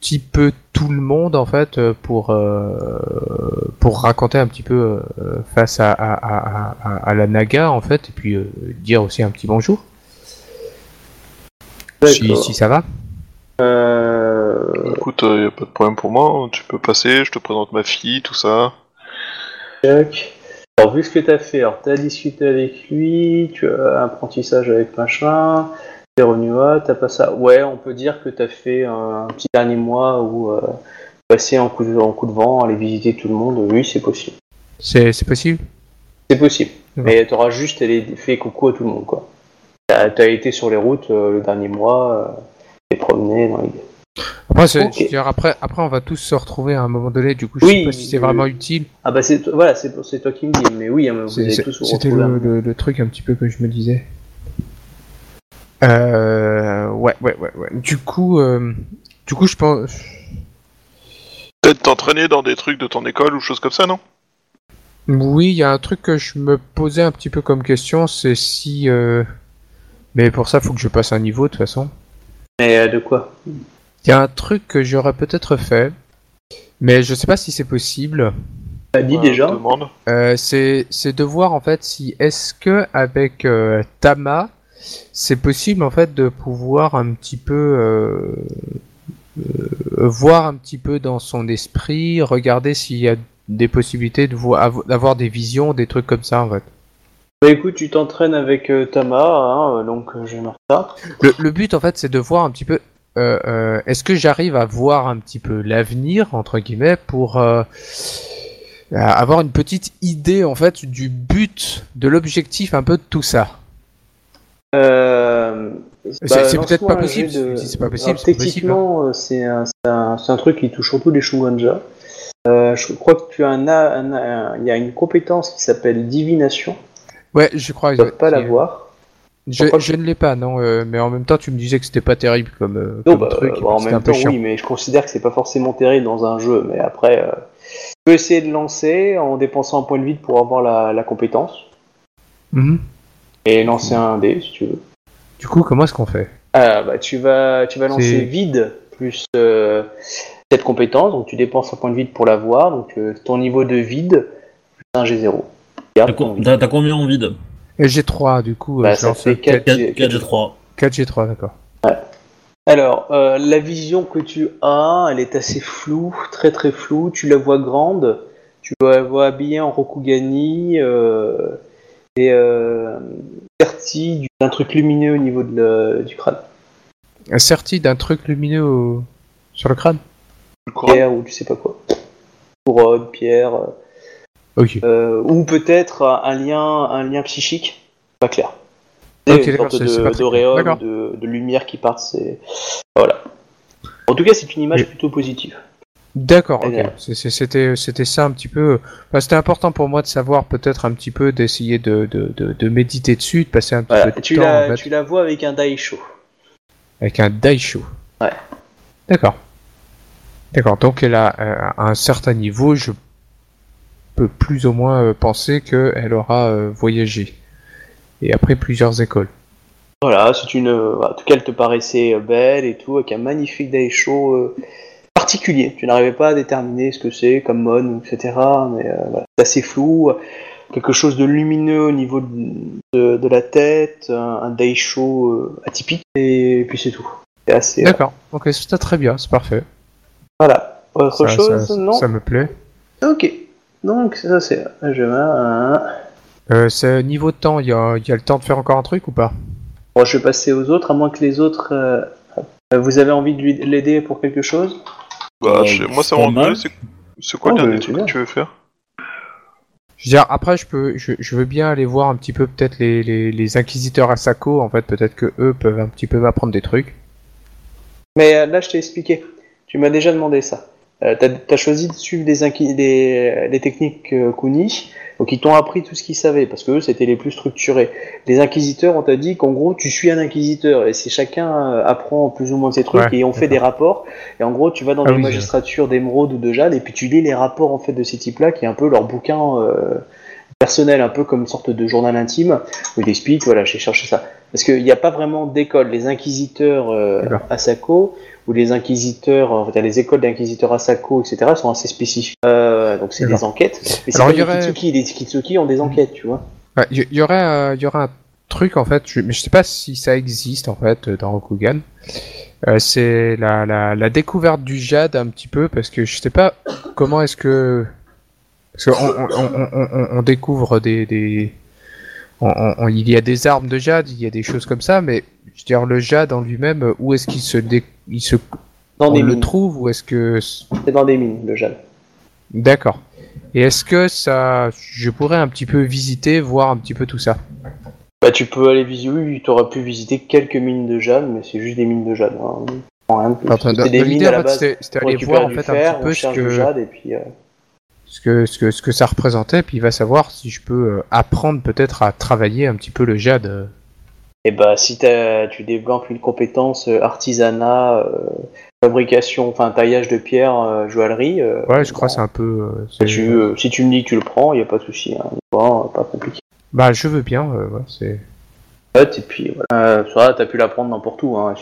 petit peu tout le monde en fait pour pour raconter un petit peu face à, à, à, à, à la Naga en fait et puis dire aussi un petit bonjour si ça va. Euh, Écoute, il a pas de problème pour moi, hein. tu peux passer, je te présente ma fille, tout ça. tac. Alors, vu ce que t'as fait, alors t'as discuté avec lui, tu as un apprentissage avec machin, t'es revenu à, t'as pas ça. Ouais, on peut dire que t'as fait un, petit dernier mois où euh, passer en coup, de, en coup de vent, aller visiter tout le monde, oui, c'est possible. C'est possible? C'est possible. D'accord. Mais t'auras juste fait coucou à tout le monde, quoi. T'as t'as été sur les routes euh, le dernier mois, euh, dans les... Après, je dire, après, après, on va tous se retrouver à un moment donné. Du coup, je Oui, sais pas si c'est vraiment utile. Ah bah c'est voilà, c'est c'est toi qui me dis, mais oui, hein, vous C'est- allez tous C'était retrouver. le, le- le truc un petit peu que je me disais. Euh, ouais, ouais, ouais, ouais. Du coup, euh, du coup, je pense. Peut-être t'entraîner dans des trucs de ton école ou choses comme ça, non? Oui, il y a un truc que je me posais un petit peu comme question, c'est si. euh, Mais pour ça, faut que je passe un niveau de toute façon. Mais euh, de quoi? Il y a un truc que j'aurais peut-être fait, mais je sais pas si c'est possible. T'as dit déjà? Demande. Euh, c'est c'est de voir en fait si est-ce que avec euh, Tama c'est possible en fait de pouvoir un petit peu euh, euh, voir un petit peu dans son esprit, regarder s'il y a des possibilités de vo- des visions, des trucs comme ça en fait. Bah écoute, tu t'entraînes avec euh, Tama, hein, euh, donc euh, je ça. Le, le but en fait c'est de voir un petit peu euh, est-ce que j'arrive à voir un petit peu l'avenir entre guillemets pour avoir une petite idée en fait du but, de l'objectif un peu de tout ça? Euh, C'est- c'est lance-moi peut-être pas jet si pas possible, Alors, c'est pas possible. Techniquement, c'est un, truc qui touche surtout les Shunganja. Euh, je crois que tu as un, il y a une compétence qui s'appelle divination. Ouais, je crois. Tu ne dois pas l'avoir. Je, je ne l'ai pas, non. euh, mais en même temps, tu me disais que c'était pas terrible comme, euh, Non, comme bah, truc. bah, en même un temps, oui, mais je considère que c'est pas forcément terrible dans un jeu. Mais après, euh, tu peux essayer de lancer en dépensant un point de vide pour avoir la, la compétence. Mhm. Et lancer un dé si tu veux. Du coup, comment est-ce qu'on fait? Ah, bah, tu vas, tu vas lancer vide plus euh, cette compétence, donc tu dépenses un point de vide pour l'avoir, donc euh, ton niveau de vide plus un G0. T'as co- combien en vide Et G3, du coup. euh, Bah, ça lance fait 4 4, 4 G3. 4 G3, d'accord. Alors, euh, la vision que tu as, elle est assez floue, très très floue. Tu la vois grande, tu la vois habillée en Rokugani euh, et euh, sertie d'un truc lumineux au niveau de du crâne. Serti d'un truc lumineux au- sur le crâne? Le courant. Pierre ou tu sais pas quoi. Couronne, pierre. Euh, Ok. Euh, ou peut-être un lien, un lien psychique, pas clair. Ok, une sorte de- de, de lumière qui part, c'est voilà. En tout cas, c'est une image plutôt positive. D'accord, ok. C'était c'était ça un petit peu. Enfin, C'était important pour moi de savoir peut-être un petit peu, d'essayer de, de, de, de méditer dessus, de passer un petit Voilà. peu de Tu, temps la, en fait, tu la vois avec un daisho. avec un daisho. Ouais. D'accord. D'accord, donc elle a euh, à un certain niveau, je peux plus ou moins euh, penser qu'elle aura euh, voyagé. Et après plusieurs écoles. Voilà, c'est une. euh, En tout cas, elle te paraissait belle et tout, avec un magnifique daisho euh, particulier. Tu n'arrivais pas à déterminer ce que c'est comme mon, etc. Mais euh, voilà, c'est assez flou. Quelque chose de lumineux au niveau de, de- de la tête, un, un daisho euh, atypique, et puis c'est tout. C'est assez. D'accord, ok, c'est très bien, c'est parfait. Voilà. Autre Ça- chose ça, Non? ça me plaît. Ok. Donc, ça c'est. Un. Euh, c'est niveau de temps, il y a, il y a le temps de faire encore un truc ou pas? Bon, je vais passer aux autres, à moins que les autres. euh, euh, Vous avez envie de lui- l'aider pour quelque chose? Bah, Euh, je- moi, ça pas me mal. rend C'est c'est quoi Oh, le dernier bah, truc que tu veux faire? Je veux dire, après, je peux, je, je veux bien aller voir un petit peu peut-être les, les, les inquisiteurs à Sako. En fait, peut-être que eux peuvent un petit peu m'apprendre des trucs. Mais euh, là, je t'ai expliqué. Tu m'as déjà demandé ça. Euh, t'as as choisi de suivre les techniques euh, Kuni, donc ils t'ont appris tout ce qu'ils savaient, parce que eux, c'était les plus structurés. Les inquisiteurs, on t'a dit qu'en gros, tu suis un inquisiteur, et c'est chacun euh, apprend plus ou moins ses trucs, Ouais, et on fait des rapports, et en gros, tu vas dans Ah oui, magistratures d'émeraude ou de jade, et puis tu lis les rapports en fait de ces types-là, qui est un peu leur bouquin euh, personnel, un peu comme une sorte de journal intime, où ils expliquent, voilà, j'ai cherché ça. Parce qu'il n'y a pas vraiment d'école. Les inquisiteurs euh, à Sako, où les inquisiteurs, euh, enfin, les écoles d'inquisiteurs Asako, etc., sont assez spécifiques. Euh, donc c'est des enquêtes. Mais c'est aurait- Kitsuki, les Kitsuki ont des enquêtes, tu vois. Ouais, Il y, y aurait, euh, il y aurait un truc en fait, je, mais je sais pas si ça existe en fait dans Rokugan. Euh, c'est la, la, la découverte du jade un petit peu parce que je sais pas comment est-ce que parce qu'on on, on, on, on- on découvre des, des... on- on- on- il y a des armes de jade, il y a des choses comme ça, mais je veux dire le jade en lui-même, euh, où est-ce qu'il se dé... il se Dans on des le mines. trouve ou est-ce que C'est dans des mines, le jade. d'accord. Et est-ce que ça, je pourrais un petit peu visiter, voir un petit peu tout ça? Bah, tu peux aller visiter, oui, tu aurais pu visiter quelques mines de jade, mais c'est juste des mines de jade. Hein. Rien de plus. Des mines à la base. c'était aller voir en fait fer, un petit peu ce cherche du que, jade, et puis... euh, ce que, ce que, ce que ça représentait, puis il va savoir si je peux euh, apprendre peut-être à travailler un petit peu le jade. Et bah si t'as- tu développes une compétence euh, artisanat, euh, fabrication, enfin taillage de pierre, euh, joaillerie, Ouais, je crois c'est un peu. tu, si tu me dis que tu le prends, il y a pas de souci, hein. Bon, pas compliqué. Bah, je veux bien. ouais, c'est. Et puis voilà, euh, t'as pu la prendre n'importe où. Hein.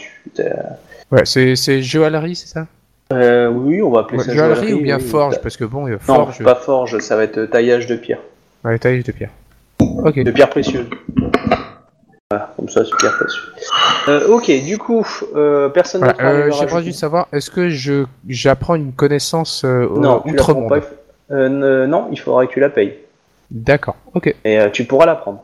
Ouais, c'est c'est joaillerie, c'est ça? Euh, oui, on va appeler Ouais, ça Joaillerie joaillerie ou bien oui. forge Parce que bon, il y a Non, forge. pas forge, ça va être taillage de pierre, Ouais, taillage de pierre. Ok. de pierre précieuse. Voilà, comme ça, c'est pierre précieuse. Euh, ok, du coup, euh, personne Voilà, d'autre a envie de euh, J'aimerais juste savoir, est-ce que je j'apprends une connaissance Non, outre-monde. Euh, non, il faudra que tu la payes. D'accord. Ok. Et euh, tu pourras l'apprendre.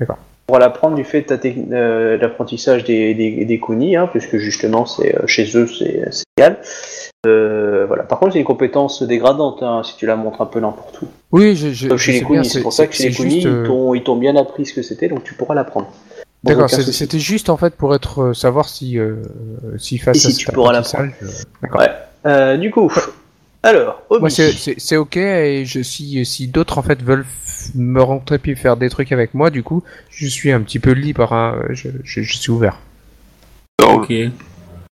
D'accord. Tu pourras l'apprendre du fait de euh, l'apprentissage des, des, des kunis, hein, puisque justement c'est chez eux c'est c'est égal. Voilà. Par contre, c'est une compétence dégradante hein, si tu la montres un peu n'importe où. Oui, je, je, chez les c'est pour ça que chez les juste, euh, ils t'ont- bien appris ce que c'était, donc tu pourras l'apprendre. D'accord, c'était juste en fait pour être euh, savoir si euh, si face Et si à tu pourras D'accord. Ouais. Euh, du coup, alors. Moi, c'est- ok et je, si, si d'autres en fait veulent me rencontrer puis faire des trucs avec moi, du coup, je suis un petit peu libre, hein, je, je, je suis ouvert. Ok.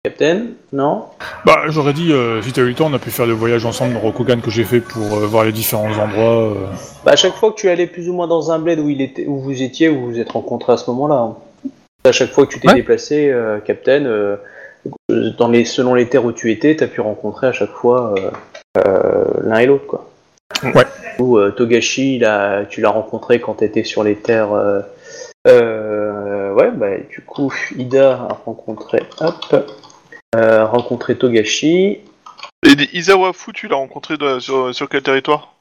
Captain, non? Bah, j'aurais dit, euh, si t'as eu le temps, on a pu faire le voyage ensemble dans Rokugan que j'ai fait pour euh, voir les différents endroits. euh. Bah, à chaque fois que tu allais plus ou moins dans un bled où, il était, où vous étiez, où vous vous êtes rencontrés à ce moment-là. hein. À chaque fois que tu t'es Ouais. déplacé, euh, Captain, euh, euh, dans les, selon les terres où tu étais, t'as pu rencontrer à chaque fois euh, euh, l'un et l'autre, quoi. Ouais. Ou euh, Togashi, il a- tu l'as rencontré quand t'étais sur les terres. euh, euh, ouais, bah du coup, Ida a rencontré, hop, euh, rencontré Togashi. Et Izawa Fu, tu l'as rencontré de- sur, sur quel territoire?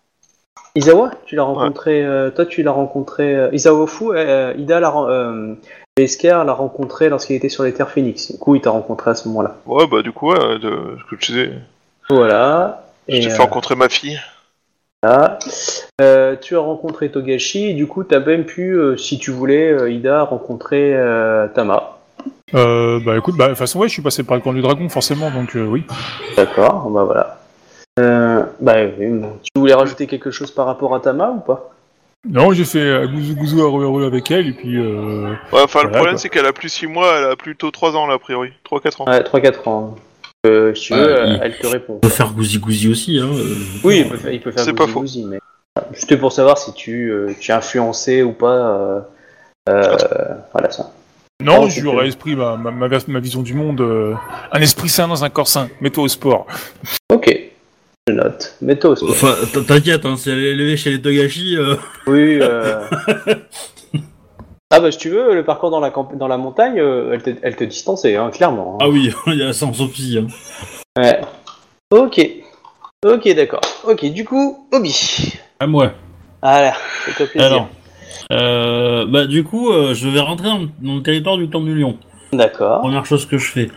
Isawa, tu l'as rencontré, euh, toi tu l'as rencontré, euh, Isawa Fu, euh, Ida l'a, l'a rencontré lorsqu'il était sur les terres Phoenix. Du coup, il t'a rencontré à ce moment-là. Ouais, bah du coup, ouais, de, ce que je disais, Voilà. je t'ai fait rencontrer ma fille. voilà. Tu as rencontré Togashi, et du coup, t'as même pu, si tu voulais, Ida, rencontrer Tama. Euh, bah écoute, bah de toute façon, ouais, je suis passé par le camp du dragon, forcément, donc euh, oui. D'accord, bah voilà. Euh, bah, tu voulais rajouter quelque chose par rapport à Tama ou pas? Non, j'ai fait euh, gouzou gouzou heureux heureux avec elle, et puis euh, Ouais, enfin, le Voilà, problème, quoi. c'est qu'elle a plus 6 mois, elle a plutôt 3 ans, là, a priori. 3-4 ans. Ouais, 3-4 ans. Euh, si tu veux, Ouais, euh, il- elle te répond. On peut faire gousi gousi aussi, hein. euh. Oui, il peut faire, il peut faire Gouzi. Gouzi, mais c'était pour savoir si tu, euh, tu es influencé ou pas. euh, euh, voilà ça. Non, Non, je c'est lui aurais que- esprit ma, ma, ma, vision du monde, euh, un esprit sain dans un corps sain. Mets-toi au sport. Ok, je note. Métos. quoi. Enfin, t- t'inquiète, hein, si elle est élevée chez les Togashi, euh, Oui. euh. ah bah si tu veux, le parcours dans la, camp- dans la montagne, euh, elle, te, elle te distançait, hein, clairement. hein. ah oui, il y a sans Sophie. Hein. Ouais. Ok. Ok, d'accord. Ok, du coup, Obi. À moi. Voilà, c'est plaisir. Alors, euh, bah du coup, euh, je vais rentrer dans, dans le territoire du Temple du Lion. D'accord. Première chose que je fais.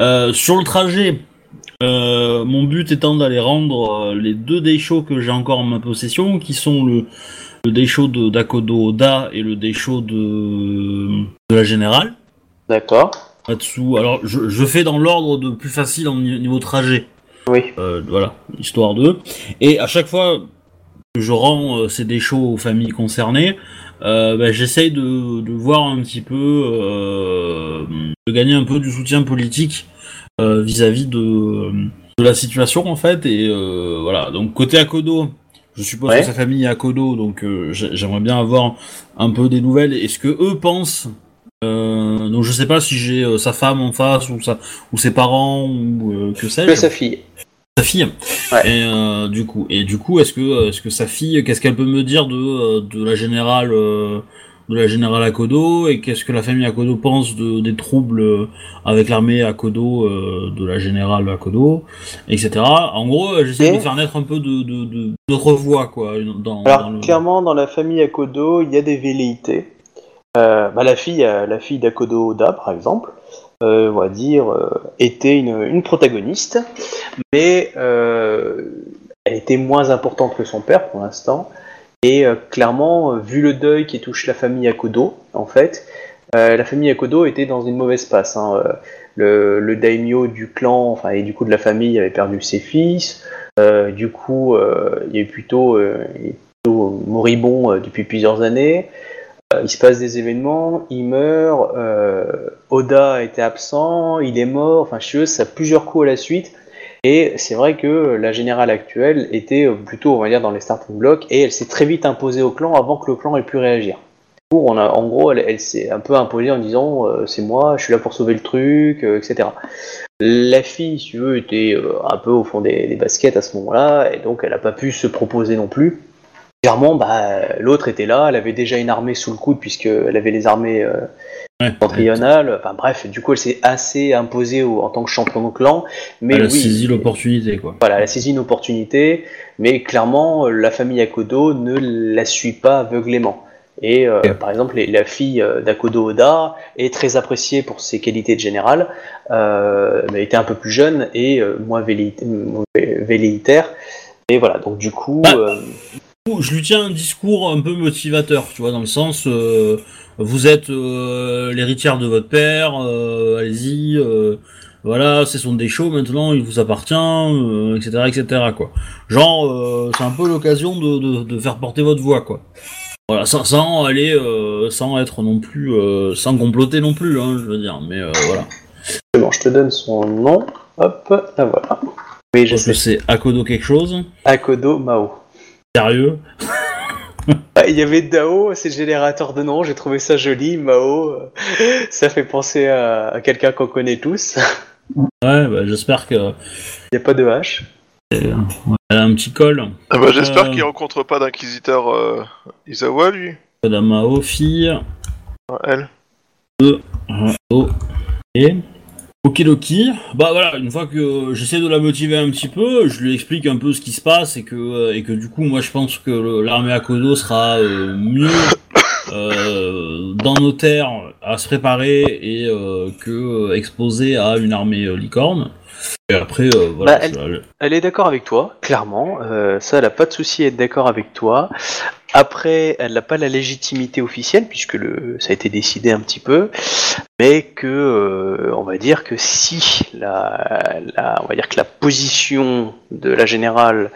Euh, sur le trajet, mon but étant d'aller rendre les deux Deisho que j'ai encore en ma possession, qui sont le, le de d'Akodo Oda et le Deisho de, de la Générale. D'accord. Là-dessous, alors je, je fais dans l'ordre de plus facile en ni- niveau trajet. Oui. Voilà, histoire de. Et à chaque fois que je rends euh, ces déchets aux familles concernées, euh, bah, j'essaye de, de voir un petit peu, euh, de gagner un peu du soutien politique euh, vis-à-vis de, de la situation en fait. Et voilà, donc côté Akodo, je suppose Ouais. que sa famille est Akodo, donc euh, j'ai- j'aimerais bien avoir un peu des nouvelles et ce que eux pensent donc je sais pas si j'ai sa femme en face ou sa ou ses parents ou que Que sais-je. sa fille. Sa fille. Ouais. Et euh, du coup, et du coup, est-ce que est-ce que sa fille, qu'est-ce qu'elle peut me dire de euh, de la générale euh, de la générale Akodo et qu'est-ce que la famille Akodo pense de des troubles euh, avec l'armée Akodo euh, de la générale Akodo, etc. En gros, euh, j'essaie Et- de faire naître un peu de de de notre voix quoi dans, Alors dans le- clairement, dans la famille Akodo, il y a des velléités. Euh, bah, la fille, euh, la fille d'Akodo Oda, par exemple, euh, on va dire, euh, était une, protagoniste, mais euh, elle était moins importante que son père pour l'instant. Et euh, clairement, euh, vu le deuil qui touche la famille Akodo, en fait, euh, la famille Akodo était dans une mauvaise passe. hein. Euh, Le, le daimyo du clan, enfin et du coup de la famille, avait perdu ses fils. Euh, du coup, euh, il est plutôt, euh, moribond euh, depuis plusieurs années. Euh, il se passe des événements, il meurt. euh, Oda a été absent, il est mort. Enfin, eux, ça a plusieurs coups à la suite. Et c'est vrai que la générale actuelle était euh, plutôt, on va dire, dans les starting blocks, et elle s'est très vite imposée au clan avant que le clan ait pu réagir. En gros, elle, s'est un peu imposée en disant c'est moi, je suis là pour sauver le truc, etc. La fille, si tu veux, était un peu au fond des baskets à ce moment-là, et donc elle n'a pas pu se proposer non plus. Clairement, bah, l'autre était là, elle avait déjà une armée sous le coude, puisqu'elle avait les armées euh, Ouais. septentrionales. Enfin bref, du coup, elle s'est assez imposée au- en tant que champion de clan. Mais elle a saisi l'opportunité quoi. voilà, elle a saisi une opportunité, mais clairement, la famille Akodo ne la suit pas aveuglément. Et euh, par exemple, les- la fille euh, d'Akodo Oda est très appréciée pour ses qualités de général, euh, mais elle était un peu plus jeune et euh, moins velléitaire. Et voilà, donc du coup, Ah. Je lui tiens un discours un peu motivateur, tu vois, dans le sens, euh, vous êtes euh, l'héritière de votre père, euh, allez-y, euh, voilà, c'est son déchaud maintenant, il vous appartient, euh, etc., etc., quoi. Genre, euh, c'est un peu l'occasion de, de, de faire porter votre voix, quoi. Voilà, sans, sans aller, euh, sans être non plus, euh, sans comploter non plus, hein, je veux dire, mais euh, voilà. bon, je te donne son nom. Hop, là voilà. Oui, je que sais. c'est Akodo quelque chose, Akodo Mao. Sérieux. Il y avait Dao, c'est le générateur de noms, j'ai trouvé ça joli, Mao, euh, ça fait penser à, à quelqu'un qu'on connaît tous. Ouais, bah, j'espère que Il n'y a pas de H. elle a un petit col. Ah bah, J'espère Euh. qu'il rencontre pas d'inquisiteur euh, Isawa, lui. Madame Mao, fille. Elle. Oh. Et. Okidoki. Bah voilà, une fois que j'essaie de la motiver un petit peu, je lui explique un peu ce qui se passe et que, euh, et que du coup, moi je pense que l'armée Akodo sera euh, mieux euh, dans nos terres à se préparer et euh, que exposée à une armée licorne. Et après, voilà. Bah, elle- Elle est d'accord avec toi, clairement. euh, ça, elle n'a pas de souci à être d'accord avec toi. Après, elle n'a pas la légitimité officielle, puisque le, ça a été décidé un petit peu, mais que, euh, on va dire que si la, la- on va dire que la position de la générale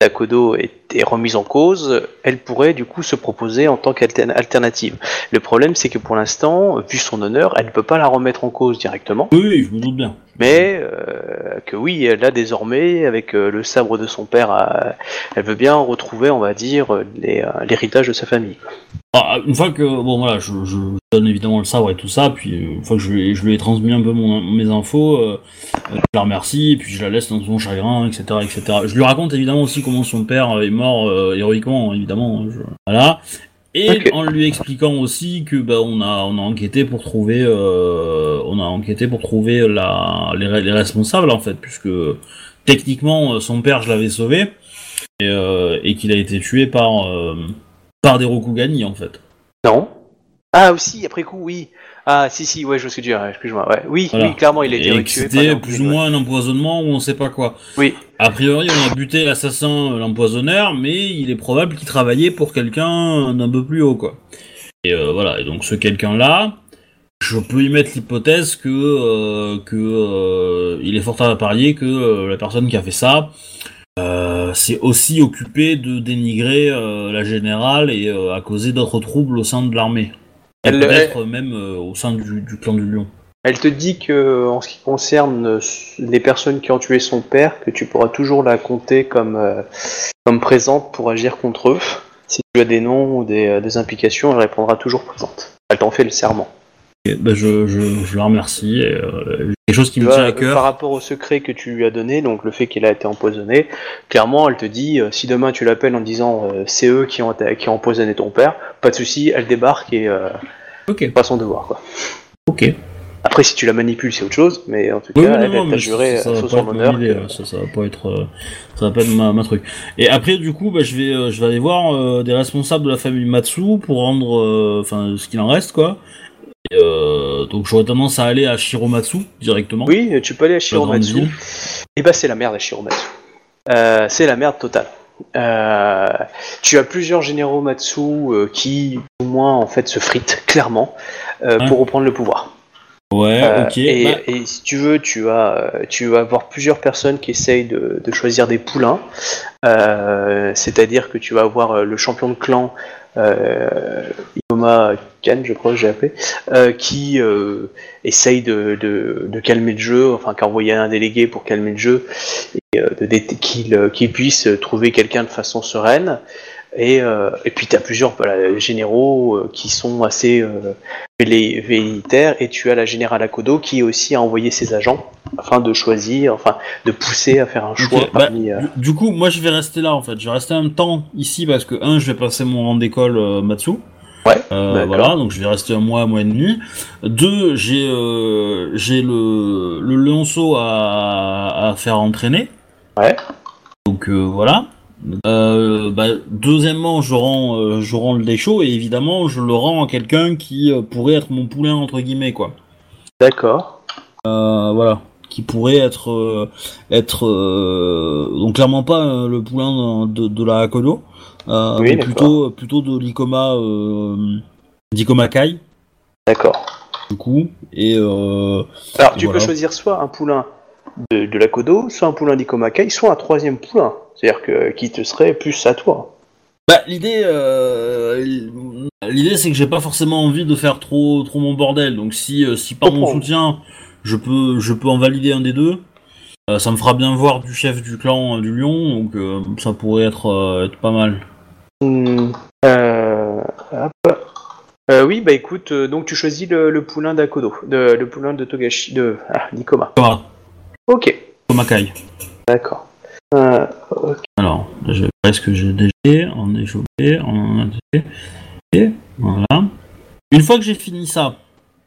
d'Akodo était remise en cause, elle pourrait du coup se proposer en tant qu'alternative. Le problème, c'est que pour l'instant, vu son honneur, elle ne peut pas la remettre en cause directement. Oui, oui, je me doute bien. Mais euh, que oui, elle a désormais, avec euh, le sabre de son père, euh, elle veut bien retrouver, on va dire, l'héritage de sa famille. Ah, une fois que bon voilà, je, je donne évidemment le sabre et tout ça, puis une fois que je lui, ai- je lui ai transmis un peu mon, mes infos, je la remercie, et puis je la laisse dans son chagrin, etc., etc. Je lui raconte évidemment aussi comment son père est mort euh, héroïquement, évidemment. hein, je- Voilà. Et en lui expliquant aussi que bah on a on a enquêté pour trouver euh, on a enquêté pour trouver la les, les responsables en fait, puisque techniquement euh, son père je l'avais sauvé et, et qu'il a été tué par par des Rokugani en fait. Non Ah, aussi, après coup, oui. Ah, si, si, ouais, je tu veux dire, excuse-moi. Ouais. Oui, Voilà. oui, clairement, il a été tué c'était plus ou moins un empoisonnement ou on sait pas quoi. Oui. A priori, on a buté l'assassin, euh, l'empoisonneur, mais il est probable qu'il travaillait pour quelqu'un d'un peu plus haut, quoi. Et euh, voilà, et donc ce quelqu'un-là, je peux y mettre l'hypothèse que euh, que euh, il est fort à parier que la personne qui a fait ça euh, s'est aussi occupé de dénigrer euh, la générale et euh, a causé d'autres troubles au sein de l'armée. Elle- peut-être même euh, au sein du, du clan du lion. Elle te dit que, en ce qui concerne euh, les personnes qui ont tué son père, que tu pourras toujours la compter comme, euh, comme présente pour agir contre eux. Si tu as des noms ou des, des implications, elle répondra toujours présente. Elle t'en fait le serment. Bah, je, je, je la remercie. Et, euh, quelque chose qui Tu me tient vois, à cœur. par rapport au secret que tu lui as donné, donc le fait qu'il a été empoisonné, clairement, elle te dit, euh, si demain tu l'appelles en disant euh, c'est eux qui ont, qui ont empoisonné ton père, pas de souci, elle débarque et euh, Ok, pas son devoir. Quoi. ok. Après, si tu la manipules, c'est autre chose, mais en tout Oui, cas, elle, non, elle t'a juré ça, ça pas son honneur. idée, que- ça, ça va pas être, ça va pas être ma, ma truc. Et après, du coup, bah, je vais, je vais aller voir des responsables de la famille Matsu pour rendre, enfin, ce qu'il en reste, quoi. Euh, donc, j'aurais tendance à aller à Shiromatsu directement. Oui, tu peux aller à Shiromatsu. Et bah c'est la merde à Shiromatsu. Euh, c'est la merde totale. Euh, tu as plusieurs généraux Matsu qui, au moins, en fait, se fritent clairement Ouais. pour reprendre le pouvoir. Ouais, Euh, ok. et, bah, et si tu veux, tu vas, euh, tu vas avoir plusieurs personnes qui essayent de, de choisir des poulains. Euh, C'est-à-dire que tu vas avoir le champion de clan, euh, Ikoma Kan, je crois que j'ai appelé, euh, qui essaye de, de, de calmer le jeu, enfin qui a envoyé un délégué pour calmer le jeu, et qu'il puisse trouver quelqu'un de façon sereine. Et, euh, et puis tu as plusieurs voilà, généraux euh, qui sont assez euh, vélé- velléitaires, et tu as la générale Akodo qui aussi a envoyé ses agents afin de choisir, enfin de pousser à faire un choix bah, parmi. euh, du, du coup, moi, je vais rester là, en fait. Je vais rester un temps ici parce que, un, je vais passer mon rang d'école euh, Matsu. Ouais, Euh, voilà, donc je vais rester un mois, un mois et demi. Deux, j'ai euh, j'ai le, le lionceau à, à faire entraîner. Ouais. Donc euh, voilà. Euh, bah, deuxièmement, je rends, euh, je rends le déchaud et évidemment, je le rends à quelqu'un qui euh, pourrait être mon poulain entre guillemets quoi. D'accord. Voilà, qui pourrait être être donc clairement pas le poulain de, de la Hakodo, Oui, mais plutôt plutôt de l'Ikoma euh, d'Ikoma Kai D'accord. du coup et Alors, tu Voilà. peux choisir soit un poulain de, de la Kodo, soit un poulain d'Ikomakai, soit un troisième poulain. C'est-à-dire que qui te serait plus à toi. bah l'idée euh, l'idée c'est que j'ai pas forcément envie de faire trop trop mon bordel donc si euh, si par mon soutien je peux je peux en valider un des deux euh, ça me fera bien voir du chef du clan euh, du lion donc euh, ça pourrait être euh, être pas mal Hmm, euh, hop. Euh, oui, bah écoute, euh, donc tu choisis le, le poulain d'Akodo, de, le poulain de Togashi, de ah, Nikoma. Voilà, Ok, Komakai. d'accord. Alors, je vais ce que j'ai déjà en échauffé, en et voilà. Une fois que j'ai fini ça,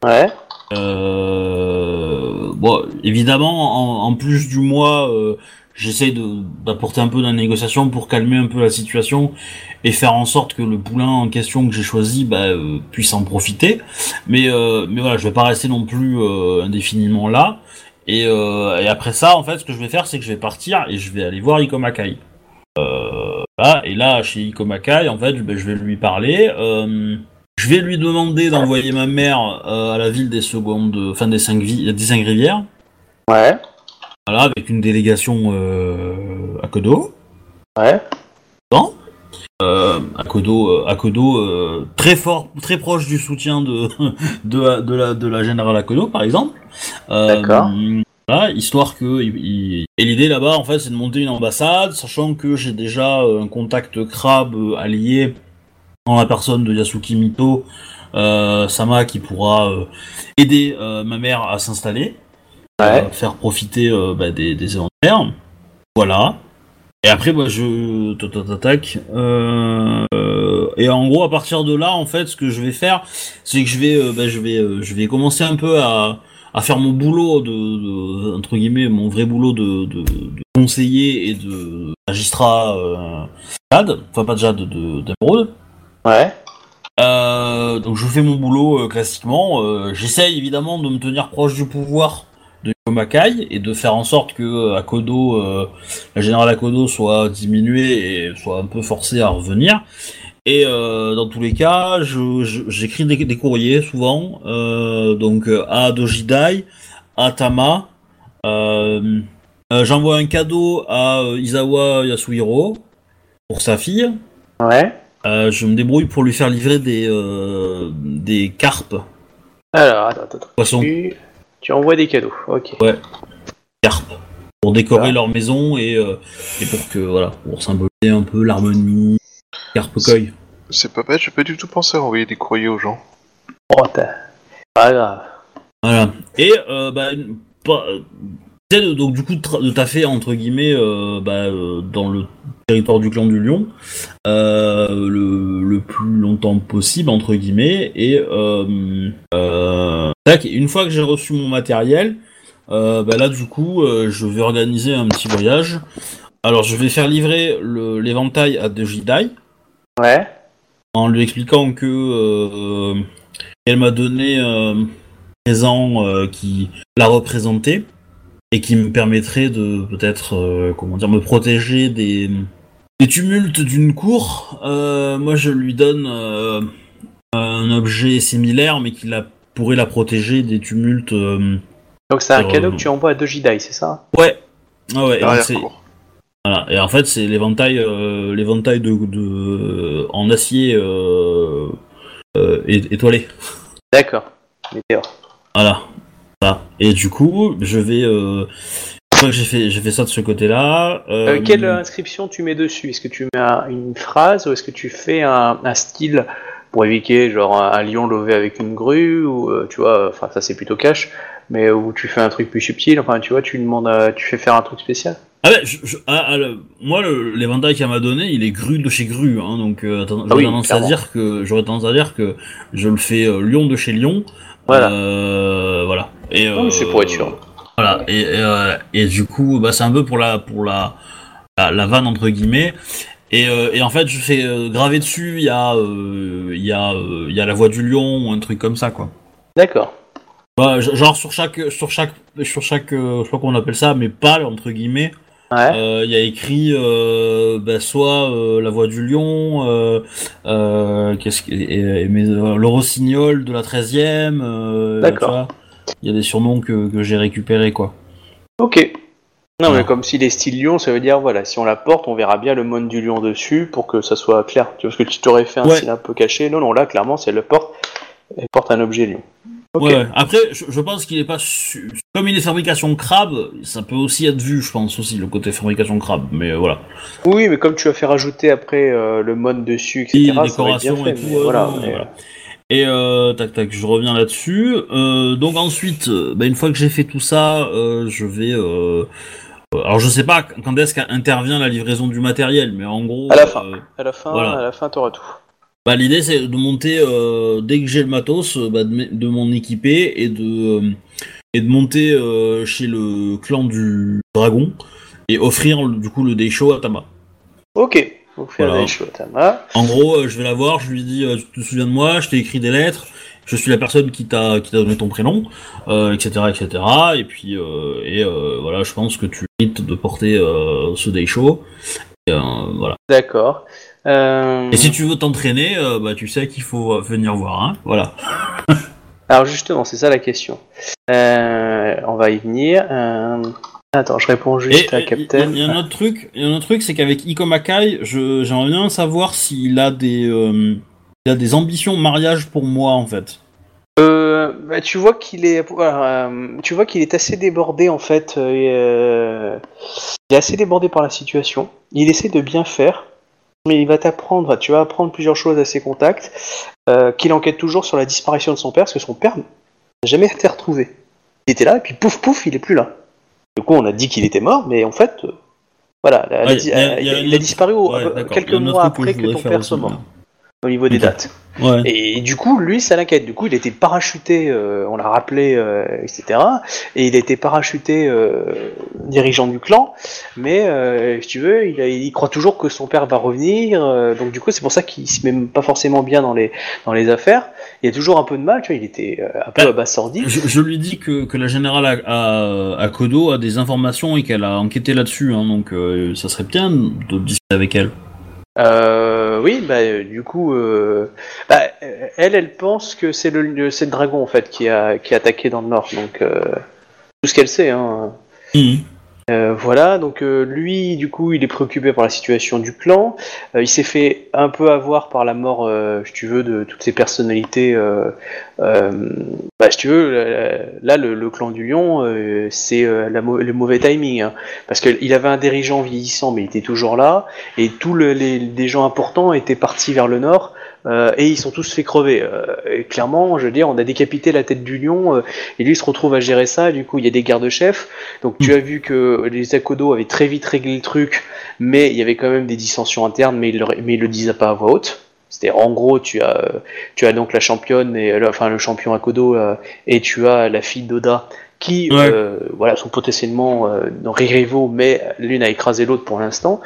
ouais, euh, bon, évidemment, en, en plus du mois, euh, j'essaie d'apporter un peu de la négociation pour calmer un peu la situation et faire en sorte que le poulain en question que j'ai choisi bah, euh, puisse en profiter. Mais euh, mais voilà, je vais pas rester non plus indéfiniment là. Et, euh, et après ça, en fait, ce que je vais faire, c'est que je vais partir et je vais aller voir Ikomakai. Euh, là, et là, chez Ikomakai, en fait, ben, je vais lui parler. Euh, je vais lui demander d'envoyer ma mère à la ville des secondes, enfin des cinq, vi- des cinq rivières. ouais, Voilà, avec une délégation à Kodo. ouais, Non euh, Akodo, euh, Akodo euh, très fort, très proche du soutien de de, la- de la de la générale Akodo par exemple. Euh, D'accord. Voilà, histoire que il- il- et l'idée là-bas en fait c'est de monter une ambassade, sachant que j'ai déjà un contact crabe allié en la personne de Yasuki Mito Sama qui pourra aider ma mère à s'installer, ouais. faire profiter bah, des des élémentaires. Voilà. Et après, moi, je tac. Euh, et en gros, à partir de là, en fait, ce que je vais faire, c'est que je vais, euh, bah, je vais, euh, je vais commencer un peu à, à faire mon boulot de, de- entre guillemets, mon vrai boulot de, de, de conseiller et de magistrat Jade, enfin pas de Jade, de ouais. Donc je fais mon boulot classiquement. J'essaye évidemment de me tenir proche du pouvoir de Komakai et de faire en sorte que euh, Akodo, euh, la générale Akodo soit diminuée et soit un peu forcée à revenir. Et euh, dans tous les cas, j'écris des, des courriers souvent, euh, donc à Dojidai, à Tama. J'envoie un cadeau à Izawa Yasuhiro pour sa fille. Ouais. Je me débrouille pour lui faire livrer des, des carpes, Alors, attends, attends. Tu, tu envoies des cadeaux. Ok. carpes, pour décorer Ah. leur maison et, euh, et pour que, voilà, pour symboliser un peu l'harmonie, carpe koi. C'est pas bête, j'ai pas du tout pensé à envoyer des courriers aux gens. Oh, t'as- Pas grave. Voilà. Et euh, bah, pas- euh, donc du coup de taffer entre guillemets euh, bah, euh, dans le territoire du clan du Lion euh, le, le plus longtemps possible entre guillemets et euh, euh, tac, une fois que j'ai reçu mon matériel bah là du coup je vais organiser un petit voyage alors je vais faire livrer l'éventail à De Jedi Ouais. en lui expliquant que elle m'a donné un présent qui la représentait et qui me permettrait de peut-être comment dire me protéger des, des tumultes d'une cour. Euh, moi, je lui donne euh, un objet similaire, mais qui la, pourrait la protéger des tumultes. euh, Donc c'est un cadeau euh, que tu envoies à deux Jedi, c'est ça? Ouais. Ah ouais. et donc c'est- Arrière-cour. Voilà. Et en fait, c'est l'éventail, euh, l'éventail de, de en acier euh, euh, é- étoilé. D'accord. Météore. Voilà. Voilà. Et du coup, je vais. Euh, que j'ai fait, j'ai fait ça de ce côté-là. Euh, Euh, quelle inscription tu mets dessus? Est-ce que tu mets un- une phrase ou est-ce que tu fais un, un style pour évoquer genre un, un lion lové avec une grue ou euh, tu vois, enfin ça c'est plutôt cash, mais où tu fais un truc plus subtil, enfin tu vois, tu demandes, à- tu fais faire un truc spécial? Ah ouais, je- je- ah, ah, le- moi, le- l'éventail qu'elle m'a donné, il est gru de chez gru. Hein, donc, euh, Ah j'aurais oui, tendance clairement. à dire que j'aurais tendance à dire que je le fais lion de chez lion. Voilà. Voilà. Et, Non, mais c'est pour être sûr. Voilà, et, et, euh, et du coup, bah, c'est un peu pour la pour la, la, la vanne entre guillemets. Et, euh, et en fait, je fais euh, graver dessus, il y a euh, il y a euh, il y a la voix du lion ou un truc comme ça quoi. D'accord. Bah, genre sur chaque sur chaque sur chaque je sais pas comment on appelle ça, mais pâle entre guillemets, Ouais. euh, il y a écrit euh, bah, soit euh, la voix du lion, qu'est-ce que et, et- mais, le rossignol de la 13e. Euh, D'accord. Il y a des surnoms que, que j'ai récupérés quoi. Ok. Non, mais comme s'il est style lion, ça veut dire, voilà, si on la porte, on verra bien le monde du lion dessus pour que ça soit clair. Tu vois, parce que tu t'aurais fait un Ouais. style un peu caché? Non, non, là, clairement, si elle le porte, elle porte un objet lion. Ok. Ouais. Après, je, je pense qu'il est pas su- comme il est fabrication crabe, ça peut aussi être vu, je pense aussi le côté fabrication crabe. Mais euh, voilà. Oui, mais comme tu as fait rajouter après euh, le mode dessus, etc., Et ça bien fait. et tout. mais ouais, voilà, ouais, mais- voilà. Et euh, tac tac, je reviens là-dessus. Euh, donc ensuite, euh, bah, une fois que j'ai fait tout ça, euh, je vais. Alors je sais pas quand est-ce qu'intervient la livraison du matériel, mais en gros. À la fin. À la fin, Voilà. à la fin, t'auras tout. Bah, l'idée c'est de monter dès que j'ai le matos, bah, de, de m'en équiper et de et de monter chez le clan du dragon et offrir du coup le day show à Tama. Ok. Voilà. En gros, euh, je vais la voir, je lui dis euh, tu te souviens de moi, je t'ai écrit des lettres, je suis la personne qui t'a qui t'a donné ton prénom, euh, etc etc. Et puis euh, et euh, voilà, je pense que tu mérites de porter ce day show. Et, voilà. D'accord. Et si tu veux t'entraîner, bah tu sais qu'il faut venir voir, hein. Voilà. Alors justement, c'est ça la question. On va y venir. Attends, je réponds juste à Captain. il y, a un autre truc, il y a un autre truc, c'est qu'avec Iko Makai, j'aimerais bien savoir s'il a des euh, il a des ambitions mariage pour moi en fait. Euh, bah, tu vois qu'il est, euh, tu vois qu'il est assez débordé en fait. euh, il est assez débordé par la situation. Il essaie de bien faire, mais il va t'apprendre. Tu vas apprendre plusieurs choses à ses contacts. qu'il enquête toujours sur la disparition de son père, parce que son père n'a jamais été retrouvé. Il était là, et puis pouf pouf, il est plus là. Du coup, on a dit qu'il était mort, mais en fait, voilà, Ouais, il a- disparu Ouais, euh, quelques mois après que, ton père soit mort. Au niveau des dates. Ouais. Et du coup, lui, ça l'inquiète. Du coup, il a été parachuté, euh, on l'a rappelé, euh, etc. Et il a été parachuté euh, dirigeant du clan. Mais, si tu veux, il, a- il croit toujours que son père va revenir. donc, du coup, c'est pour ça qu'il se met pas forcément bien dans les, dans les affaires. Il a toujours un peu de mal, tu vois, il était un peu Ouais. abasourdi. Je, je lui dis que, que la générale à, à, à Kodo a des informations et qu'elle a enquêté là-dessus, hein, donc ça serait bien de discuter avec elle. Euh, oui, bah, euh, du coup, euh, bah, euh, elle, elle pense que c'est le, c'est le dragon, en fait, qui a, qui a attaqué dans le nord. Donc, tout ce qu'elle sait, hein. Mhm. Euh, voilà, donc euh, lui, du coup, il est préoccupé par la situation du clan. Euh, il s'est fait un peu avoir par la mort, si tu veux, de toutes ces personnalités. Bah, si tu veux, là, le, clan du lion, c'est le mauvais timing. hein. parce qu'il avait un dirigeant vieillissant, mais il était toujours là. Et tous le- les, des gens importants étaient partis vers le nord euh, et ils sont tous fait crever. Euh, et clairement, je veux dire, on a décapité la tête du lion, euh, et lui il se retrouve à gérer ça. Du coup, il y a des gardes-chefs. Donc tu as vu que les Akodo avaient très vite réglé le truc, mais il y avait quand même des dissensions internes, mais ils le, mais ils le disaient pas à voix haute. C'était en gros, tu as, tu as donc la championne et le- enfin le champion Akodo euh, et tu as la fille d'Oda qui Ouais. euh, voilà sont potentiellement euh, dans rivaux, mais l'une a écrasé l'autre pour l'instant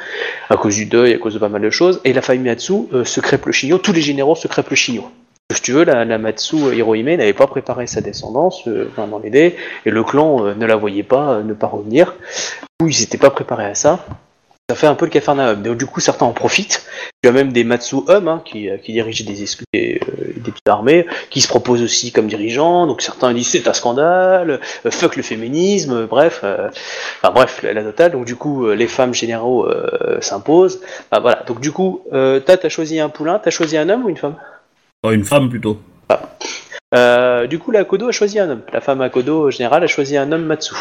à cause du deuil, à cause de pas mal de choses. Et la famille Matsu euh, se crêpe le chignon. Tous les généraux se crêpent le chignon. Si tu veux, la, la Matsu euh, Hirohime n'avait pas préparé sa descendance enfin, dans l'idée, et le clan ne la voyait pas ne pas revenir. Du coup, ils n'étaient pas préparés à ça. Ça fait un peu le cafarnaum. Donc, du coup, certains en profitent. Tu as même des Matsu hommes hein, qui, qui dirigent des, es- des, des petites armées, qui se proposent aussi comme dirigeants. Donc certains disent c'est un scandale, euh, fuck le féminisme, bref, euh, enfin bref, la, la totale. Donc du coup, euh, les femmes généraux euh, s'imposent. Enfin, voilà. Donc du coup, euh, t'as t'as choisi un poulain, t'as choisi un homme ou une femme? Une femme plutôt. Euh, Du coup, la Kodo a choisi un homme. La femme à Kodo en général a choisi un homme Matsu.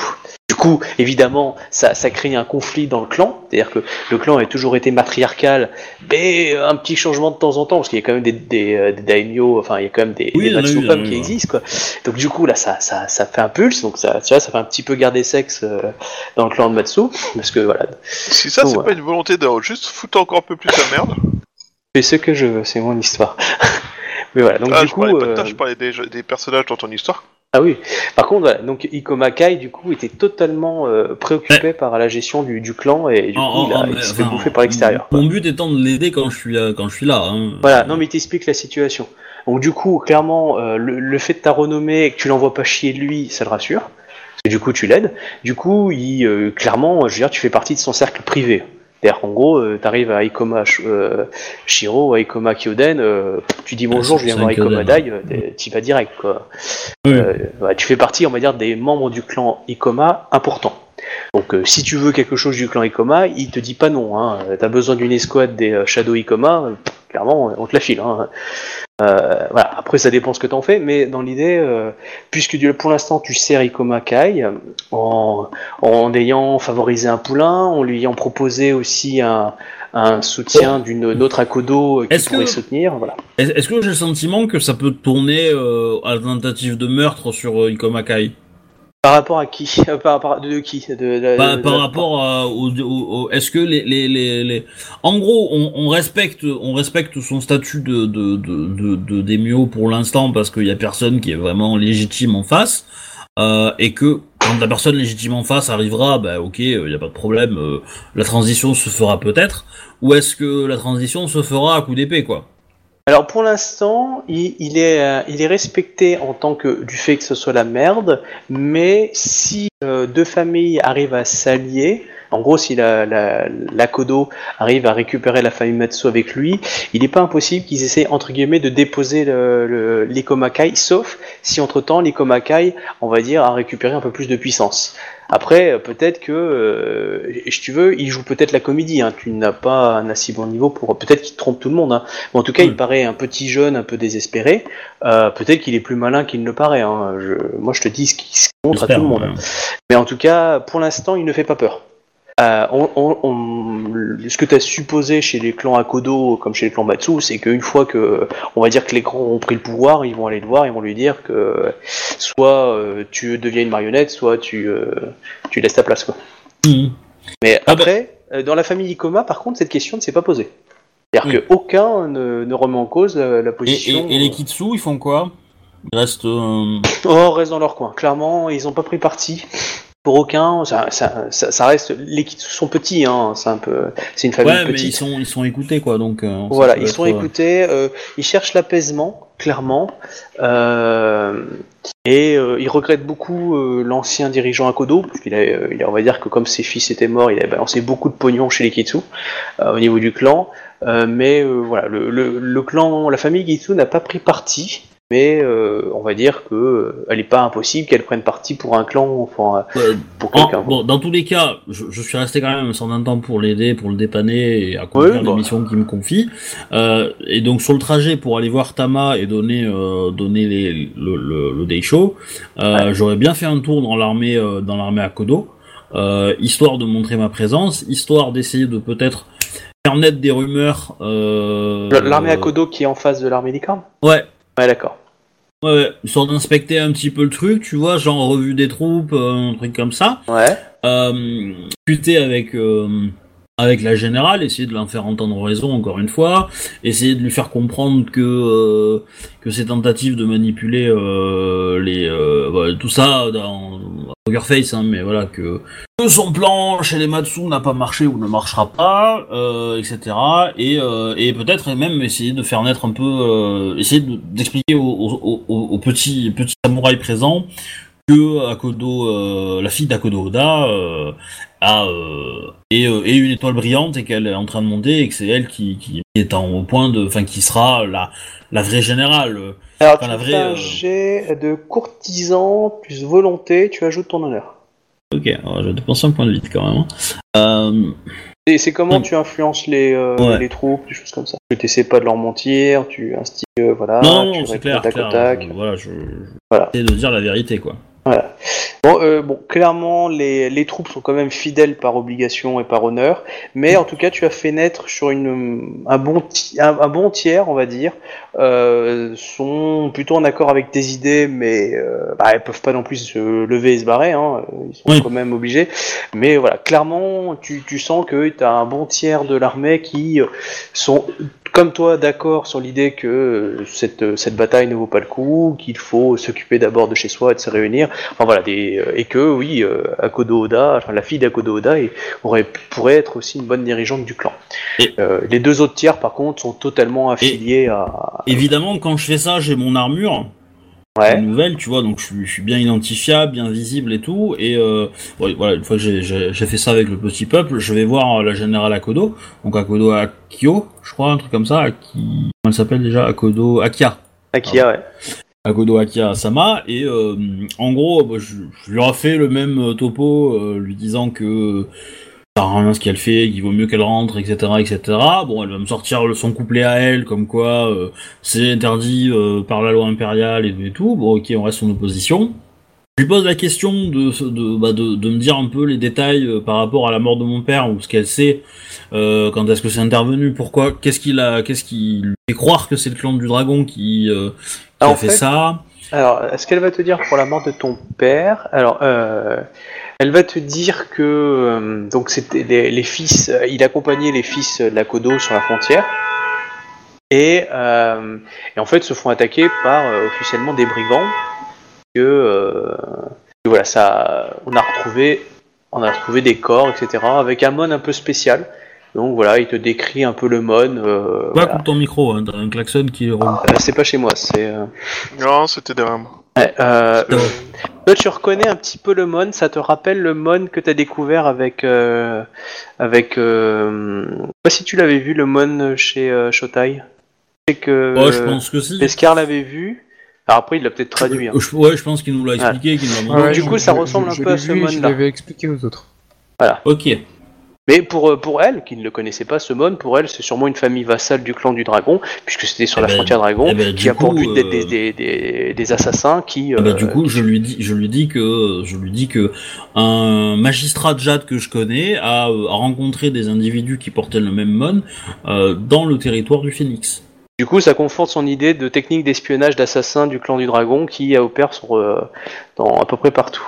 Du coup, évidemment, ça, ça crée un conflit dans le clan. C'est-à-dire que le clan a toujours été matriarcal, mais un petit changement de temps en temps, parce qu'il y a quand même des, des, euh, des daimyo, enfin, il y a quand même des, Oui, des femmes qui ouais. existent, quoi. Donc du coup, là, ça, ça, ça fait un pulse, donc ça, tu vois, ça fait un petit peu garder sexe euh, dans le clan de Matsu, parce que voilà, Si ça, c'est pas une volonté de juste foutre encore un peu plus la merde. fais ce que je veux, c'est mon histoire. mais voilà, donc ah, du je coup, parlais pas de euh, je parlais des, des personnages dans ton histoire. Ah oui. Par contre, voilà, donc Ikoma Kai, du coup, était totalement euh, préoccupé par la gestion du, du clan et du coup, il, a- il s'est fait bouffer par l'extérieur. Mon but étant de l'aider quand je suis là, quand je suis là. hein. Voilà, non mais il t'explique la situation. Donc du coup, clairement, euh, le, le fait de ta renommée et que tu l'envoies pas chier lui, ça le rassure. Parce que du coup, tu l'aides. Du coup, il, euh, clairement, je veux dire, tu fais partie de son cercle privé. C'est-à-dire qu'en gros, tu arrives à Ikoma euh, Shiro, à Ikoma Kyoden, euh, tu dis bonjour, je viens voir Ikoma. Dai, euh, tu vas direct, quoi. Oui. Euh, ouais, tu fais partie, on va dire, des membres du clan Ikoma importants. Donc, euh, si tu veux quelque chose du clan Ikoma, il te dit pas non. Hein. T'as besoin d'une escouade des euh, Shadow Ikoma, euh, clairement, on te la file. Hein. Euh, voilà. Après, ça dépend ce que t'en fais, mais dans l'idée, euh, puisque pour l'instant tu sers Ikoma Kai, en, en ayant favorisé un poulain, en lui ayant proposé aussi un, un soutien d'une une autre Akodo qui pourrait que- soutenir, voilà. Est-ce que j'ai le sentiment que ça peut tourner euh, à la tentative de meurtre sur Ikoma Kai? Par rapport à qui? Euh, par rapport de, qui? De, de- Par, de- par de- rapport à, au, au- au- est-ce que les, les, les, les- en gros on, on respecte on respecte son statut de de de, de, de pour l'instant parce qu'il y a personne qui est vraiment légitime en face euh, et que quand la personne légitime en face arrivera bah ok il y a pas de problème euh, la transition se fera peut-être ou est-ce que la transition se fera à coup d'épée quoi? Alors pour l'instant, il, il est, euh, il est respecté en tant que du fait que ce soit la merde, mais si euh, deux familles arrivent à s'allier, en gros si la, la, Kodo arrive à récupérer la famille Matsu avec lui, il n'est pas impossible qu'ils essaient entre guillemets de déposer le, le, l'Ikomakai, sauf si entre temps l'Ikomakai, on va dire, a récupéré un peu plus de puissance. Après, euh, peut-être que, euh, si tu veux, il joue peut-être la comédie. Hein. Tu n'as pas un assez bon niveau pour. Peut-être qu'il trompe tout le monde. Hein. En tout cas, il Mm. paraît un petit jeune, un peu désespéré. Euh, peut-être qu'il est plus malin qu'il ne le paraît. Hein. Je... Moi, je te dis ce qui se montre à tout le monde. ouais. Mais en tout cas, pour l'instant, il ne fait pas peur. Euh, on, on- on- ce que tu as supposé chez les clans Akodo, comme chez les clans Matsu, c'est qu'une fois que, on va dire que les grands ont pris le pouvoir, ils vont aller le voir, ils vont lui dire que soit euh, tu deviens une marionnette, soit tu, euh, tu laisses ta place. Quoi. Mhm. Mais Ah après, euh, dans la famille Ikoma, par contre, cette question ne s'est pas posée. C'est-à-dire Oui. qu'aucun ne, ne remet en cause la, position. et, et les Kitsu, ils font quoi? Ils restent. Oh, reste dans leur coin. Clairement, ils n'ont pas pris parti. Pour aucun, ça, ça, ça, ça reste. Les Kitsu sont petits, hein. C'est un peu. C'est une famille Ouais, mais petite. ils sont, ils sont écoutés, quoi. Donc, euh, Voilà, ils sont être, euh, écoutés, euh, ils cherchent l'apaisement, clairement, euh, et euh, ils regrettent beaucoup euh, l'ancien dirigeant Akodo, parce qu'il a, euh, il a- on va dire que comme ses fils étaient morts, il a balancé beaucoup de pognon chez les Kitsu, euh, au niveau du clan, euh, mais euh, voilà, le, le, le clan, la famille Kitsu n'a pas pris parti, mais euh, on va dire que euh, elle n'est pas impossible qu'elle prenne parti pour un clan, enfin, euh, pour quelqu'un. bon, dans tous les cas, je, je suis resté quand même un certain temps pour l'aider, pour le dépanner et accomplir Oui, les bah. missions qu'il me confie. Euh, et donc sur le trajet pour aller voir Tama et donner donner les, le, le, le day show, j'aurais bien fait un tour dans l'armée dans l'armée Akodo, euh, histoire de montrer ma présence, histoire d'essayer de peut-être faire naître des rumeurs. L'armée Akodo qui est en face de l'armée licorne Ouais, Ouais, d'accord. Ouais, ouais, histoire d'inspecter un petit peu le truc, tu vois, genre revue des troupes, euh, un truc comme ça. Ouais. Euh, discuter avec euh, avec la générale, essayer de la faire entendre raison encore une fois, essayer de lui faire comprendre que euh, que ces tentatives de manipuler euh, les euh, voilà, tout ça dans Poker Face, hein, mais voilà que, que son plan chez les Matsu n'a pas marché ou ne marchera pas, etc. Et, euh, et peut-être même essayer de faire naître un peu, essayer de- d'expliquer aux, aux petits petits samouraïs présents que Akodo, euh, la fille d'Akodo Oda, euh, a est, euh, est une étoile brillante et qu'elle est en train de monter et que c'est elle qui, qui est en, au point de, enfin qui sera la la vraie générale. Alors, Enfin, tu la fais vraie, un euh, jet de courtisan plus volonté, tu ajoutes ton honneur. Ok, alors je vais dépenser un point de vide quand même. hein. Euh, Et c'est comment Mm. tu influences les, euh, Ouais. les troupes, des choses comme ça? Tu t'essaies pas de leur mentir, tu instigues, euh, voilà, non, non, tu clair, tac clair. tac. voilà, je, je Voilà. de dire la vérité, quoi. Voilà. Bon, euh, bon, clairement, les, les troupes sont quand même fidèles par obligation et par honneur, mais en tout cas, tu as fait naître sur une, un, bon un, un bon tiers, on va dire, euh, sont plutôt en accord avec tes idées, mais euh, bah, elles peuvent pas non plus se lever et se barrer, hein, ils sont Oui. quand même obligés. Mais voilà, clairement, tu, tu sens que tu as un bon tiers de l'armée qui sont comme toi d'accord sur l'idée que cette, cette bataille ne vaut pas le coup, qu'il faut s'occuper d'abord de chez soi et de se réunir. Enfin voilà, des, et que oui, euh, Akodo Oda, enfin la fille d'Akodo Oda est- aurait, pourrait être aussi une bonne dirigeante du clan. Et- Euh, les deux autres tiers par contre sont totalement affiliés à... Évidemment, quand je fais ça, j'ai mon armure. Ouais. une nouvelle, tu vois, donc je suis, je suis bien identifiable, bien visible et tout. Et euh, ouais, voilà, une fois que j'ai- fait ça avec le petit peuple, je vais voir la générale Akodo, donc Akodo Akio, je crois, un truc comme ça, Aki... comment elle s'appelle déjà Akodo Akia. Akia, ouais. Akodo Akia Sama, et euh, en gros, bah, je, je lui ai fait le même euh, topo, euh, lui disant que ça sert à rien ce qu'elle fait, qu'il vaut mieux qu'elle rentre, etc., etc. Bon, elle va me sortir le son couplet à elle, comme quoi euh, c'est interdit euh, par la loi impériale et, et tout. Bon, ok, on reste en opposition. Je lui pose la question de, de, bah, de, de me dire un peu les détails euh, par rapport à la mort de mon père ou ce qu'elle sait, euh, quand est-ce que c'est intervenu, pourquoi, qu'est-ce qu'il a, qu'est-ce qui lui fait croire que c'est le clan du dragon qui, qui a fait, fait, ça. Alors, est-ce qu'elle va te dire pour la mort de ton père? Alors, euh, elle va te dire que euh, donc c'était les, les fils, euh, il accompagnait les fils de la Kodo sur la frontière, et, euh, et en fait se font attaquer par euh, officiellement des brigands. Que, euh, que voilà, ça, on a retrouvé, on a retrouvé des corps, etc. Avec un mon un peu spécial. Donc voilà, il te décrit un peu le mon. Euh, Pas voilà. coupe ton micro, hein, t'as un klaxon qui. Euh, c'est pas chez moi, c'est. euh, Non, c'était derrière moi. Ouais, euh. Toi, tu reconnais un petit peu le Mon, ça te rappelle le Mon que tu as découvert avec. Euh, avec euh, je sais pas si tu l'avais vu, le Mon chez euh, Shotai. Je sais que. Ouais, je pense que si. Escar l'avait vu. Alors après, il l'a peut-être traduit. hein. Euh, je- ouais, je pense qu'il nous l'a expliqué, qu'il nous l'a montré. Ouais, du coup, ça ressemble un peu à ce Mon Je là. l'avais expliqué aux autres. Ok. Mais pour, euh, pour elle, qui ne le connaissait pas, ce Mon, pour elle, c'est sûrement une famille vassale du clan du dragon, puisque c'était sur Eh la ben, frontière dragon, eh ben, qui a pour but d'être euh, des, des, des, des assassins qui. Bah, euh, du coup, je lui dis, je lui dis que, je lui dis que un magistrat de Jade que je connais a, euh, a rencontré des individus qui portaient le même mon euh, dans le territoire du Phénix. Du coup, ça conforte son idée de technique d'espionnage d'assassin du clan du dragon qui euh, opère sur, euh, dans à peu près partout.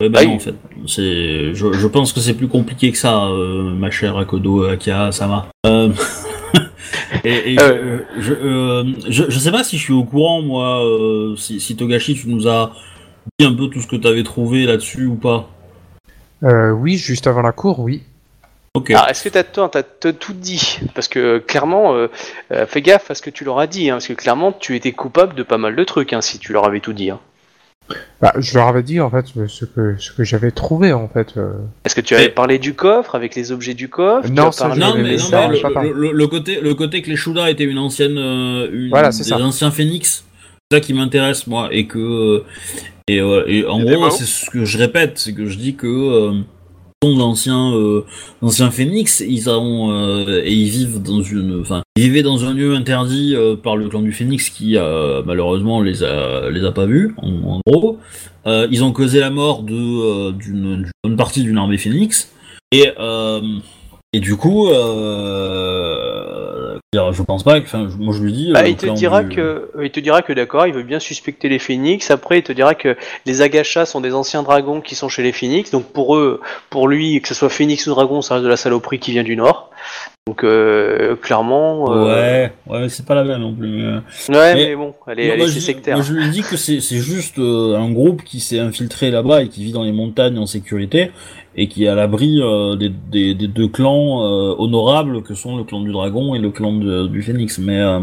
Eh ben Ah, non, en fait, c'est, je, je pense que c'est plus compliqué que ça, euh, ma chère Akodo Akia Sama. Euh... et, et Euh. je, je, euh, je, je sais pas si je suis au courant, moi, euh, si, si Togashi, tu nous as dit un peu tout ce que t'avais trouvé là-dessus ou pas. Euh, oui, juste avant la cour, oui. Ok. Alors, est-ce que t'as toi, t'as t'as tout dit? Parce que clairement, euh, euh, fais gaffe à ce que tu leur as dit, hein, parce que clairement, tu étais coupable de pas mal de trucs hein, si tu leur avais tout dit. hein. Bah, je leur avais dit en fait ce que ce que j'avais trouvé en fait. euh. Est-ce que tu avais parlé du coffre avec les objets du coffre? Non, ça, parlé- Non mais, non, ça, mais le, le- le côté le côté que les Shuda étaient une ancienne euh, une, Voilà, des ça. anciens phénix c'est ça qui m'intéresse moi et que euh, et, euh, et en Et gros c'est ce que je répète c'est que je dis que sont d'anciens euh, phénix ils ont euh, et ils vivent dans une enfin vivaient dans un lieu interdit euh, par le clan du phénix qui malheureusement les a les a pas vus en, en gros. Ils ont causé la mort de d'une partie d'une armée phénix et et du coup, Je pense pas. Enfin, moi je lui dis. Bah, euh, il te dira du- que il te dira que d'accord, il veut bien suspecter les phénix. Après, il te dira que les agachas sont des anciens dragons qui sont chez les phénix. Donc pour eux, pour lui, que ce soit phénix ou dragon, ça reste de la saloperie qui vient du nord. Donc euh, clairement, euh, Ouais, ouais, mais c'est pas la même non plus. mais- ouais, Mais- mais bon, elle est, elle c'est sectaire. je lui dis que c'est juste euh, un groupe qui s'est infiltré là-bas et qui vit dans les montagnes en sécurité et qui est à l'abri euh, des, des, des deux clans euh, honorables que sont le clan du dragon et le clan de- du phénix. Mais, euh,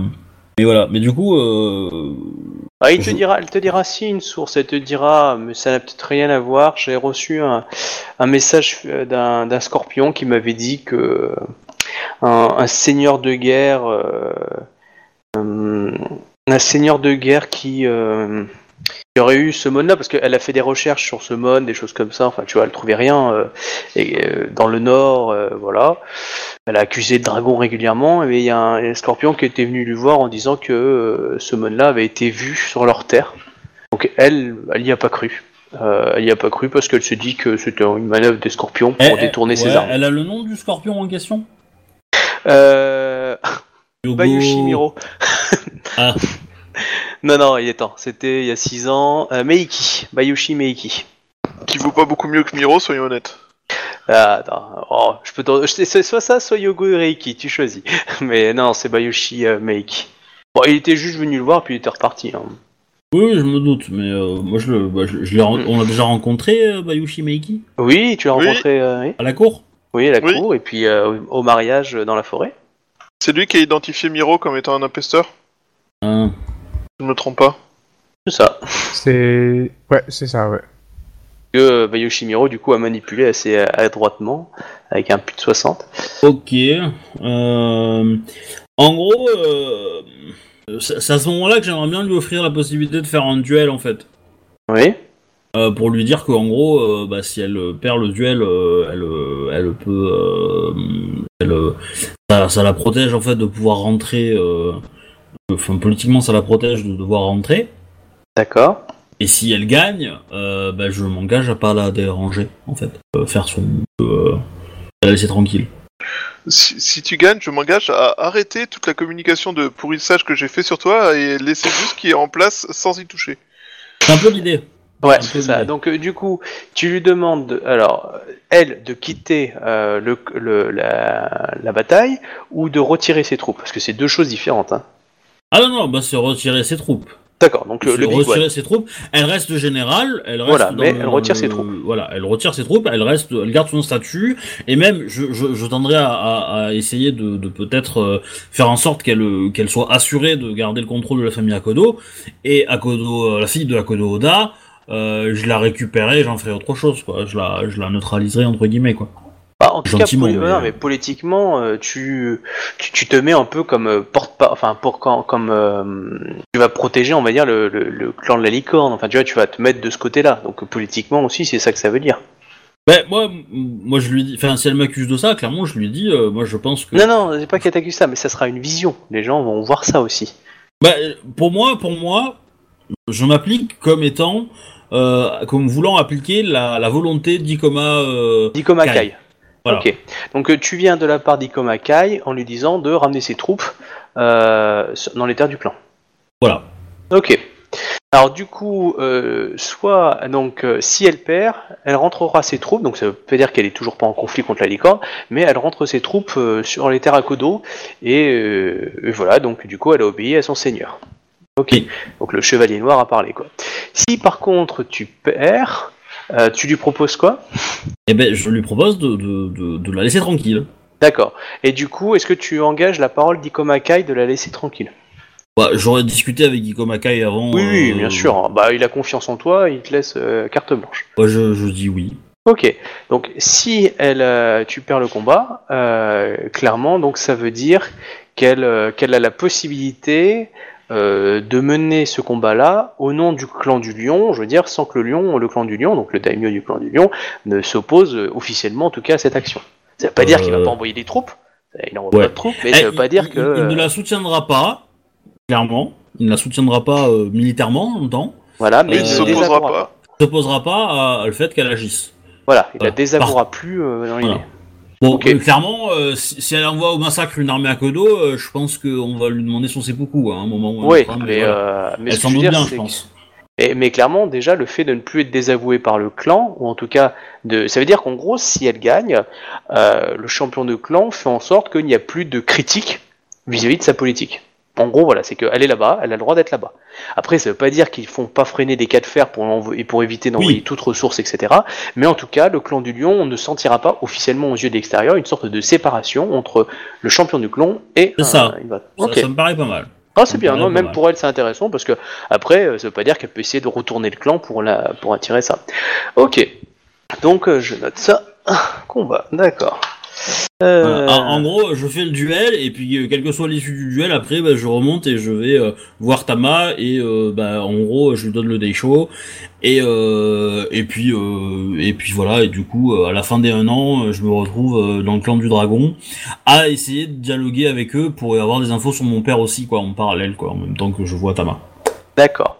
mais voilà. Mais du coup, euh, Ah, il te Je- dira, elle te dira si une source, elle te dira, mais ça n'a peut-être rien à voir. J'ai reçu un, un message euh, d'un scorpion qui m'avait dit que euh, un, un seigneur de guerre, euh, euh, un seigneur de guerre qui, euh, qui aurait eu ce mode-là, parce qu'elle a fait des recherches sur ce mode, des choses comme ça. Enfin, tu vois, elle trouvait rien euh, et, euh, dans le nord, euh, voilà. Elle a accusé le dragon régulièrement, et il y a un, un scorpion qui était venu lui voir en disant que ce mon-là avait été vu sur leur terre. Donc elle, elle y a pas cru. Elle y a pas cru parce qu'elle se dit que c'était une manœuvre des scorpions pour elle- détourner elle- ses ouais, armes. Elle a le nom du scorpion en question? Euh... Bayushi Miro. Ah. non, non, il est temps. C'était il y a 6 ans. Euh, Meiki. Bayushi Meiki. Qui vaut pas beaucoup mieux que Miro, soyons honnêtes. Ah, attends. Oh, je peux t'en- c'est soit ça, soit Yogo Reiki, tu choisis. Mais non, c'est Bayushi euh, Meiki. Bon, il était juste venu le voir, puis il était reparti. hein. Oui, je me doute, mais euh, moi je le, bah, je, je l'ai ren- Mm. on a déjà rencontré euh, Bayushi Meiki? Oui, tu l'as Oui. rencontré euh, oui. à la cour? Oui, à la Oui. cour, et puis euh, au mariage euh, dans la forêt. C'est lui qui a identifié Miro comme étant un imposteur Hein. Je me trompe pas. C'est ça. C'est. Ouais, c'est ça, ouais. Que euh, Bayushi Miro, du coup, a manipulé assez euh, adroitement, avec un put de 60. Ok. Euh, en gros, euh, c'est c'est à ce moment-là que j'aimerais bien lui offrir la possibilité de faire un duel en fait. Oui. Euh, pour lui dire qu'en gros, euh, bah, si elle perd le duel, euh, elle, elle peut, elle, ça, ça la protège en fait de pouvoir rentrer. euh, Enfin, politiquement, ça la protège de devoir rentrer. D'accord. Et si elle gagne, euh, bah, je m'engage à pas la déranger en fait, Euh, faire son, euh, la laisser tranquille. Si, si tu gagnes, je m'engage à arrêter toute la communication de pourrissage que j'ai fait sur toi et laisser juste ce qui est en place sans y toucher. C'est un peu l'idée. Ouais, c'est ça. Donc, euh, du coup, tu lui demandes, de- alors, euh, elle, de quitter euh, le, le- la, la bataille ou de retirer ses troupes, parce que c'est deux choses différentes. Hein. Ah non non, bah c'est retirer ses troupes. D'accord. Donc le, C'est le big retirer one. ses troupes. Elle reste générale, elle reste. Voilà, dans mais le- elle retire ses le- troupes. Voilà, elle retire ses troupes, elle reste, elle garde son statut, et même je, je, je tendrais à, à, à essayer de, de peut-être euh, faire en sorte qu'elle euh, qu'elle soit assurée de garder le contrôle de la famille Akodo, et Akodo, euh, la fille de Akodo Oda, euh, je la récupérerai, j'en ferai autre chose, quoi. Je la, je la neutraliserai entre guillemets, quoi. Bah, en tout cas, mais- mais politiquement, euh, tu, tu, tu te mets un peu comme euh, porte pas, enfin pour quand, comme euh, tu vas protéger, on va dire le, le, le clan de la licorne. Enfin, tu vois, tu vas te mettre de ce côté-là. Donc politiquement aussi, c'est ça que ça veut dire. Ben moi, moi je lui dis, enfin si elle m'accuse de ça, clairement je lui dis, euh, moi je pense que. Non, non, c'est pas qu'elle t'accuse ça, mais ça sera une vision. Les gens vont voir ça aussi. Bah, pour moi, pour moi, je m'applique comme étant, euh, comme voulant appliquer la, la volonté d'Ikoma. Euh, Dikoma Kai. Kai. voilà. Ok. Donc euh, tu viens de la part d'Ikoma Kai en lui disant de ramener ses troupes euh, dans les terres du clan. Voilà. Ok. Alors du coup, euh, soit donc euh, si elle perd, elle rentrera ses troupes. Donc ça veut dire qu'elle est toujours pas en conflit contre la licorne, mais elle rentre ses troupes euh, sur les terres à Kodo et, et voilà. Donc du coup, elle a obéi à son seigneur. Ok. Donc le chevalier noir a parlé quoi. Si par contre tu perds, euh, tu lui proposes quoi? Et ben, je lui propose de, de, de, de la laisser tranquille. D'accord. Et du coup, est-ce que tu engages la parole d'Ikoma Kai de la laisser tranquille? Bah, j'aurais discuté avec Ikoma Kai avant. Oui, oui, euh, bien sûr. Bah, il a confiance en toi, il te laisse euh, carte blanche. Moi, je, je dis oui. Ok. Donc, si elle, tu perds le combat, clairement, donc ça veut dire qu'elle, qu'elle a la possibilité euh, de mener ce combat-là au nom du clan du lion, je veux dire, sans que le lion, le clan du lion, donc le daimyo du clan du lion, ne s'oppose euh, officiellement, en tout cas, à cette action. Ça veut pas dire qu'il va Euh, pas envoyer des troupes. Il n'envoie ouais. pas de troupes, mais Eh, ça veut pas il- dire que. Il, ne la soutiendra pas, clairement. Il ne la soutiendra pas euh, militairement en même temps. Voilà, mais Euh, il ne ne s'opposera pas. Il s'opposera pas à, à le fait qu'elle agisse. Voilà, il Voilà. la désavouera plus euh, dans l'idée. Voilà. Bon, euh, clairement, euh, si, si elle envoie au massacre une armée à Kodo, euh, je pense qu'on va lui demander son seppuku hein, à un moment ou à un Oui, autre, hein, mais, voilà. euh, mais Elle s'en doute bien, je pense. Et- mais clairement, déjà, le fait de ne plus être désavoué par le clan, ou en tout cas, de, ça veut dire qu'en gros, si elle gagne, le champion de clan fait en sorte qu'il n'y a plus de critique vis-à-vis de sa politique. En gros, voilà, c'est qu'elle est là-bas, elle a le droit d'être là-bas. Après, ça veut pas dire qu'ils font pas freiner des cas de fer pour, l'envo- et pour éviter d'envoyer Oui. toute ressource, etc. Mais en tout cas, le clan du lion ne sentira pas officiellement aux yeux de l'extérieur une sorte de séparation entre le champion du clan et. C'est ça. va- Ça, ça me paraît pas mal. Ah, c'est bien, non, même mal. pour elle, c'est intéressant parce que après, euh, ça veut pas dire qu'elle peut essayer de retourner le clan pour, la, pour attirer ça. Ok, donc euh, je note ça. Ah, Combat, d'accord. Euh, Voilà. En, en gros, je fais le duel et puis euh, quelle que soit l'issue du duel, après, bah, je remonte et je vais euh, voir Tama et euh, bah, en gros, je lui donne le Daisho et et puis euh, et puis voilà et du coup, à la fin des un an, je me retrouve dans le clan du dragon à essayer de dialoguer avec eux pour avoir des infos sur mon père aussi, quoi, en parallèle, quoi, en même temps que je vois Tama. D'accord.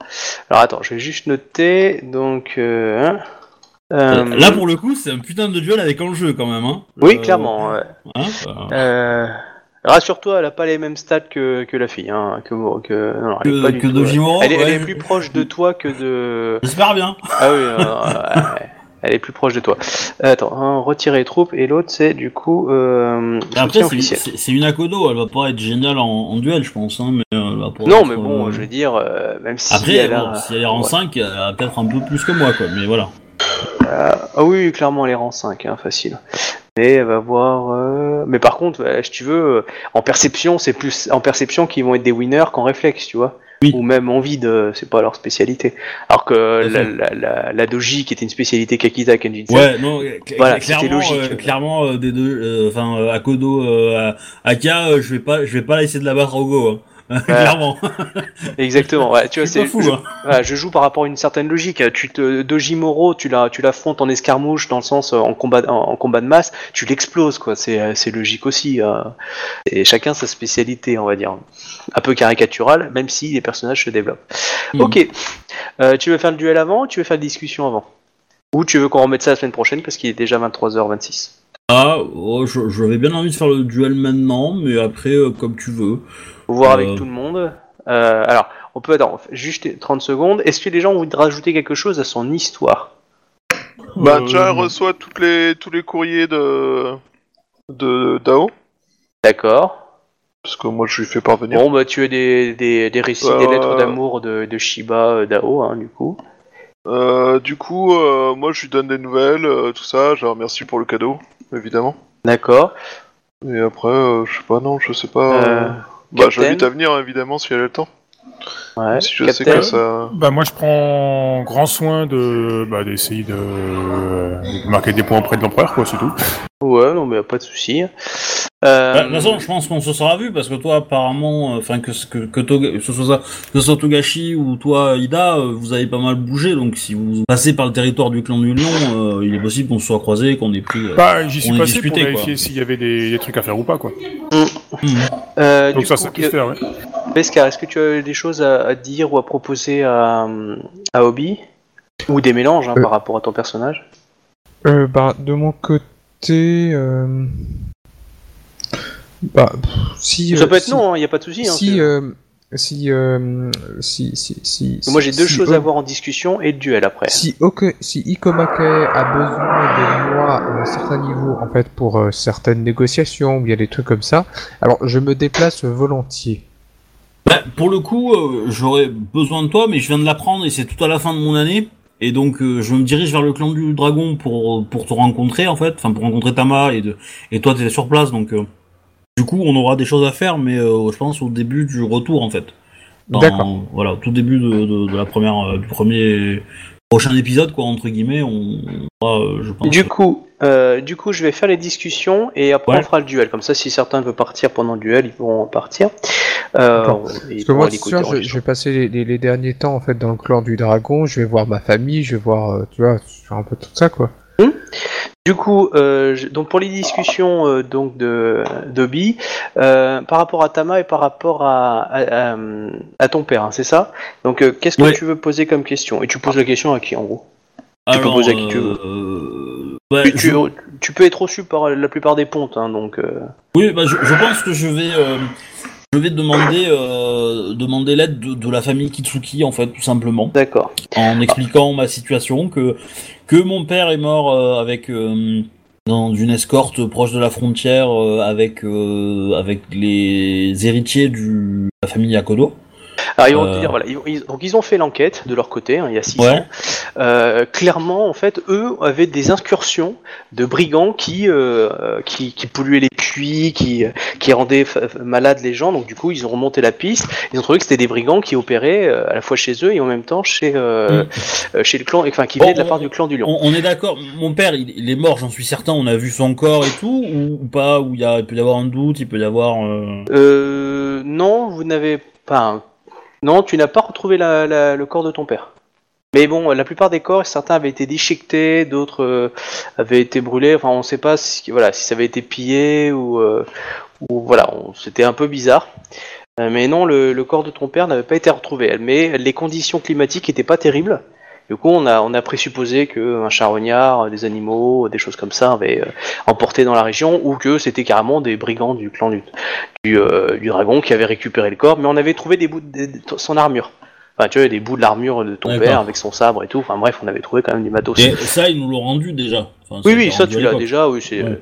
Alors attends, je vais juste noter. Donc, hein, euh, Là, pour le coup, c'est un putain de duel avec enjeu quand même, hein. oui, Euh, clairement. ouais. hein, euh, Euh, Rassure-toi, elle a pas les mêmes stats que, que la fille, hein, que, que, non, elle est que, pas du que tout, de Jimoro, Elle est, plus proche de toi que de. J'espère bien. Ah oui, euh, elle est plus proche de toi. Attends, un, retirer les troupes et l'autre c'est du coup euh, Après, c'est- une Akodo, elle va pas être géniale en, en duel, je pense. Hein, mais, elle va pas Non, être, mais bon, euh, je veux dire, euh, même si Après, elle bon, a... si elle est en ouais. 5, elle a peut-être un peu plus que moi, quoi. Mais voilà. Euh, ah oui, clairement, elle est rang 5, hein, facile. Mais elle va voir. euh, Mais par contre, euh, si tu veux, euh, en perception, c'est plus en perception qu'ils vont être des winners qu'en réflexe, tu vois. Oui. Ou même en vide, euh, c'est pas leur spécialité. Alors que à la, la, la, la doji, qui était une spécialité Kakita Kenjutsu, Ouais, non, cl- cl- Voilà, clairement, logique. euh, clairement, euh, des deux, euh, enfin, euh, Akodo, euh, Aka, euh, je vais pas, je vais pas essayer de la battre au go, hein. clairement. exactement. Ouais, tu Je vois, c'est fou, je, hein. je joue par rapport à une certaine logique. Tu te Dojimoro, tu la, tu l'affrontes en escarmouche dans le sens euh, en combat, en, en combat de masse, tu l'exploses, quoi. C'est, euh, c'est logique aussi. euh. Et chacun sa spécialité, on va dire. Un peu caricatural, même si les personnages se développent. Mhm. Ok. Euh, tu veux faire le duel avant ou tu veux faire la discussion avant? Ou tu veux qu'on remette ça la semaine prochaine parce qu'il est déjà 23h26 Ah, oh, je- j'avais bien envie de faire le duel maintenant, mais après, euh, comme tu veux. Faut voir Euh. avec tout le monde. Euh, alors, on peut attends, juste 30 secondes. Est-ce que les gens ont envie de rajouter quelque chose à son histoire? Bah, Euh, déjà, elle reçoit toutes les, tous les courriers de, de Dao, D'accord. parce que moi je lui fais parvenir. Bon, bah tu as des, des, des récits, Euh. des lettres d'amour de, de Shiba euh, Dao, hein, du coup? Euh, du coup, euh, moi je lui donne des nouvelles, euh, tout ça, je la remercie pour le cadeau, évidemment. D'accord. Et après, euh, je sais pas, non, je sais pas. Bah, j'invite à venir, évidemment, si elle a le temps. Ouais. si je sais que ça. Bah moi je prends grand soin de bah, d'essayer de, de marquer des points auprès de l'empereur quoi c'est tout. Ouais, non, mais pas de souci. Euh, Bah, de toute façon, je pense qu'on se sera vu parce que toi, apparemment, euh, enfin que que que, Toga- que ce soit ça, que ce soit Togashi ou toi, Ida, euh, vous avez pas mal bougé. Donc, si vous passez par le territoire du clan du Lion, euh, il est possible qu'on se soit croisés, qu'on ait pris. euh, Bah j'y suis passé disputé, pour vérifier s'il y avait des, des trucs à faire ou pas quoi. hmm. euh, Donc du ça coup, ça peut se faire ouais. Beskar, est-ce que tu as des choses à, à dire ou à proposer à, à Obi? Ou des mélanges hein, Euh. par rapport à ton personnage? Euh, bah, de mon côté, euh... bah, pff, si. Ça euh, peut être si- non, il n'y a pas de souci. hein, Si, euh, si, euh, si, si, si, Moi j'ai deux si- choses euh, à voir en discussion et le duel après. Si, ok, si Ikomake a besoin de moi à un certain niveau, en fait, pour euh, certaines négociations, ou il y a des trucs comme ça, alors je me déplace volontiers. Bah, pour le coup, euh, j'aurais besoin de toi, mais je viens de l'apprendre et c'est tout à la fin de mon année. Et donc, euh, je me dirige vers le clan du dragon pour pour te rencontrer en fait, enfin pour rencontrer Tama et de et toi t'étais sur place, donc euh, du coup on aura des choses à faire, mais euh, je pense au début du retour en fait. Dans- D'accord. Voilà, au tout début de, de, de la première euh, du premier prochain épisode quoi entre guillemets, on aura, euh, je pense. Du coup, euh, du coup, je vais faire les discussions et après Ouais. on fera le duel. Comme ça, si certains veulent partir pendant le duel, ils pourront partir. Euh, Parce que moi, c'est sûr, je, je vais passer les, les- les derniers temps, en fait, dans le clan du dragon, je vais voir ma famille, je vais voir, euh, tu vois, faire un peu tout ça, quoi. Du coup, euh, je- donc pour les discussions euh, donc de d'Obi, euh, par rapport à Tama et par rapport à, à, à- à ton père, hein, c'est ça? Donc euh, qu'est-ce que Ouais. tu veux poser comme question? Et tu poses la question à qui en gros? Tu peux Alors, poser à qui tu veux. euh, bah, tu, tu- je- tu peux être reçu par la plupart des pontes, hein, donc. euh, Oui, bah, je, je pense que je vais, euh, je vais demander, euh, demander l'aide de, de la famille Kitsuki en fait, tout simplement, D'accord. en expliquant ma situation que que mon père est mort euh, avec euh, dans une escorte proche de la frontière euh, avec avec les héritiers de la famille Akodo. Alors ils vont te Euh. dire, voilà, ils, ils- donc ils ont fait l'enquête de leur côté, hein, il y a 600. Ouais. Euh, clairement, en fait, eux avaient des incursions de brigands qui euh, qui, qui polluaient les puits, qui qui rendaient malades les gens. Donc du coup, ils ont remonté la piste. Ils ont trouvé que c'était des brigands qui opéraient euh, à la fois chez eux et en même temps chez euh, chez le clan, enfin qui Bon, venaient de la on- part du clan du Lion. On, on est d'accord. Mon père, il, il est mort, j'en suis certain. On a vu son corps et tout, ou, ou pas Où il y a, il peut y avoir un doute, il peut y avoir. non, vous n'avez pas. Non, tu n'as pas retrouvé la- le corps de ton père. Mais bon, la plupart des corps, certains avaient été déchiquetés, d'autres euh, avaient été brûlés. Enfin, on ne sait pas si, voilà, si ça avait été pillé ou, euh, voilà, c'était un peu bizarre. Euh, mais non, le corps de ton père n'avait pas été retrouvé. Mais les conditions climatiques n'étaient pas terribles. Du coup, on a, on a présupposé qu'un charognard, des animaux, des choses comme ça avaient euh, emporté dans la région, ou que c'était carrément des brigands du clan euh, du dragon qui avait récupéré le corps, mais on avait trouvé des bouts de son armure. Enfin, tu vois, des bouts de l'armure de ton père avec son sabre et tout. Enfin, bref, on avait trouvé quand même du matos. Et ça, ils nous l'ont rendu déjà. Enfin, Oui, oui, ça tu l'as déjà, oui, c'est Ouais. euh,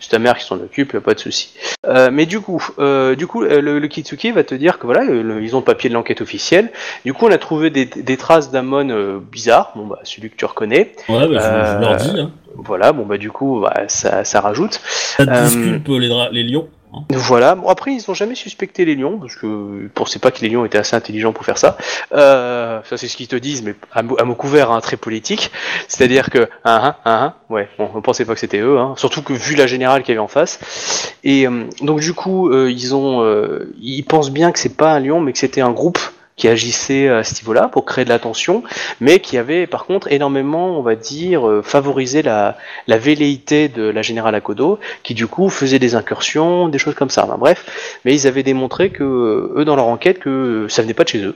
c'est ta mère qui s'en occupe, y a pas de souci. Euh, mais du coup, euh, du coup, le, le Kitsuki va te dire que voilà, le- ils ont le papier de l'enquête officielle. Du coup, on a trouvé des, des traces d'Amon euh, bizarres. Bon, bah, celui que tu reconnais. Ouais, bah, je, je leur dis. Hein. Voilà, bon, bah, du coup, bah, ça, ça rajoute. Ça te disculpe les, les lions. Voilà. Bon, après, ils n'ont jamais suspecté les lions, parce que je pensais pas que les lions étaient assez intelligents pour faire ça. Euh, ça, c'est ce qu'ils te disent, mais à, à mot couvert, hein, très politique. C'est-à-dire que, ah, ah, ah, ouais, bon, on pensait pas que c'était eux, hein, surtout que vu la générale qu'il y avait en face. Et euh, donc, du coup, euh, ils ont, euh, ils pensent bien que c'est pas un lion, mais que c'était un groupe qui agissait à ce niveau-là pour créer de la tension, mais qui avait par contre énormément, on va dire, euh, favorisé la, la velléité de la générale Akodo, qui du coup faisait des incursions, des choses comme ça. Bref, mais ils avaient démontré que euh, eux dans leur enquête que ça venait pas de chez eux.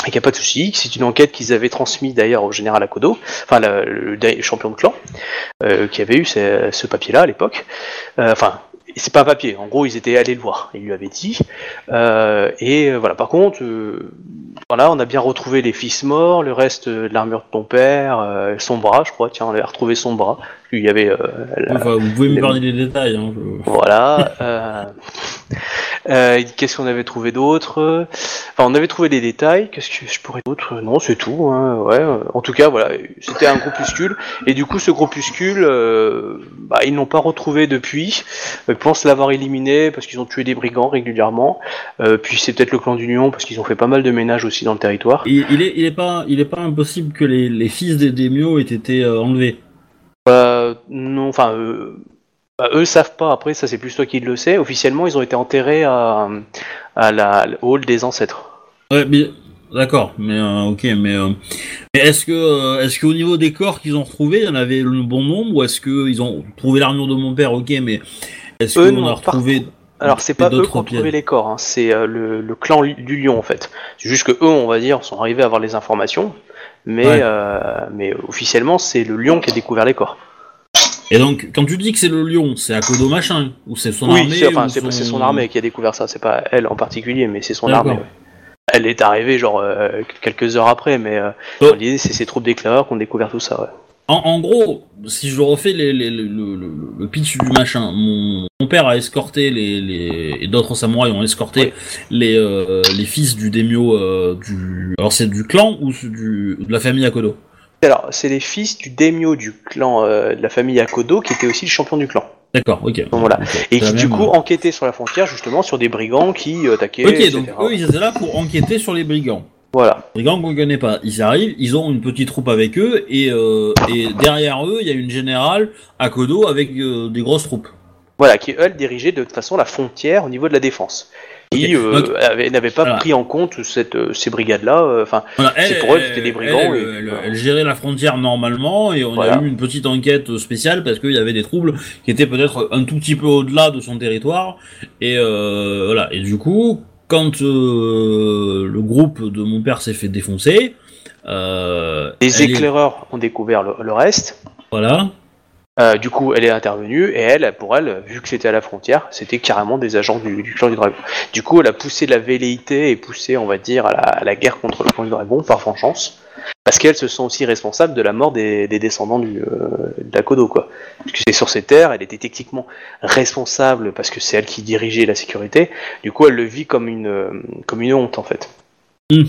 Et qu'il n'y a pas de souci, c'est une enquête qu'ils avaient transmise d'ailleurs au général Akodo, enfin le, champion de clan, euh, qui avait eu ce, ce papier-là à l'époque. Euh, enfin, c'est pas un papier, en gros ils étaient allés le voir, ils lui avaient dit. Euh, et euh, voilà, par contre, euh, voilà, on a bien retrouvé les fils morts, le reste de l'armure de ton père, euh, son bras, je crois, tiens, on avait retrouvé son bras. Il y avait euh, la- Enfin, vous pouvez me parler des détails. Hein, je- voilà. Euh, euh, Qu'est-ce qu'on avait trouvé d'autre? Enfin, on avait trouvé des détails. Qu'est-ce que je pourrais d'autre? Non, c'est tout. hein, ouais. En tout cas, voilà, c'était un groupuscule. Et du coup, ce groupuscule, bah, ils n'ont pas retrouvé depuis. Ils pensent l'avoir éliminé parce qu'ils ont tué des brigands régulièrement. Puis c'est peut-être le clan d'Union parce qu'ils ont fait pas mal de ménage aussi dans le territoire. Il, il est, il est pas, il est pas impossible que les, les fils des Démios aient été enlevés. Euh, non, enfin, euh, bah, eux savent pas. Après, ça c'est plus toi qui le sais. Officiellement, ils ont été enterrés à, à la hall des ancêtres. Ouais, mais d'accord, mais euh, ok, mais, euh, mais est-ce que, euh, est-ce qu'au niveau des corps qu'ils ont retrouvés, il y en avait le bon nombre, ou est-ce que ils ont trouvé l'armure de mon père, ok, mais est-ce qu'on a retrouvé Alors c'est pas eux qui ont trouvé les corps, hein, c'est euh, le, le clan du lion en fait. C'est juste que eux, on va dire, sont arrivés à avoir les informations, mais Ouais. euh, mais officiellement c'est le lion qui a découvert les corps. Et donc, quand tu dis que c'est le lion, c'est Akodo machin, ou c'est son oui, armée c'est enfin c'est c'est son armée qui a découvert ça, c'est pas elle en particulier, mais c'est son D'accord. armée. ouais. Elle est arrivée genre euh, quelques heures après, mais euh, Oh. dans l'idée c'est ces troupes d'éclaireurs qui ont découvert tout ça. Ouais. En, en gros, si je refais les, les- le, le- le- le pitch du machin, mon, mon père a escorté les, et d'autres samouraïs ont escorté les, euh, les fils du daimyo euh, du. Alors c'est du clan ou du de la famille Akodo? Alors c'est les fils du daimyo du clan euh, de la famille Akodo qui était aussi le champion du clan. D'accord, ok. Voilà. Et qui du coup enquêtait sur la frontière justement sur des brigands qui euh, attaquaient. Ok, etc. donc eux ils étaient là pour enquêter sur les brigands. Voilà. Brigands qu'on connaît pas. Ils arrivent, ils ont une petite troupe avec eux et, euh, et derrière eux il y a une générale Akodo avec des grosses troupes. Voilà, qui elle dirigeait de toute façon la frontière au niveau de la défense. Qui euh, avait- n'avait pas Voilà. pris en compte cette, euh, ces brigades-là. euh, Enfin, Voilà, C'est pour eux c'était des brigands Elle, et- elle- elle gérait la frontière normalement et on a eu une petite enquête spéciale parce qu'il y avait des troubles qui étaient peut-être un tout petit peu au-delà de son territoire et euh, voilà. Et du coup, quand euh, le groupe de mon père s'est fait défoncer, euh, les est- éclaireurs ont découvert le, le reste. voilà. Euh, du coup, elle est intervenue et elle, pour elle, vu que c'était à la frontière, c'était carrément des agents du, clan du dragon. Du coup, elle a poussé la velléité et poussé, on va dire, à la, guerre contre le clan du dragon par vengeance, parce qu'elle se sent aussi responsable de la mort des, des descendants du, euh, d'Akodo, quoi. Parce que c'est sur ces terres, elle était techniquement responsable parce que c'est elle qui dirigeait la sécurité. Du coup, elle le vit comme une, euh, comme une honte, en fait. Mm.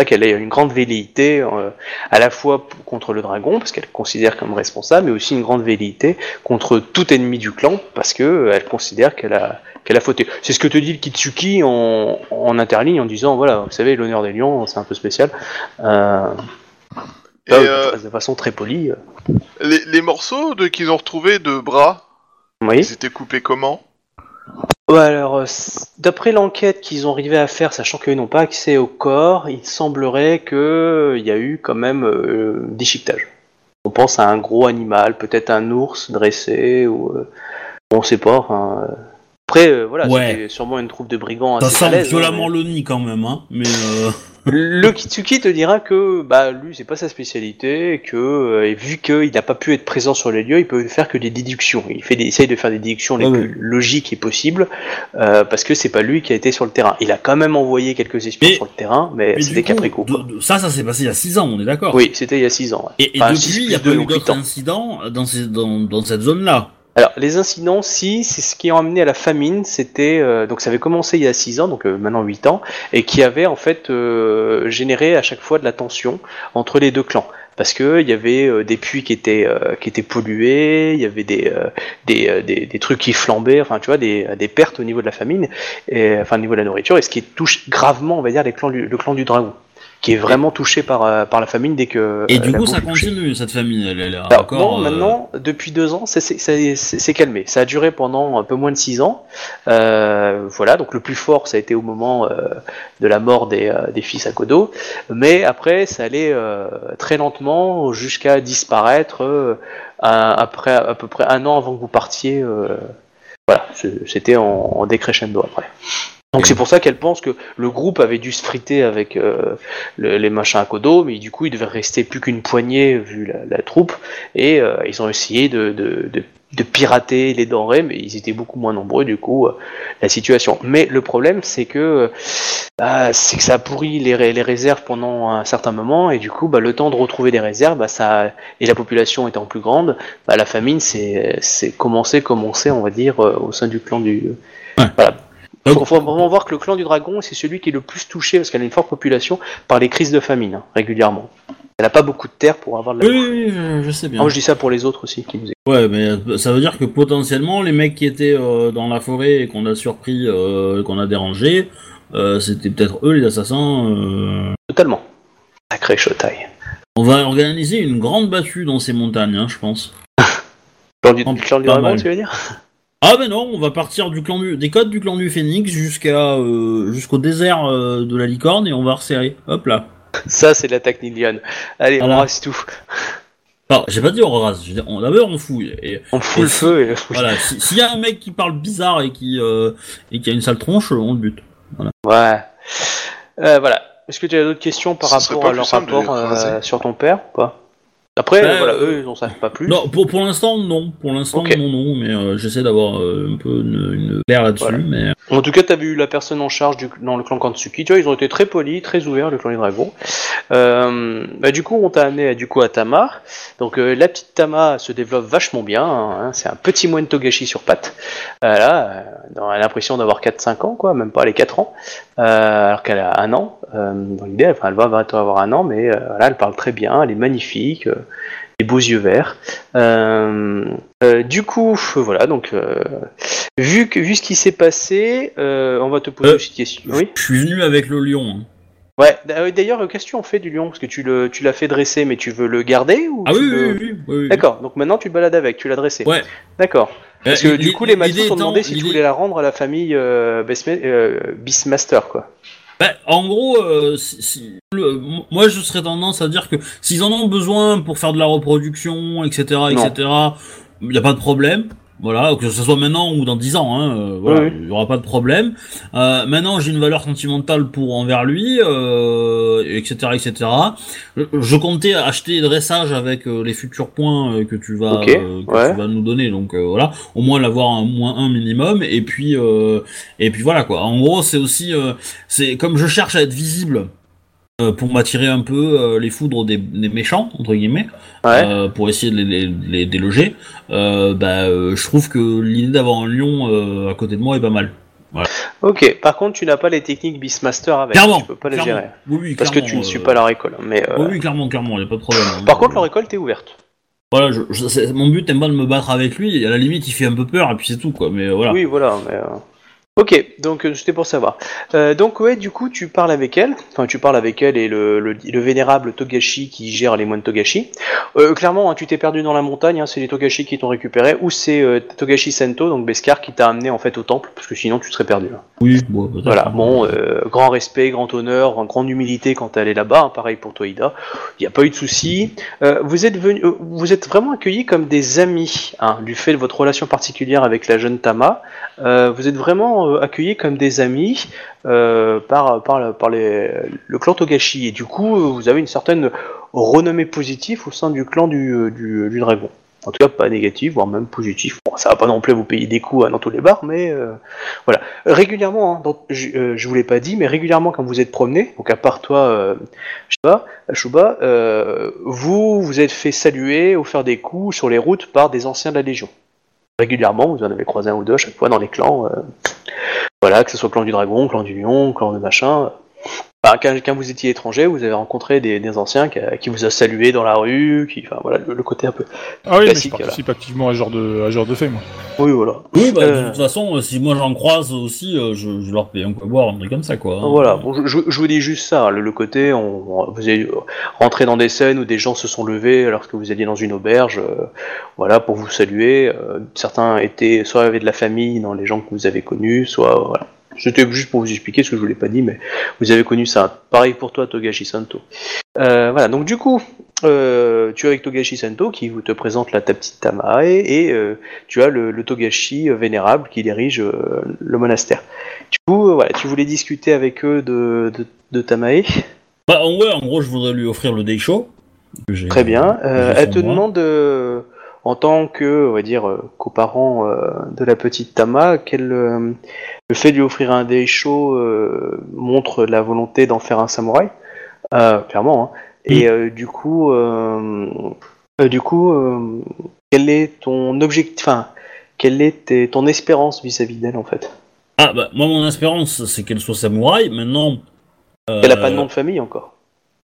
Vrai qu'elle a une grande velléité euh, à la fois contre le dragon, parce qu'elle le considère comme responsable, mais aussi une grande velléité contre tout ennemi du clan, parce que euh, elle considère qu'elle a, qu'elle a fauté. C'est ce que te dit le Kitsuki en, en interligne, en disant, voilà, vous savez, l'honneur des lions, c'est un peu spécial. Euh, Et là, de façon très polie. les, les morceaux qu'ils ont retrouvés de bras, Oui. ils étaient coupés comment? Ouais, alors, euh, d'après l'enquête qu'ils ont arrivé à faire, sachant qu'ils n'ont pas accès au corps, il semblerait qu'il y a eu quand même euh, déchiquetage. On pense à un gros animal, peut-être un ours dressé, ou euh, on sait pas. Enfin, euh. Après, euh, voilà, Ouais. sûrement une troupe de brigands Ça sent hein, violemment mais- le nid quand même, hein. Mais euh, Le Kitsuki te dira que bah lui c'est pas sa spécialité et que euh, et vu qu'il n'a pas pu être présent sur les lieux, il peut faire que des déductions. Il fait des, essaye de faire des déductions les Ouais, plus logiques et possibles euh, parce que c'est pas lui qui a été sur le terrain. Il a quand même envoyé quelques espions Mais- sur le terrain, mais, mais c'était du coup, qu'après coup. quoi. de- de- ça, ça s'est passé il y a 6 ans, on est d'accord? Oui, c'était il y a 6 ans. ouais. Et, et Enfin, depuis, six il n'y a plus pas deux, eu huit d'autres ans. incidents dans, ces, dans, dans cette zone-là. Alors, les incidents, si, c'est ce qui a amené à la famine, c'était, euh, donc ça avait commencé il y a 6 ans, donc euh, maintenant 8 ans, et qui avait en fait euh, généré à chaque fois de la tension entre les deux clans. Parce que il y avait euh, des puits qui étaient qui étaient pollués, il y avait des, des, des trucs qui flambaient, enfin tu vois des, des pertes au niveau de la famine, et enfin au niveau de la nourriture, et ce qui touche gravement, on va dire, les clans le clan du dragon, qui est vraiment touché par euh, par la famine dès que Et euh, du coup, ça touchée. continue, cette famille. Elle, elle est Alors, encore. non, euh, maintenant, depuis deux ans, c'est calmé. Ça a duré pendant un peu moins de six ans. Euh, voilà, donc le plus fort, ça a été au moment euh, de la mort des, euh, des fils à Kodo. Mais après, ça allait euh, très lentement jusqu'à disparaître euh, à- après à peu près un an avant que vous partiez. euh, voilà, c'était en, en décrescendo après. Donc c'est pour ça qu'elle pense que le groupe avait dû se friter avec euh, le- les machins à Kodo, mais du coup il devait rester plus qu'une poignée vu la, la troupe, et euh, ils ont essayé de, de, de, de pirater les denrées, mais ils étaient beaucoup moins nombreux du coup euh, la situation. Mais le problème c'est que bah, c'est que ça a pourri les, les réserves pendant un certain moment, et du coup bah, le temps de retrouver des réserves, bah, ça et la population étant plus grande, bah, la famine c'est c'est commencé comme on sait on va dire euh, au sein du clan du Ouais. voilà. Donc- Il faut vraiment voir que le clan du dragon, c'est celui qui est le plus touché, parce qu'elle a une forte population, par les crises de famine, hein, régulièrement. Elle n'a pas beaucoup de terre pour avoir de la Oui, oui, oui, je, je sais bien. Ah, moi, je dis ça pour les autres aussi qui nous écoutent. Ouais, mais euh, ça veut dire que potentiellement, les mecs qui étaient euh, dans la forêt et qu'on a surpris, euh, qu'on a dérangé, euh, c'était peut-être eux les assassins. Totalement. Sacré Shotai. On va organiser une grande battue dans ces montagnes, hein, je pense. Clan du, clan du dragon, mal. tu veux dire? Ah ben non, on va partir du clan du, des côtes du clan du Phénix jusqu'à euh, jusqu'au désert euh, de la licorne et on va resserrer. Hop là. Ça, c'est l'attaque Nilion. Allez, Voilà. on rase tout. Alors, j'ai pas dit on rase, j'ai dit, on, d'abord on fouille. Et On fout Et le si- feu et... voilà, si- s'il y a un mec qui parle bizarre et qui euh, et qui a une sale tronche, on le bute. Ouais. Euh, voilà. Est-ce que tu as d'autres questions par rapport à leur rapport euh, sur ton père ou pas? Après, voilà, euh, eux, ils n'en savent pas plus. Non, pour, pour l'instant non, pour l'instant Ok. non non, mais euh, j'essaie d'avoir euh, un peu une, une claire là-dessus, Voilà. mais En tout cas, tu as vu la personne en charge du, dans le clan Kansuki. Tu vois, ils ont été très polis, très ouverts, le clan des dragons. Euh, bah, du coup, on t'a amené du coup à Tama. Donc, la petite Tama se développe vachement bien. hein. c'est un petit moine Togashi sur pattes. Voilà, elle a l'impression d'avoir 4-5 ans, quoi, même pas les 4 ans. Alors qu'elle a un an. Dans l'idée, enfin, elle va bientôt avoir un an, mais voilà, elle parle très bien, elle est magnifique. Des beaux yeux verts. Euh, euh, du coup, voilà, donc euh, vu que vu ce qui s'est passé, on va te poser une petite question. Oui. je suis venu avec le lion. hein. Ouais. d- D'ailleurs, qu'est-ce que tu en fais du lion Parce que tu le tu l'as fait dresser, mais tu veux le garder ou Ah oui, le- oui, oui, oui, oui. D'accord. Donc maintenant tu te balades avec, tu l'as dressé. Ouais. D'accord. Parce que Euh, du coup, les Matsu t'ont demandé si tu voulais la rendre à la famille euh, Beastmaster, quoi. Bah, en gros, euh, si- si- le- moi je serais tendance à dire que s'ils en ont besoin pour faire de la reproduction, etc., etc., il n'y a pas de problème. Voilà, que ce soit maintenant ou dans 10 ans, hein, euh, voilà, il y aura pas de problème. Euh, maintenant, j'ai une valeur sentimentale pour envers lui, euh, etc., etc. Je, je comptais acheter dressage avec euh, les futurs points euh, que tu vas que ouais. tu vas nous donner, donc euh, voilà, au moins l'avoir un moins un minimum, et puis euh, et puis voilà quoi. En gros, c'est aussi, euh, c'est comme je cherche à être visible. Euh, Pour m'attirer un peu euh, les foudres des, des méchants entre guillemets, Ouais. euh, pour essayer de les, les, les déloger, bah, je trouve que l'idée d'avoir un lion à côté de moi est pas mal. Ok. Par contre, tu n'as pas les techniques Beastmaster avec. Clairement, Tu peux pas les clairement. gérer. Oui, oui, Parce que tu ne suis pas la récolte. Mais euh, Oui, clairement, clairement, y a pas de problème. hein. par contre, la récolte est ouverte. voilà, je, je- c'est- mon but n'est pas de me battre avec lui. À la limite, il fait un peu peur et puis c'est tout quoi. Mais voilà. Oui, voilà. Mais, euh, Ok, donc euh, c'était pour savoir. Euh, donc ouais, du coup, tu parles avec elle. Enfin, tu parles avec elle et le, le, le vénérable Togashi qui gère les moines Togashi. Euh, clairement, hein, tu t'es perdu dans la montagne. hein, c'est les Togashi qui t'ont récupéré, ou c'est euh, Togashi Sento, donc Beskar, qui t'a amené en fait au temple, parce que sinon tu serais perdu. hein. Oui, bon, peut-être. Voilà, bon, euh, grand respect, grand honneur, grande humilité quand elle est là-bas, hein, pareil pour toi Ida. Il n'y a pas eu de souci. Euh, vous êtes venu, euh, vous êtes vraiment accueillis comme des amis, hein, du fait de votre relation particulière avec la jeune Tama. Euh, vous êtes vraiment euh, accueillis comme des amis euh, par par, par les, le clan Togashi et du coup euh, vous avez une certaine renommée positive au sein du clan du, euh, du, du dragon. En tout cas, pas négatif, voire même positif. Bon, ça va pas non plus vous payer des coups hein, dans tous les bars, mais voilà. Régulièrement, hein, je, je vous l'ai pas dit, mais régulièrement quand vous êtes promené, donc à part toi, Shuba, vous vous êtes fait saluer faire des coups sur les routes par des anciens de la Légion. Régulièrement, vous en avez croisé un ou deux à chaque fois dans les clans. euh, voilà, que ce soit clan du dragon, clan du lion, clan de machin. Enfin, quand, quand vous étiez étranger, vous avez rencontré des, des anciens qui, qui vous a salué dans la rue, qui, enfin voilà, le, le côté un peu. Ah oui, mais je Classique, participe activement à ce genre de, à ce genre de fait, moi. Oui, voilà. Oui, bah, Euh. de toute façon, euh, si moi j'en croise aussi, euh, je, je leur paye un quoi boire, un truc comme ça quoi. hein. Voilà, bon, je, je- je vous dis juste ça, le, le côté, on, on- vous avez rentré dans des scènes où des gens se sont levés alors que vous alliez dans une auberge, euh, voilà, pour vous saluer. euh, certains étaient, soit avaient de la famille dans les gens que vous avez connus, soit, voilà. C'était juste pour vous expliquer ce que je vous l'ai pas dit, mais vous avez connu ça. Pareil pour toi, Togashi Santo. Euh, voilà, donc du coup, euh, tu es avec Togashi Santo qui vous te présente là ta petite Tamae et euh, tu as le, le Togashi vénérable qui dirige le monastère. Du coup, voilà, tu voulais discuter avec eux de, de, de Tamae? Bah, en, ouais, en gros, je voudrais lui offrir le j'ai- Très bien. Elle te moi. demande, en tant que, on va dire, euh, coparent euh, de la petite Tama, quel, euh, le fait de lui offrir un Daisho euh, montre la volonté d'en faire un samouraï, clairement. hein. Et du coup, du coup, quel est ton objectif, enfin, quelle est tes- ton espérance vis-à-vis d'elle en fait? Ah, bah, moi, mon espérance, c'est qu'elle soit samouraï. Maintenant. Elle a pas de nom de famille encore.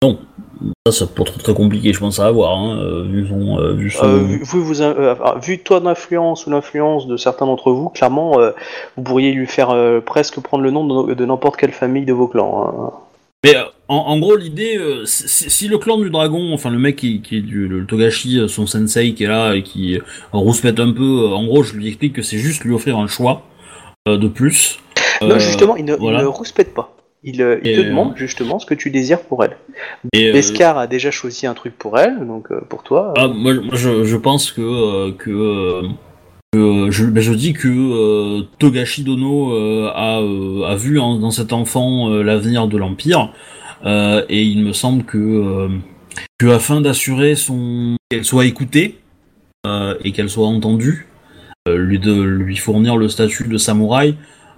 Ça, c'est pas trop très compliqué, je pense, à avoir, hein, euh, vu son. euh, vu son- Euh, vu, vu vous, euh, enfin, vu toi d'influence ou l'influence de certains d'entre vous, clairement, euh, vous pourriez lui faire euh, presque prendre le nom de, de n'importe quelle famille de vos clans. hein. Mais euh, en, en gros, l'idée, euh, si, si le clan du dragon, enfin le mec qui, qui est du le Togashi, euh, son sensei qui est là et qui euh, rouspète un peu, euh, en gros, je lui explique que c'est juste lui offrir un choix euh, de plus. non, Euh, justement, il ne, il ne rouspète pas. Il, euh, il te euh, demande justement ce que tu désires pour elle. et, euh, Beskar a déjà choisi un truc pour elle, donc pour toi. Ah, moi, je, je pense que que, euh, je, ben, je dis que euh, Togashi Dono euh, a, a vu en- dans cet enfant l'avenir de l'empire et il me semble que que afin d'assurer son qu'elle soit écoutée et qu'elle soit entendue, lui de lui fournir le statut de samouraï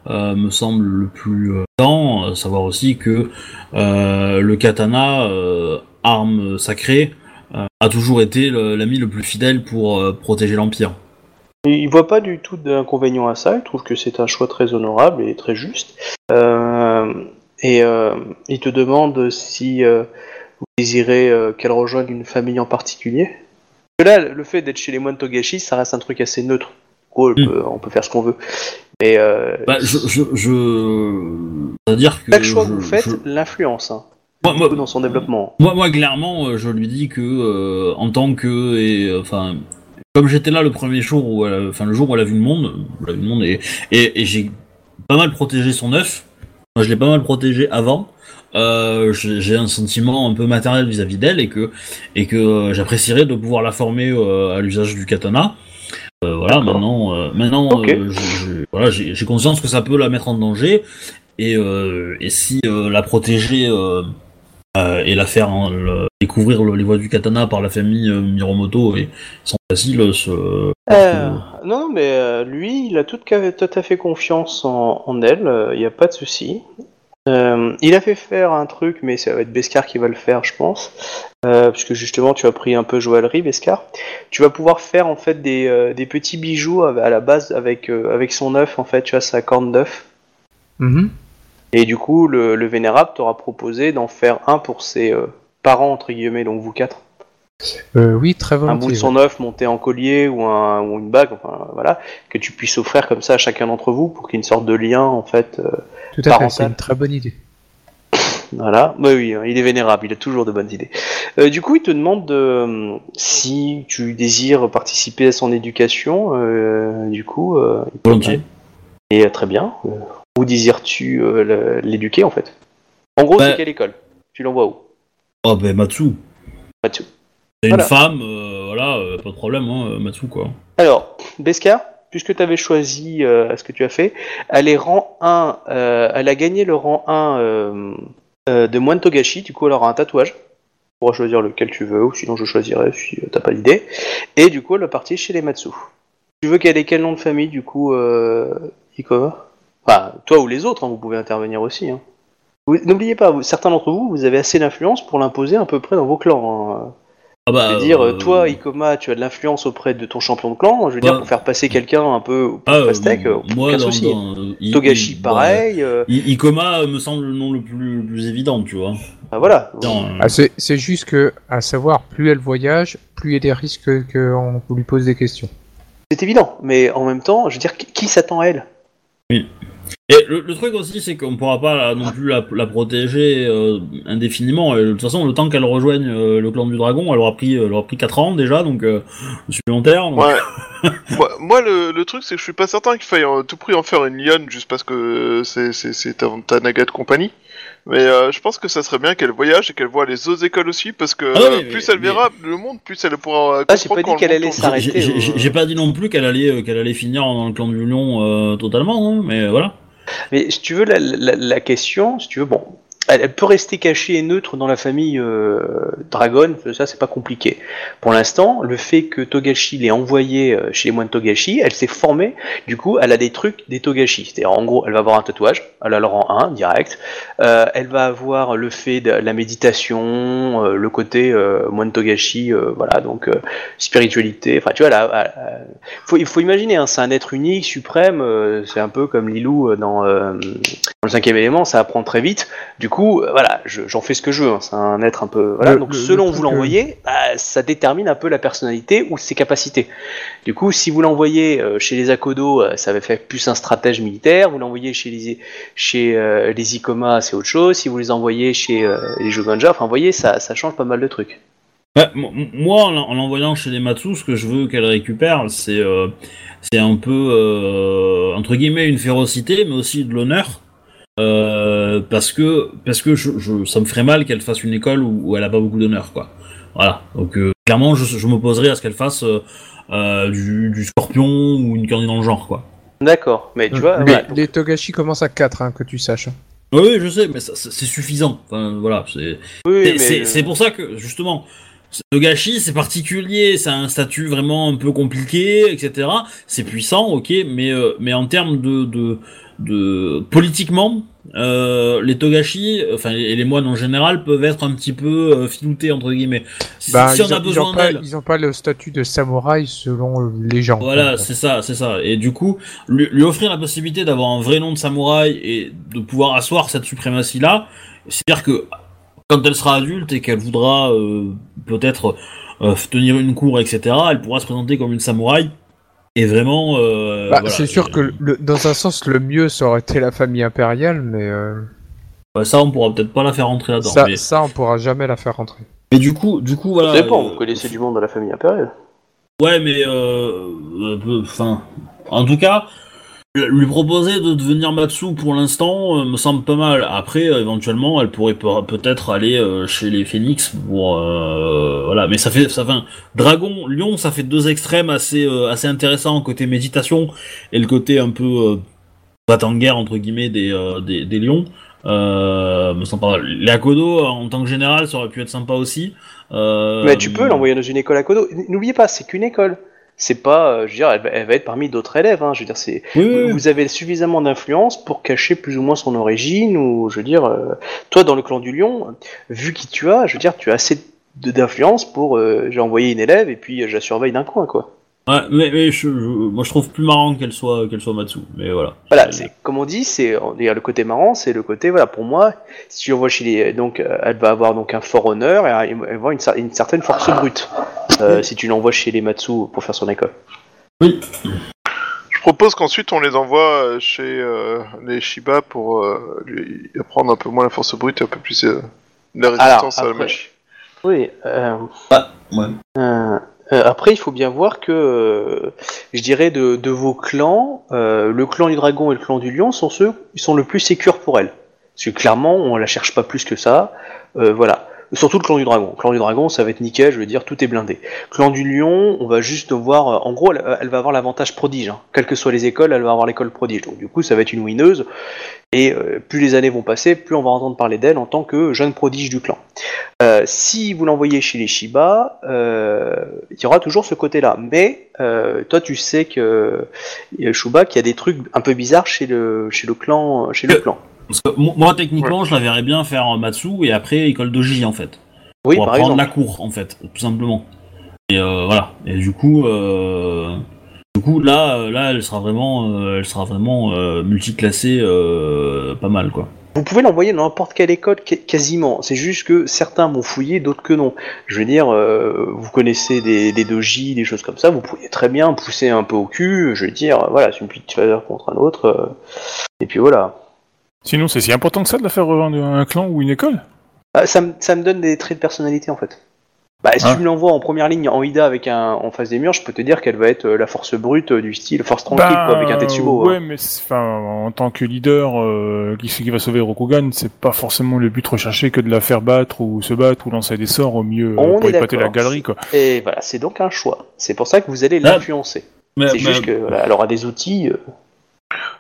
euh, me semble le plus euh, temps, à savoir aussi que euh, le katana, euh, arme sacrée, euh, a toujours été l'ami le plus fidèle pour euh, protéger l'Empire. Il voit pas du tout d'inconvénient à ça, il trouve que c'est un choix très honorable et très juste. Euh, et euh, il te demande si euh, vous désirez euh, qu'elle rejoigne une famille en particulier. Parce que là, le fait d'être chez les moines Togashi, ça reste un truc assez neutre. Oh, elle Mm. peut- on peut faire ce qu'on veut. Mais euh, Bah, je, je, je... C'est-à-dire que... chaque choix que vous faites je- l'influence hein, Moi, moi, dans son développement. moi, moi, clairement, euh, je lui dis que, euh, en tant que... et, Enfin... comme j'étais là le premier jour où elle, a- enfin le jour où elle a vu le monde, elle a vu le monde et, et, et j'ai pas mal protégé son œuf. Moi, je l'ai pas mal protégé avant. Euh, j'ai un sentiment un peu matériel vis-à-vis d'elle et que et que j'apprécierais de pouvoir la former euh, à l'usage du katana. Euh, voilà, maintenant, euh, maintenant, euh, je- je- voilà, j'ai j'ai conscience que ça peut la mettre en danger, et, euh, et si euh, la protéger euh, euh, et la faire hein, le- découvrir le- les voies du katana par la famille euh, Miromoto et sans facile, ce, Euh, non, non, mais euh, lui, il a tout à fait confiance en, en elle, il n'y a pas de souci. Euh, il a fait faire un truc, mais ça va être Beskar qui va le faire, je pense. Euh, puisque justement, tu as pris un peu joaillerie, Beskar. Tu vas pouvoir faire en fait des, euh, des petits bijoux à, à la base avec, avec son œuf, en fait, tu vois, sa corne d'œuf. Mhm. Et du coup, le, le Vénérable t'aura proposé d'en faire un pour ses parents, entre guillemets, donc vous quatre. Oui, très un bout de volontiers. son œuf monté en collier ou, un, ou une bague, enfin voilà, que tu puisses offrir comme ça à chacun d'entre vous pour qu'il y ait une sorte de lien en fait. Tout à fait, c'est une très bonne idée. voilà, oui, oui, hein, il est vénérable, il a toujours de bonnes idées. Euh, du coup, il te demande de, euh, si tu désires participer à son éducation. euh, du coup, euh, volontiers. Et très bien. où désires-tu euh, l'éduquer en fait? En gros, Bah- c'est quelle école? Tu l'envoies où? Oh ben Matsu, Mathieu. c'est Voilà. une femme, euh, voilà, euh, pas de problème, hein, Matsu quoi. Alors, Beskar, puisque tu avais choisi euh, ce que tu as fait, elle est rang 1, euh, elle a gagné le rang 1 euh, de moine Togashi, du coup elle aura un tatouage. Tu pourras choisir lequel tu veux, ou sinon je choisirai si t'as pas d'idée. Et du coup elle va partir chez les Matsu. Tu veux qu'elle ait quel nom de famille du coup, Ikoma? Enfin, toi ou les autres, hein, vous pouvez intervenir aussi. hein. N'oubliez pas, certains d'entre vous, vous avez assez d'influence pour l'imposer à peu près dans vos clans. hein. Ah bah, Je veux dire, euh, toi, Ikoma, tu as de l'influence auprès de ton champion de clan. Je veux Bah. dire, pour faire passer quelqu'un un peu ah, euh, pastèque, moi, aucun dans- souci. dans, I- Togashi, I- pareil. bah, Ikoma me semble le nom le plus, le plus évident, tu vois. bah voilà. Euh, Ah, c'est juste que, à savoir, plus elle voyage, plus il y a des risques qu'on lui pose des questions. C'est évident, mais en même temps, je veux dire, qui, qui s'attend à elle? Et le, le truc aussi, c'est qu'on pourra pas la- non plus la, la protéger euh, indéfiniment. Et de toute façon, le temps qu'elle rejoigne euh, le clan du dragon, elle aura pris, elle aura pris 4 ans déjà, donc euh, supplémentaire. donc- Ouais. moi, moi, le, le truc, c'est que je suis pas certain qu'il faille à tout prix en faire une lionne juste parce que c'est c'est c'est ta, ta naga de compagnie. Mais euh, je pense que ça serait bien qu'elle voyage et qu'elle voit les autres écoles aussi parce que Ah euh, mais- plus elle mais- verra le monde, plus elle pourra. Ah, j'ai pas dit qu'elle allait s'arrêter. J'ai- euh. pas dit non plus qu'elle allait, euh, qu'elle allait finir dans le clan du lion euh, totalement, hein, mais voilà. Mais si tu veux, la, la- la question, si tu veux, bon, elle, peut rester cachée et neutre dans la famille euh, Dragon, ça c'est pas compliqué. Pour l'instant, le fait que Togashi l'ait envoyée euh, chez les moines Togashi, elle s'est formée, du coup, elle a des trucs des Togashi. C'est-à-dire, en gros, elle va avoir un tatouage, elle a le rang 1, direct. Euh, elle va avoir le fait de la méditation, euh, le côté euh, moine Togashi, euh, voilà, donc spiritualité. Enfin, tu vois, là, faut, il faut imaginer, hein, c'est un être unique, suprême, c'est un peu comme Lilou dans, dans le cinquième élément, ça apprend très vite. Du coup, euh, voilà, je- j'en fais ce que je veux, hein, c'est un être un peu... Voilà, Le- donc le- selon le où vous l'envoyez, bah, ça détermine un peu la personnalité ou ses capacités. Du coup, si vous l'envoyez euh, chez les Akodo, euh, ça va faire plus un stratège militaire, vous l'envoyez chez les, chez, euh, les Ikoma, c'est autre chose, si vous les envoyez chez euh, les Joganja, enfin, vous voyez, ça, ça change pas mal de trucs. Moi, en l'en- en l'envoyant chez les Matsu, ce que je veux qu'elle récupère, c'est euh, c'est un peu, euh, entre guillemets, une férocité, mais aussi de l'honneur. Euh, parce que, parce que je, je- ça me ferait mal qu'elle fasse une école où, où elle a pas beaucoup d'honneur, quoi. Voilà. Donc, euh, clairement, je, je m'opposerai à ce qu'elle fasse euh, euh, du, du scorpion ou une connerie dans le genre, quoi. D'accord, mais tu vois, les, Togashi commencent à 4, hein, que tu saches. Oui, oui, je sais, mais c'est suffisant. Enfin, voilà, c'est. oui, C'est- mais- C'est c'est pour ça que, justement, le gâchis, c'est particulier, a un statut vraiment un peu compliqué, etc. C'est puissant, ok, mais, euh, mais en termes de, de, de politiquement, euh, les Togashi, enfin, et les moines en général, peuvent être un petit peu euh, filoutés, entre guillemets. Si, Bah, si on a ont, besoin ils ont pas le statut de samouraï selon les gens. Voilà, c'est ça, c'est ça. Et du coup, lui, lui offrir la possibilité d'avoir un vrai nom de samouraï et de pouvoir asseoir cette suprématie-là, c'est-à-dire que quand elle sera adulte et qu'elle voudra euh, peut-être euh, tenir une cour, etc., elle pourra se présenter comme une samouraï. Et vraiment, euh, Bah, voilà. c'est sûr que le- dans un sens, le mieux, ça aurait été la famille impériale, mais euh, Ouais, ça, on pourra peut-être pas la faire rentrer là-dedans. ça, Mais, ça, on pourra jamais la faire rentrer. mais du coup, du coup, voilà. ça dépend, euh, vous connaissez du monde dans la famille impériale. Ouais, mais euh, euh, enfin, en tout cas, lui proposer de devenir Matsu pour l'instant euh, me semble pas mal. Après, euh, éventuellement, elle pourrait pe- peut-être aller euh, chez les Phoenix pour voilà. Mais ça fait ça fait un- Dragon, Lion, ça fait deux extrêmes assez assez intéressants côté méditation et le côté un peu bat en guerre entre guillemets des des, des lions. Me semble pas mal. Les Akodo, en tant que général, ça aurait pu être sympa aussi. Mais tu peux l'envoyer dans une école à Kodo. N'oubliez pas, c'est qu'une école. C'est pas, euh, je veux dire, elle va, elle va être parmi d'autres élèves. Hein. Je veux dire, c'est Oui, vous avez suffisamment d'influence pour cacher plus ou moins son origine ou je veux dire, euh, toi dans le clan du lion, vu qui tu as, je veux dire, tu as assez de- d'influence pour euh, j'ai envoyé une élève et puis je la surveille d'un coin quoi. Ouais, mais, mais je, je- moi je trouve plus marrant qu'elle soit qu'elle soit Matsu. Mais voilà. Voilà, c'est comme on dit, c'est le côté marrant, c'est le côté voilà pour moi, si tu envoies chez les donc euh, elle va avoir donc un fort honneur et elle va avoir une, cer- une certaine force brute. euh, si tu l'envoies chez les Matsu pour faire son école. Je propose qu'ensuite on les envoie euh, chez euh, les Shiba pour euh, lui apprendre un peu moins la force brute et un peu plus euh, la résistance à la après- magie. Oui. Euh, Ouais. Euh, après, il faut bien voir que, euh, je dirais, de, vos clans, euh, le clan du dragon et le clan du lion sont ceux qui sont le plus sécures pour elle. Parce que clairement, on la cherche pas plus que ça. Voilà. Surtout le clan du dragon. Le clan du dragon, ça va être nickel, je veux dire, tout est blindé. Clan du lion, on va juste voir. euh, En gros, elle, elle va avoir l'avantage prodige. Hein. Quelles que soient les écoles, elle va avoir l'école prodige. Donc du coup, ça va être une winneuse. Et euh, plus les années vont passer, plus on va entendre parler d'elle en tant que jeune prodige du clan. Euh, si vous l'envoyez chez les Shiba, euh, il y aura toujours ce côté-là. Mais euh, toi, tu sais que euh, Shuba, qu'il y a des trucs un peu bizarres chez le chez le clan, chez le Euh, clan. Parce que mo- moi techniquement, je la verrais bien faire euh, Matsu et après école doji en fait. Oui, pour par apprendre exemple. la cour en fait, tout simplement. Et euh, voilà. Et du coup, euh, du coup là, euh, là, elle sera vraiment, euh, elle sera vraiment euh, multiclassée, euh, pas mal quoi. Vous pouvez l'envoyer dans n'importe quelle école, qu- quasiment. C'est juste que certains vont fouiller, d'autres que non. Je veux dire, euh, vous connaissez des, des doji, des choses comme ça, vous pouvez très bien pousser un peu au cul. Je veux dire, voilà, c'est une petite faveur contre un autre. euh, et puis voilà. Sinon, c'est si important que ça de la faire rejoindre un clan ou une école Ah, ça, me, ça me donne des traits de personnalité en fait. Bah, si Ah. tu me l'envoies en première ligne en Ida avec un en face des murs, je peux te dire qu'elle va être euh, la force brute euh, du style force tranquille Bah, quoi, avec un Tetsubo. Ouais, hein. mais enfin, en tant que leader euh, qui, qui va sauver Rokugan, c'est pas forcément le but recherché que de la faire battre ou se battre ou lancer des sorts au mieux On pour épater la galerie, quoi. Et voilà, c'est donc un choix. C'est pour ça que vous allez Ah. l'influencer. Mais, C'est juste que voilà, elle aura des outils. euh,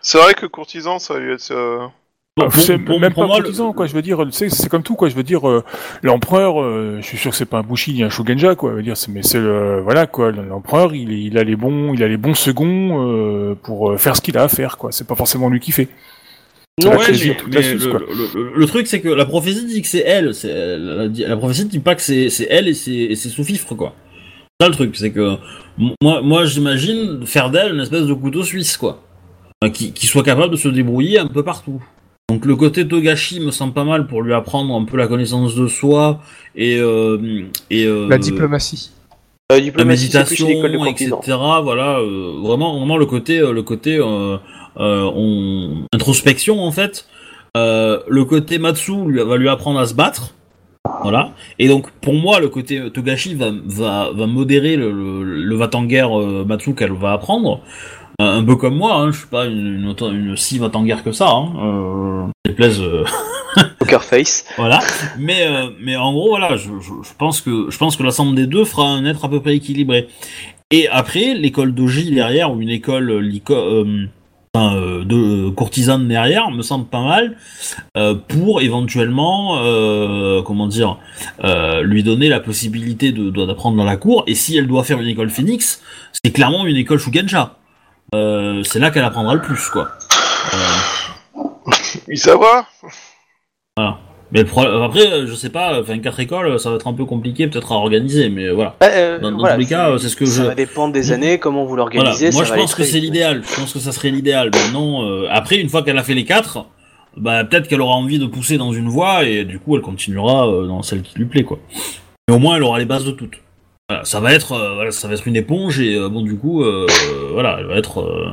C'est vrai que courtisan, ça va lui être. euh, bon, pour- c'est pour- même pour pas moi, courtisan, quoi. Je veux dire, c'est c'est comme tout, quoi. Je veux dire, euh, l'empereur, euh, je suis sûr que c'est pas un Bushi ni un Shogunja, quoi. Je veux dire, c'est mais c'est le voilà, quoi. L'empereur, il, a les bons, il a les bons seconds euh, pour faire ce qu'il a à faire, quoi. C'est pas forcément lui qui fait. Ouais, mais- mais le, quoi. le- le- le truc c'est que la prophétie dit que c'est elle. c'est- La, la prophétie dit pas que c'est c'est elle et c'est et c'est sous-fifre quoi. Ça le truc, c'est que moi, moi j'imagine faire d'elle une espèce de couteau suisse quoi, qui soit capable de se débrouiller un peu partout. Donc le côté Togashi me semble pas mal pour lui apprendre un peu la connaissance de soi et euh, et euh, La diplomatie. la diplomatie, méditation, de etc. Voilà, euh, vraiment, vraiment le côté, le côté euh, euh, on... introspection en fait. Euh, le côté Matsu lui, va lui apprendre à se battre. Voilà. Et donc pour moi, le côté Togashi va, va, va modérer le, le, le va-t-en-guerre euh, Matsu qu'elle va apprendre. Un peu comme moi, hein, je suis pas une, une, auto- une si va-t-en-guerre que ça. Hein. Euh, déplaise, euh, Poker face. voilà. Mais, euh, mais en gros, voilà, je, je, je pense que, je pense que somme des deux fera un être à peu près équilibré. Et après, l'école doji derrière, ou une école euh, lico- euh, de courtisane derrière, me semble pas mal, pour éventuellement, comment dire, lui donner la possibilité de d'apprendre dans la cour. Et si elle doit faire une école phénix, c'est clairement une école Shugenja. Euh, c'est là qu'elle apprendra le plus, quoi. Euh, Il savoir Mais le pro- après, euh, je sais pas, enfin quatre écoles, ça va être un peu compliqué peut-être à organiser, mais voilà. Bah, euh, Dans- dans voilà, tous les cas, c'est ce que ça je- va dépendre des années, comment vous Voilà. l'organisez. Moi, ça je va pense que c'est l'idéal. Je pense que ça serait l'idéal. Maintenant, euh, après, une fois qu'elle a fait les quatre, bah peut-être qu'elle aura envie de pousser dans une voie et du coup, elle continuera euh, dans celle qui lui plaît, quoi. Mais au moins, elle aura les bases de toutes. Ça va être, euh, ça va être une éponge et euh, bon, du coup, euh, voilà, elle va être. euh,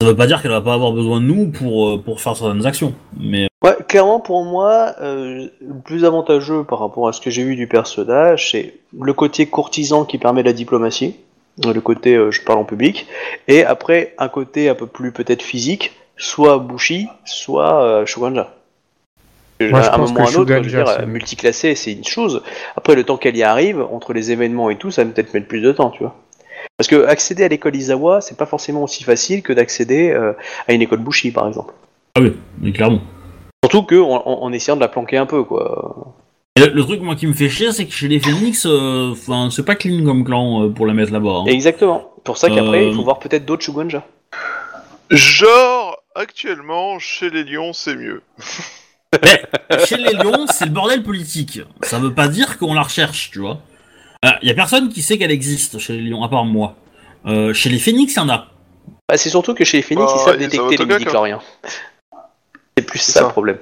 ça veut pas dire qu'elle va pas avoir besoin de nous pour euh, pour faire certaines actions, mais Ouais, clairement pour moi, euh, le plus avantageux par rapport à ce que j'ai vu du personnage, c'est le côté courtisan qui permet la diplomatie. le côté euh, je parle en public, et après un côté un peu plus peut-être physique, soit Bushi, soit euh, Shuganja. Moi, je à un pense moment ou à un autre, je veux Shuganja, dire, c'est- multiclassé, c'est une chose. Après, le temps qu'elle y arrive, entre les événements et tout, ça va peut-être mettre plus de temps, tu vois. Parce que accéder à l'école Izawa, c'est pas forcément aussi facile que d'accéder euh, à une école Bushi, par exemple. Ah oui, mais clairement. Surtout que en, en- en essayant de la planquer un peu, quoi. Et le, le truc moi qui me fait chier, c'est que chez les Phoenix, euh, enfin c'est pas clean comme clan euh, pour la mettre là-bas. hein. Exactement. Pour ça qu'après, Euh, il faut voir peut-être d'autres Shuganja. Genre, actuellement, chez les Lions, c'est mieux. Chez les lions, c'est le bordel politique. Ça veut pas dire qu'on la recherche, tu vois. Il y a personne qui sait qu'elle existe chez les lions, à part moi. Euh, chez les phénix, il y en a. Bah, c'est surtout que chez les Phoenix, Bah, ils savent détecter les midi-chloriens. C'est plus ça, ça. le problème.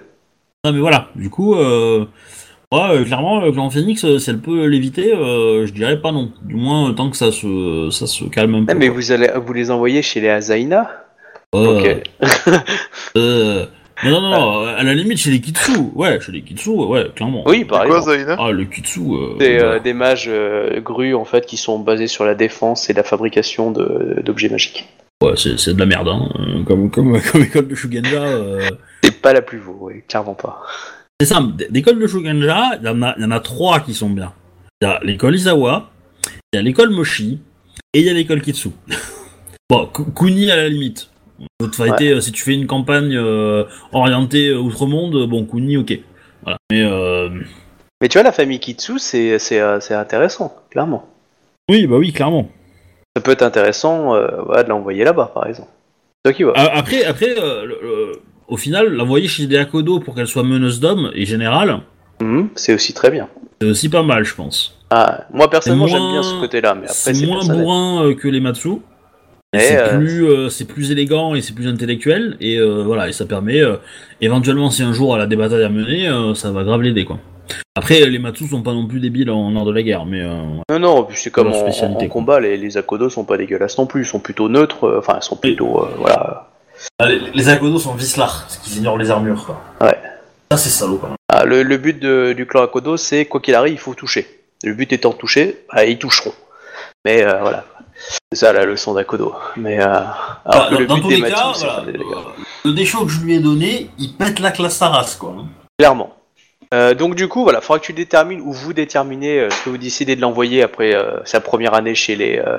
Non mais voilà, du coup, euh, ouais, euh, clairement, le clan phénix, euh, si elle peut l'éviter, euh, je dirais pas non. Du moins, euh, tant que ça se, ça se calme un peu. Mais vous allez vous les envoyer chez les Azaina Euh, Ok. euh, non, non, non, à la limite, chez les Kitsu, ouais, chez les Kitsu, ouais, clairement. Oui, par Quoi, exemple. Zaina Ah, le Kitsu. Euh, Des, euh, des mages euh, grues en fait qui sont basés sur la défense et la fabrication de- d'objets magiques. ouais, c'est c'est de la merde, hein. euh, Comme, comme, comme école de Shuganja. euh, C'est pas la plus beau, oui, clairement pas. C'est simple, d'école de Shuganja, il y, en a- il y en a trois qui sont bien. Il y a l'école Izawa, il y a l'école Moshi, et il y a l'école Kitsu. bon, Ku- Kuni à la limite. Euh, si tu fais une campagne euh, orientée euh, outre-monde, bon, Kuni, ok. Voilà. Mais euh, Mais tu vois, la famille Kitsu, c'est c'est, c'est intéressant, clairement. oui, bah oui, clairement. Ça peut être intéressant euh, voilà, de l'envoyer là-bas, par exemple. C'est toi qui vois. A- Après, après euh, le- le- au final, l'envoyer chez des Akodo pour qu'elle soit meneuse d'hommes et générale, Mhm, c'est aussi très bien. c'est aussi pas mal, je pense. Ah, moi personnellement, j'aime bien ce côté-là, mais après, C'est c'est moins bourrin que les Matsu. C'est euh, plus, euh, c'est plus élégant et c'est plus intellectuel et euh, voilà et ça permet euh, éventuellement si un jour elle a des batailles à mener, euh, ça va grave l'aider quoi. Après les Matsu sont pas non plus débiles en art de la guerre mais euh, Non, non, c'est comme en, en- spécialité, en combat, les, les Akodo sont pas dégueulasses non plus, ils sont plutôt neutres, euh, enfin, ils sont plutôt, euh, voilà. les, les Akodo sont Vislar, ce qui ignorent les armures quoi. Ouais. Ça c'est salaud quand même. Ah, le, le but de- du clan Akodo, c'est quoi qu'il arrive, il faut toucher. Le but étant de toucher, bah, ils toucheront. Mais euh, voilà. C'est ça la leçon d'Akodo. Mais euh, alors Enfin, que dans, le dans but tous les cas, voilà, euh, le déchaud que je lui ai donné, il pète la classe Saras quoi. hein. Clairement. Euh, donc du coup, voilà, faudra que tu détermines ou vous déterminez euh, ce que vous décidez de l'envoyer après euh, sa première année chez les, euh,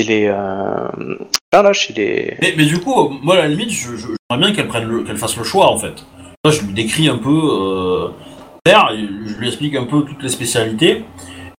chez les, euh, ah, là, chez les. Mais, mais du coup, moi à la limite, j'aimerais bien qu'elle prenne le, qu'elle fasse le choix en fait. Moi, je lui décris un peu euh, je lui explique un peu toutes les spécialités.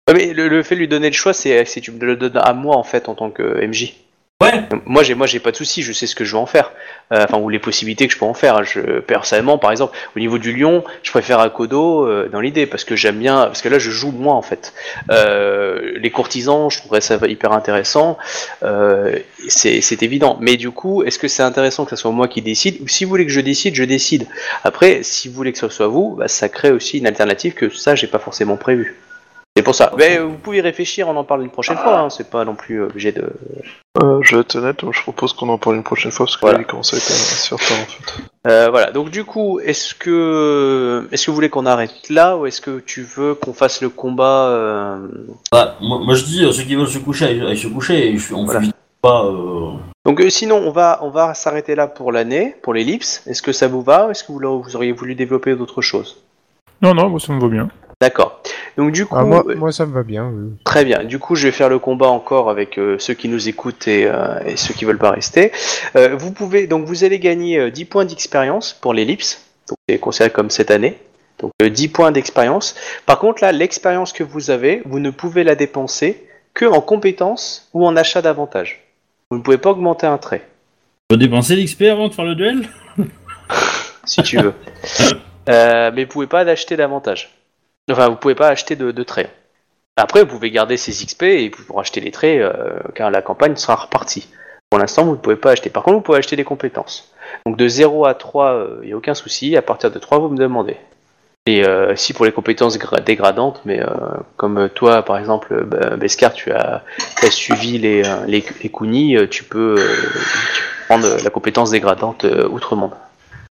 Ouais, mais le, le fait de lui donner le choix, c'est si tu me le donnes à moi en fait en tant que MJ. Ouais. Moi, j'ai, moi, j'ai pas de souci. Je sais ce que je veux en faire. Euh, enfin, ou les possibilités que je peux en faire. Je, personnellement, par exemple, au niveau du lion, je préfère Akodo euh, dans l'idée parce que j'aime bien. Parce que là, je joue moi en fait. Euh, les courtisans, je trouverais ça hyper intéressant. Euh, c'est, c'est évident. Mais du coup, est-ce que c'est intéressant que ce soit moi qui décide? Ou si vous voulez que je décide, je décide. Après, si vous voulez que ce soit vous, bah, ça crée aussi une alternative que ça, j'ai pas forcément prévu. C'est pour ça. Mais vous pouvez y réfléchir, on en parle une prochaine fois. Hein. C'est pas non plus obligé de. Euh, je vais être honnête, donc je propose qu'on en parle une prochaine fois parce que Voilà. là, il commence à être faire tard en fait. Euh, voilà, donc du coup, est-ce que est-ce que vous voulez qu'on arrête là ou est-ce que tu veux qu'on fasse le combat euh, Bah, moi, moi, je dis, euh, ceux qui veulent se coucher, aillent, se coucher, et je, on Voilà. fait vite pas. euh, Donc euh, sinon, on va on va s'arrêter là pour l'année, pour l'ellipse. Est-ce que ça vous va ou est-ce que vous, vous auriez voulu développer d'autres choses? Non, non, moi ça me va bien. D'accord. Donc du coup, Ah, moi, euh, moi, ça me va bien. oui. très bien. Du coup, je vais faire le combat encore avec euh, ceux qui nous écoutent et, euh, et ceux qui veulent pas rester. Euh, vous pouvez donc vous allez gagner euh, 10 points d'expérience pour l'ellipse. Donc c'est considéré comme cette année. Donc euh, 10 points d'expérience. Par contre là, l'expérience que vous avez, vous ne pouvez la dépenser que en compétences ou en achat d'avantages. Vous ne pouvez pas augmenter un trait, peut dépenser l'XP avant de faire le duel? Si tu veux. Euh, mais vous pouvez pas acheter d'avantages. Enfin, vous pouvez pas acheter de, traits. Après, vous pouvez garder ces XP et vous pourrez acheter les traits euh, quand la campagne sera repartie. Pour l'instant, vous ne pouvez pas acheter. Par contre, vous pouvez acheter des compétences. Donc de 0 à 3, il n'y a aucun souci. À partir de 3, vous me demandez. Et euh, si pour les compétences gra- dégradantes, mais euh, comme toi, par exemple, Beskar, tu as, suivi les, les, tu peux, tu prendre la compétence dégradante outre-monde.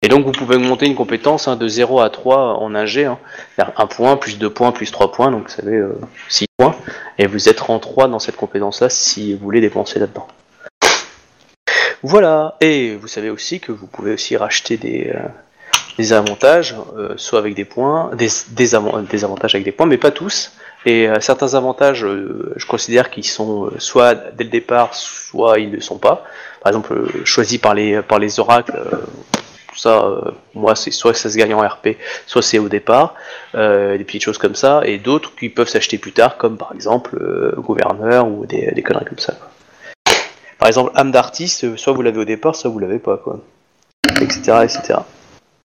Et donc vous pouvez monter une compétence hein, de 0 à 3 en 1 G. Hein. C'est-à-dire 1 point, plus 2 points, plus 3 points, donc vous savez, euh, 6 points. Et vous êtes en 3 dans cette compétence-là si vous voulez dépenser là-dedans. Voilà, et vous savez aussi que vous pouvez aussi racheter des, euh, des avantages, euh, soit avec des points, des, des, avant- des avantages avec des points, mais pas tous. Et euh, certains avantages, euh, je considère qu'ils sont euh, soit dès le départ, soit ils ne le sont pas. Par exemple, euh, choisis par les, par les oracles, euh, tout ça, euh, moi, c'est soit ça se gagne en RP, soit c'est au départ, euh, des petites choses comme ça, et d'autres qui peuvent s'acheter plus tard, comme par exemple euh, gouverneur ou des, des conneries comme ça. quoi. Par exemple, âme d'artiste, soit vous l'avez au départ, soit vous l'avez pas, quoi. Etc. etc.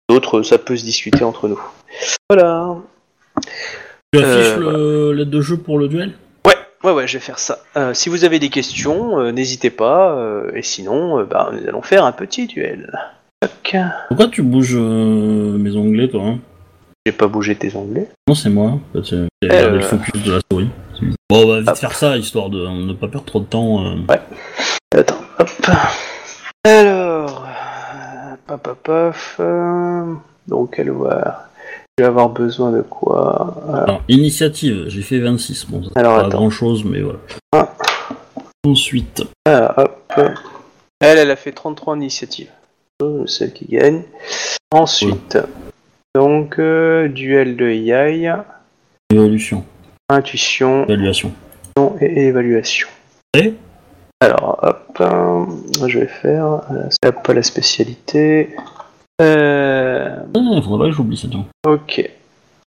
D'autres, ça peut se discuter entre nous. Voilà. Tu affiches le- l'aide de jeu pour le duel? Ouais, ouais, ouais, je vais faire ça. Euh, si vous avez des questions, euh, n'hésitez pas. euh, et sinon, bah, nous allons faire un petit duel. Tac. Pourquoi tu bouges euh, mes onglets, toi hein J'ai pas bougé tes onglets. Non, c'est moi. J'ai Euh, regardé le focus de la souris. Bon, on va vite Hop. faire ça, histoire de ne pas perdre trop de temps. euh. Attends, hop. Alors, euh, paf, paf, paf. euh, donc, elle va. Je vais avoir besoin de quoi. Alors, initiative, j'ai fait 26. Bon, ça Alors, pas attends. grand chose, mais voilà. Ah. Ensuite, Alors, hop. Elle, elle a fait 33 initiatives. Celle qui gagne. Ensuite, donc, euh, duel de Yai, évolution, intuition évaluation. et évaluation. Et Alors, hop, euh, je vais faire. euh, C'est pas la spécialité. Euh, Ah, faudrait pas que j'oublie ok.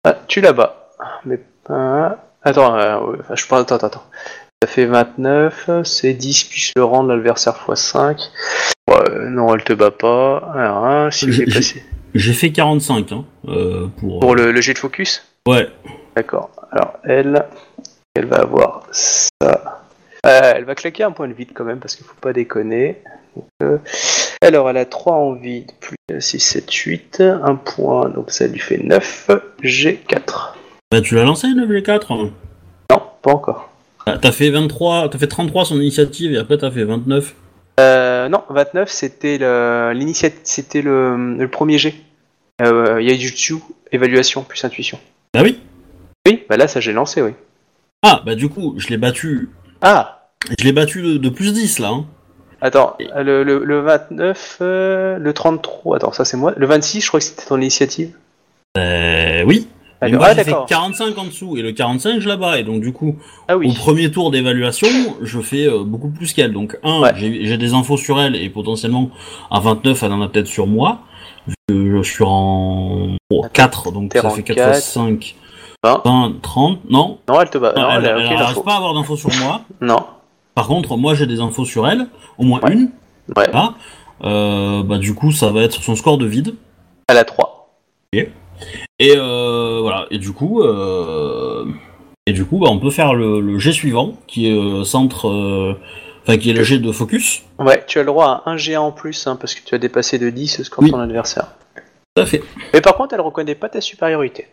Ah, tu la bats. Mais pas. Attends, euh, je prends. Attends, attends, attends. Ça fait 29, c'est 10 plus le rang de l'adversaire x 5. Ouais, non, elle te bat pas. Alors, hein, si J'ai- passé. J'ai fait 45, hein, euh, pour... Pour le, le jet de focus? Ouais, D'accord. Alors, elle, elle va avoir ça. Euh, elle va claquer un point de vide quand même, parce qu'il faut pas déconner. Donc, euh, alors, elle a 3 en vide, plus 6, 7, 8. Un point, donc ça lui fait 9. G4. bah tu l'as lancé, le V4 hein Non, pas encore. Ah, T'as fait 23, t'as fait 33 son initiative, et après t'as fait 29. Euh, non, 29, c'était le, l'initiative, c'était le, le premier G. Euh, Yaijutsu, évaluation plus intuition. Bah oui? Oui, bah là, ça j'ai lancé, oui. Ah, bah du coup, je l'ai battu... Ah Je l'ai battu de, de plus 10, là, hein. Attends, le, le, le 29, euh, le 33, attends, ça c'est moi. Le 26, je crois que c'était ton initiative. Euh, oui. Alors, moi, ah, j'ai fait d'accord. 45 en dessous, et le 45, je la bats, et donc du coup, Ah au premier tour d'évaluation, je fais euh, beaucoup plus qu'elle. Donc, un, Ouais. j'ai des infos sur elle, et potentiellement, à 29, elle en a peut-être sur moi. Je suis en 4, donc ça fait 4 fois 4. 5, 20. 20, 30, non Non, elle te bat. Non, Elle, n'arrive pas à avoir d'infos sur moi. Non. Par contre, moi, j'ai des infos sur elle, au moins Ouais. une. Ouais. Voilà. Euh, bah, du coup, ça va être son score de vide. Elle a 3. Et euh, voilà. Et du coup, euh, et du coup, bah, on peut faire le, le jet suivant, qui est euh, centre, enfin qui est le jet de focus. Ouais, tu as le droit à un G1 en plus, hein, parce que tu as dépassé de 10 le score Oui. ton adversaire. Tout à fait. Mais par contre, elle reconnaît pas ta supériorité.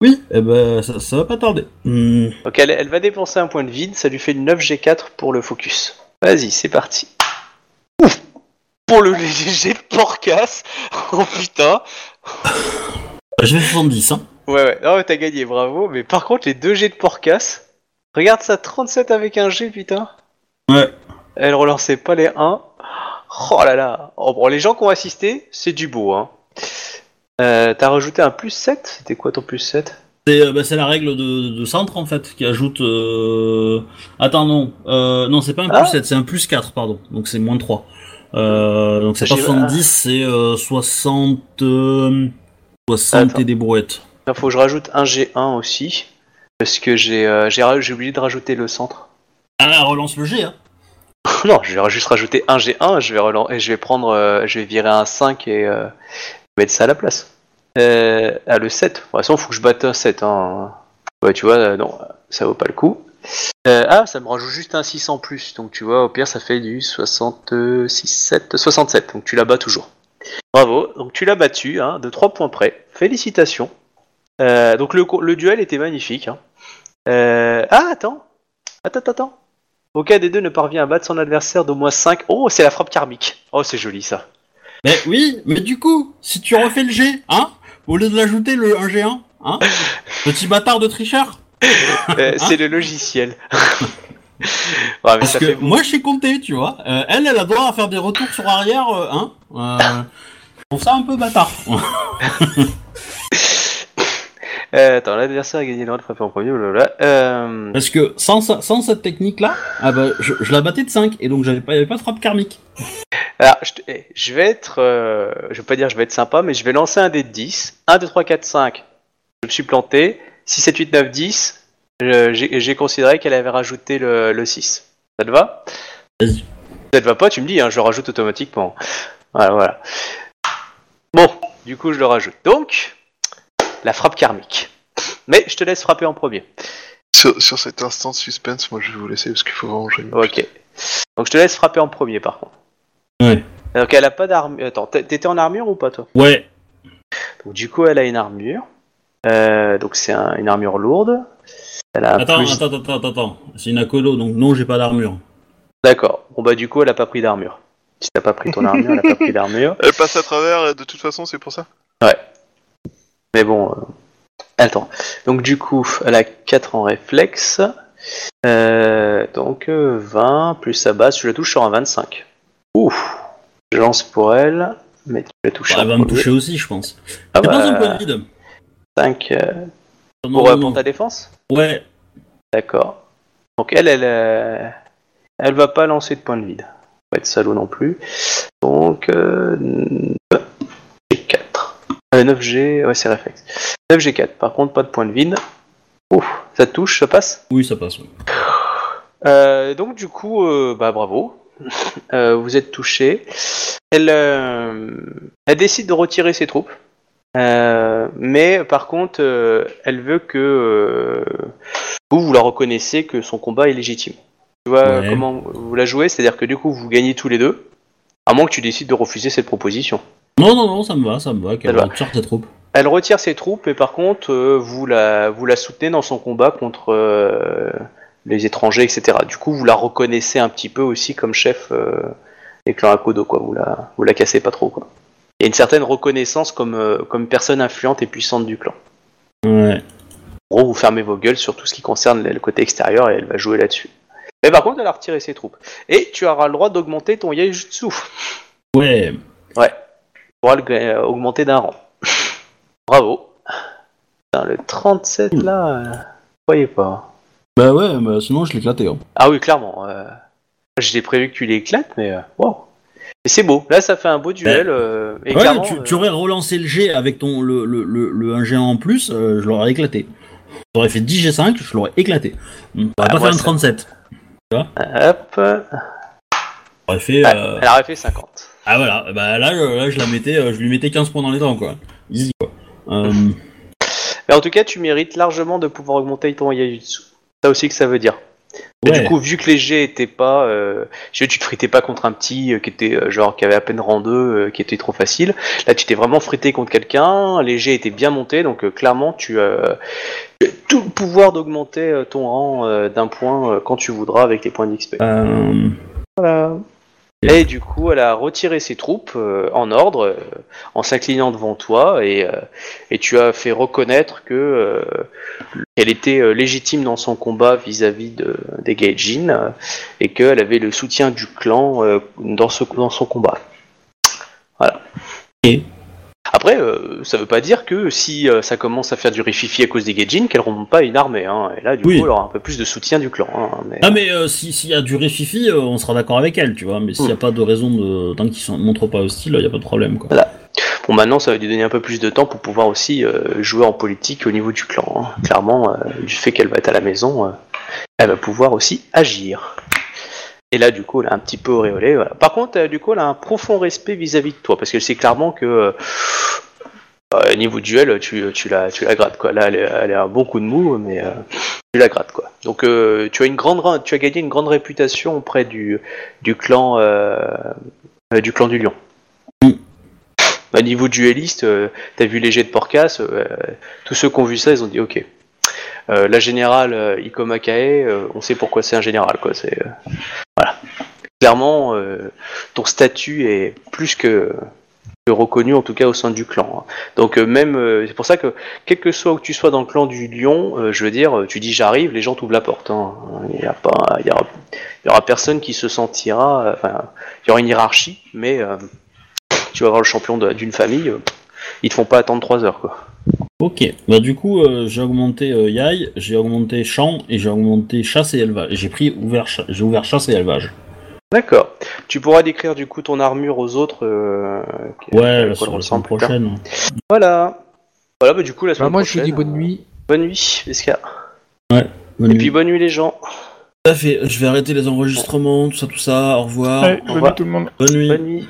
Oui. Et ben, ça, ça va pas tarder. Donc elle, elle va dépenser un point de vide, ça lui fait 9 G4 pour le focus. Vas-y, c'est parti. Ouf Pour le léger de porcasse Oh putain Bah, J'ai fait 70, hein. Ouais, ouais, non, mais t'as gagné, bravo. Mais par contre, les 2 G de porcasse, regarde ça, 37 avec un G, putain. Ouais. Elle relançait pas les 1. Oh là là. Oh, bon, les gens qui ont assisté, c'est du beau, hein. Euh, T'as rajouté un plus 7 C'était quoi ton plus 7 C'est euh, bah, c'est la règle de, de centre en fait qui ajoute. Euh... Attends non, euh, non c'est pas un plus Ah. 7, c'est un plus 4 pardon, donc c'est moins 3. Euh, donc c'est pas J'ai- 70, c'est euh, 60, euh, 60 Attends. et des brouettes. Il faut que je rajoute un G1 aussi. Parce que j'ai euh, oublié de rajouter le centre. Ah relance le G hein. non, je vais juste rajouter un G1 je vais relan- et je vais prendre. euh, je vais virer un 5 et euh, mettre ça à la place. Euh, ah, le 7. De toute façon, faut que je batte un 7. Hein. Ouais, tu vois, non, ça vaut pas le coup. Ah, ça me rajoute juste un 6 en plus. Donc tu vois, au pire, ça fait du 66, 7, 67. Donc tu la bats toujours. Bravo. Donc tu l'as battu, hein, de 3 points près. Félicitations. Euh, donc le, duel était magnifique. hein. Euh, ah, attends. Attends, attends. Aucun des deux ne parvient à battre son adversaire d'au moins 5. Oh, c'est la frappe karmique. Oh, c'est joli ça. Mais oui, mais du coup, si tu refais le G, hein, au lieu de l'ajouter le 1 G1, hein, petit bâtard de tricheur. Euh, c'est le logiciel. Ouais, Parce que fait moi, je sais compter, tu vois. Euh, elle, elle a droit à faire des retours sur arrière, euh, hein. Euh, je trouve ça un peu bâtard. Euh, attends, l'adversaire a gagné le droit de frapper en premier, blablabla. Euh, Parce que sans, sans cette technique-là, ah bah, je, je la battais de 5 et donc j'avais pas, pas de frappe karmique. alors, je, eh, je vais être. euh, je vais pas dire je vais être sympa, mais je vais lancer un dé de 10. 1, 2, 3, 4, 5. Je me suis planté. 6, 7, 8, 9, 10. J'ai considéré qu'elle avait rajouté le, le 6. Ça te va? Vas-y. Ça te va pas, tu me dis, hein, je le rajoute automatiquement. Voilà, voilà. Bon, du coup, je le rajoute. Donc, la frappe karmique. Mais je te laisse frapper en premier. Sur, sur cet instant de suspense, moi je vais vous laisser parce qu'il faut vraiment. Ok. Donc, je te laisse frapper en premier, par contre. Ouais. Donc, elle a pas d'armure. Attends, t'es- t'étais en armure ou pas, toi? Ouais. Donc, du coup, elle a une armure. Euh, donc, c'est un- une armure lourde. Elle a un Attends, plus- attends, attends, attends, attends. C'est une acolo, donc non, j'ai pas d'armure. D'accord. Bon, bah, du coup, elle a pas pris d'armure. Si t'as pas pris ton armure, elle a pas pris d'armure. Elle passe à travers et de toute façon, c'est pour ça. Mais bon, euh, attends. Donc du coup, elle a 4 en réflexe. Euh, donc euh, 20 plus sa base, tu la touches sur un 25. Ouf. Je lance pour elle, mais tu la touches Bah, elle va me toucher aussi, je pense. Ah T'as pas un point bah, de vide 5 euh, Non, pour, euh, non, pour ta défense Ouais. D'accord. Donc elle, elle, euh, elle va pas lancer de point de vide. Pas être salaud non plus. Donc euh, 4. 9G, ouais c'est réflexe. 9G4. Par contre pas de point de vide. Ouf, ça touche, ça passe? Oui, ça passe. ouais. Euh, donc du coup, euh, bah bravo. Euh, vous êtes touché. Elle, euh, elle décide de retirer ses troupes. Euh, mais par contre, euh, elle veut que euh, vous, vous la reconnaissez que son combat est légitime. Tu vois Ouais. comment vous la jouez? C'est-à-dire que du coup, vous gagnez tous les deux. À moins que tu décides de refuser cette proposition. Non, non, non, ça me va, ça me va. Qu'elle retire tes troupes. Elle retire ses troupes et par contre, vous, la, vous la soutenez dans son combat contre les étrangers, etc. Du coup, vous la reconnaissez un petit peu aussi comme chef des clans Akodo, quoi. Vous la, vous la cassez pas trop, quoi. A une certaine reconnaissance comme, euh, comme personne influente et puissante du clan. Ouais. En gros, vous fermez vos gueules sur tout ce qui concerne le côté extérieur et elle va jouer là-dessus. Mais par contre, elle a retiré ses troupes. Et tu auras le droit d'augmenter ton Yaijutsu. Ouais. Tu pourras euh, augmenter d'un rang. Bravo. Putain, le 37 là, euh, voyez pas. Bah ouais, bah sinon je l'éclatais. Hein. Ah oui, clairement. Euh, J'ai prévu que tu l'éclates, mais euh, wow. Et c'est beau. Là, ça fait un beau duel. euh, et Ouais, clairement, tu, euh, tu aurais relancé le G avec ton le, le, le, le 1 G1 en plus, euh, je l'aurais éclaté. J'aurais fait 10 G5, je l'aurais éclaté. J'aurais Ah, pas moi, fait un ça- 37. Hop. J'aurais fait. Ah, euh, Elle aurait fait 50. Ah voilà, bah là, je- là je la mettais, je lui mettais 15 points dans les dents quoi. Easy quoi. Euh, Mais en tout cas, tu mérites largement de pouvoir augmenter ton Yaijutsu. Ça aussi que ça veut dire. Et ouais. Du coup, vu que les jets étaient pas, euh, tu te fritais pas contre un petit euh, qui était euh, genre qui avait à peine rang 2, euh, qui était trop facile. Là, tu t'es vraiment frité contre quelqu'un. Les jets étaient bien montés, donc euh, clairement, tu as tu as tout le pouvoir d'augmenter euh, ton rang euh, d'un point euh, quand tu voudras avec les points d'XP. Euh, Voilà. Et du coup, elle a retiré ses troupes euh, en ordre, euh, en s'inclinant devant toi, et, euh, et tu as fait reconnaître que euh, qu'elle était euh, légitime dans son combat vis-à-vis de, des Gaijin, et qu'elle avait le soutien du clan euh, dans, ce, dans son combat. Voilà. Après, euh, ça veut pas dire que si euh, ça commence à faire du rififi à cause des Gaijin, qu'elle remonte pas une armée. Hein, et là, du Oui. coup, elle aura un peu plus de soutien du clan. hein, mais... Ah mais euh, si- s'il y a du réfifi, euh, on sera d'accord avec elle, tu vois. Mais s'il n'y a pas de raison de tant qu'ils ne montrent pas hostile, il y a pas de problème quoi. Bon, maintenant, ça va lui donner un peu plus de temps pour pouvoir aussi euh, jouer en politique au niveau du clan. hein. Clairement, euh, du fait qu'elle va être à la maison, euh, elle va pouvoir aussi agir. Et là, du coup, elle a un petit peu auréolé. Voilà. Par contre, euh, du coup, elle a un profond respect vis-à-vis de toi, parce qu'elle sait clairement que euh, euh, niveau duel, tu, tu, la, tu la grattes. Quoi. Là, elle, a un bon coup de mou, mais euh, tu la grattes. Quoi. Donc, tu, as une grande, ra- tu as gagné une grande réputation auprès du, du, clan, du clan du lion. Au niveau dueliste, t'as vu les jets de Porcas, tous ceux qui ont vu ça, ils ont dit ok. Euh, la générale euh, Ikoma Kae, euh, on sait pourquoi c'est un général, quoi. C'est voilà. Clairement, ton statut est plus que reconnu en tout cas au sein du clan. hein. Donc même, c'est pour ça que quel que soit où tu sois dans le clan du lion, je veux dire, tu dis j'arrive, les gens t'ouvrent la porte. hein. Il y a pas, il y aura, personne qui se sentira. Enfin, il y aura une hiérarchie, mais tu vas voir le champion d'une famille, ils te font pas attendre trois heures quoi. Ok, bah du coup euh, j'ai augmenté euh, Yai, j'ai augmenté champ et j'ai augmenté chasse et élevage. J'ai pris ouvert, cha- j'ai ouvert chasse et élevage. D'accord. Tu pourras décrire du coup ton armure aux autres. euh, qui- Ouais, la, quoi semaine ressemble plus tard. prochaine. Voilà. Voilà, bah du coup la Bah, semaine moi, je prochaine. dis bonne euh, nuit. Bonne nuit, Esca. Bonne Et nuit. puis bonne nuit les gens. Tout à fait, je vais arrêter les enregistrements, tout ça, tout ça, au revoir. Allez, au bonne nuit tout le monde. Bonne nuit. Bonne nuit.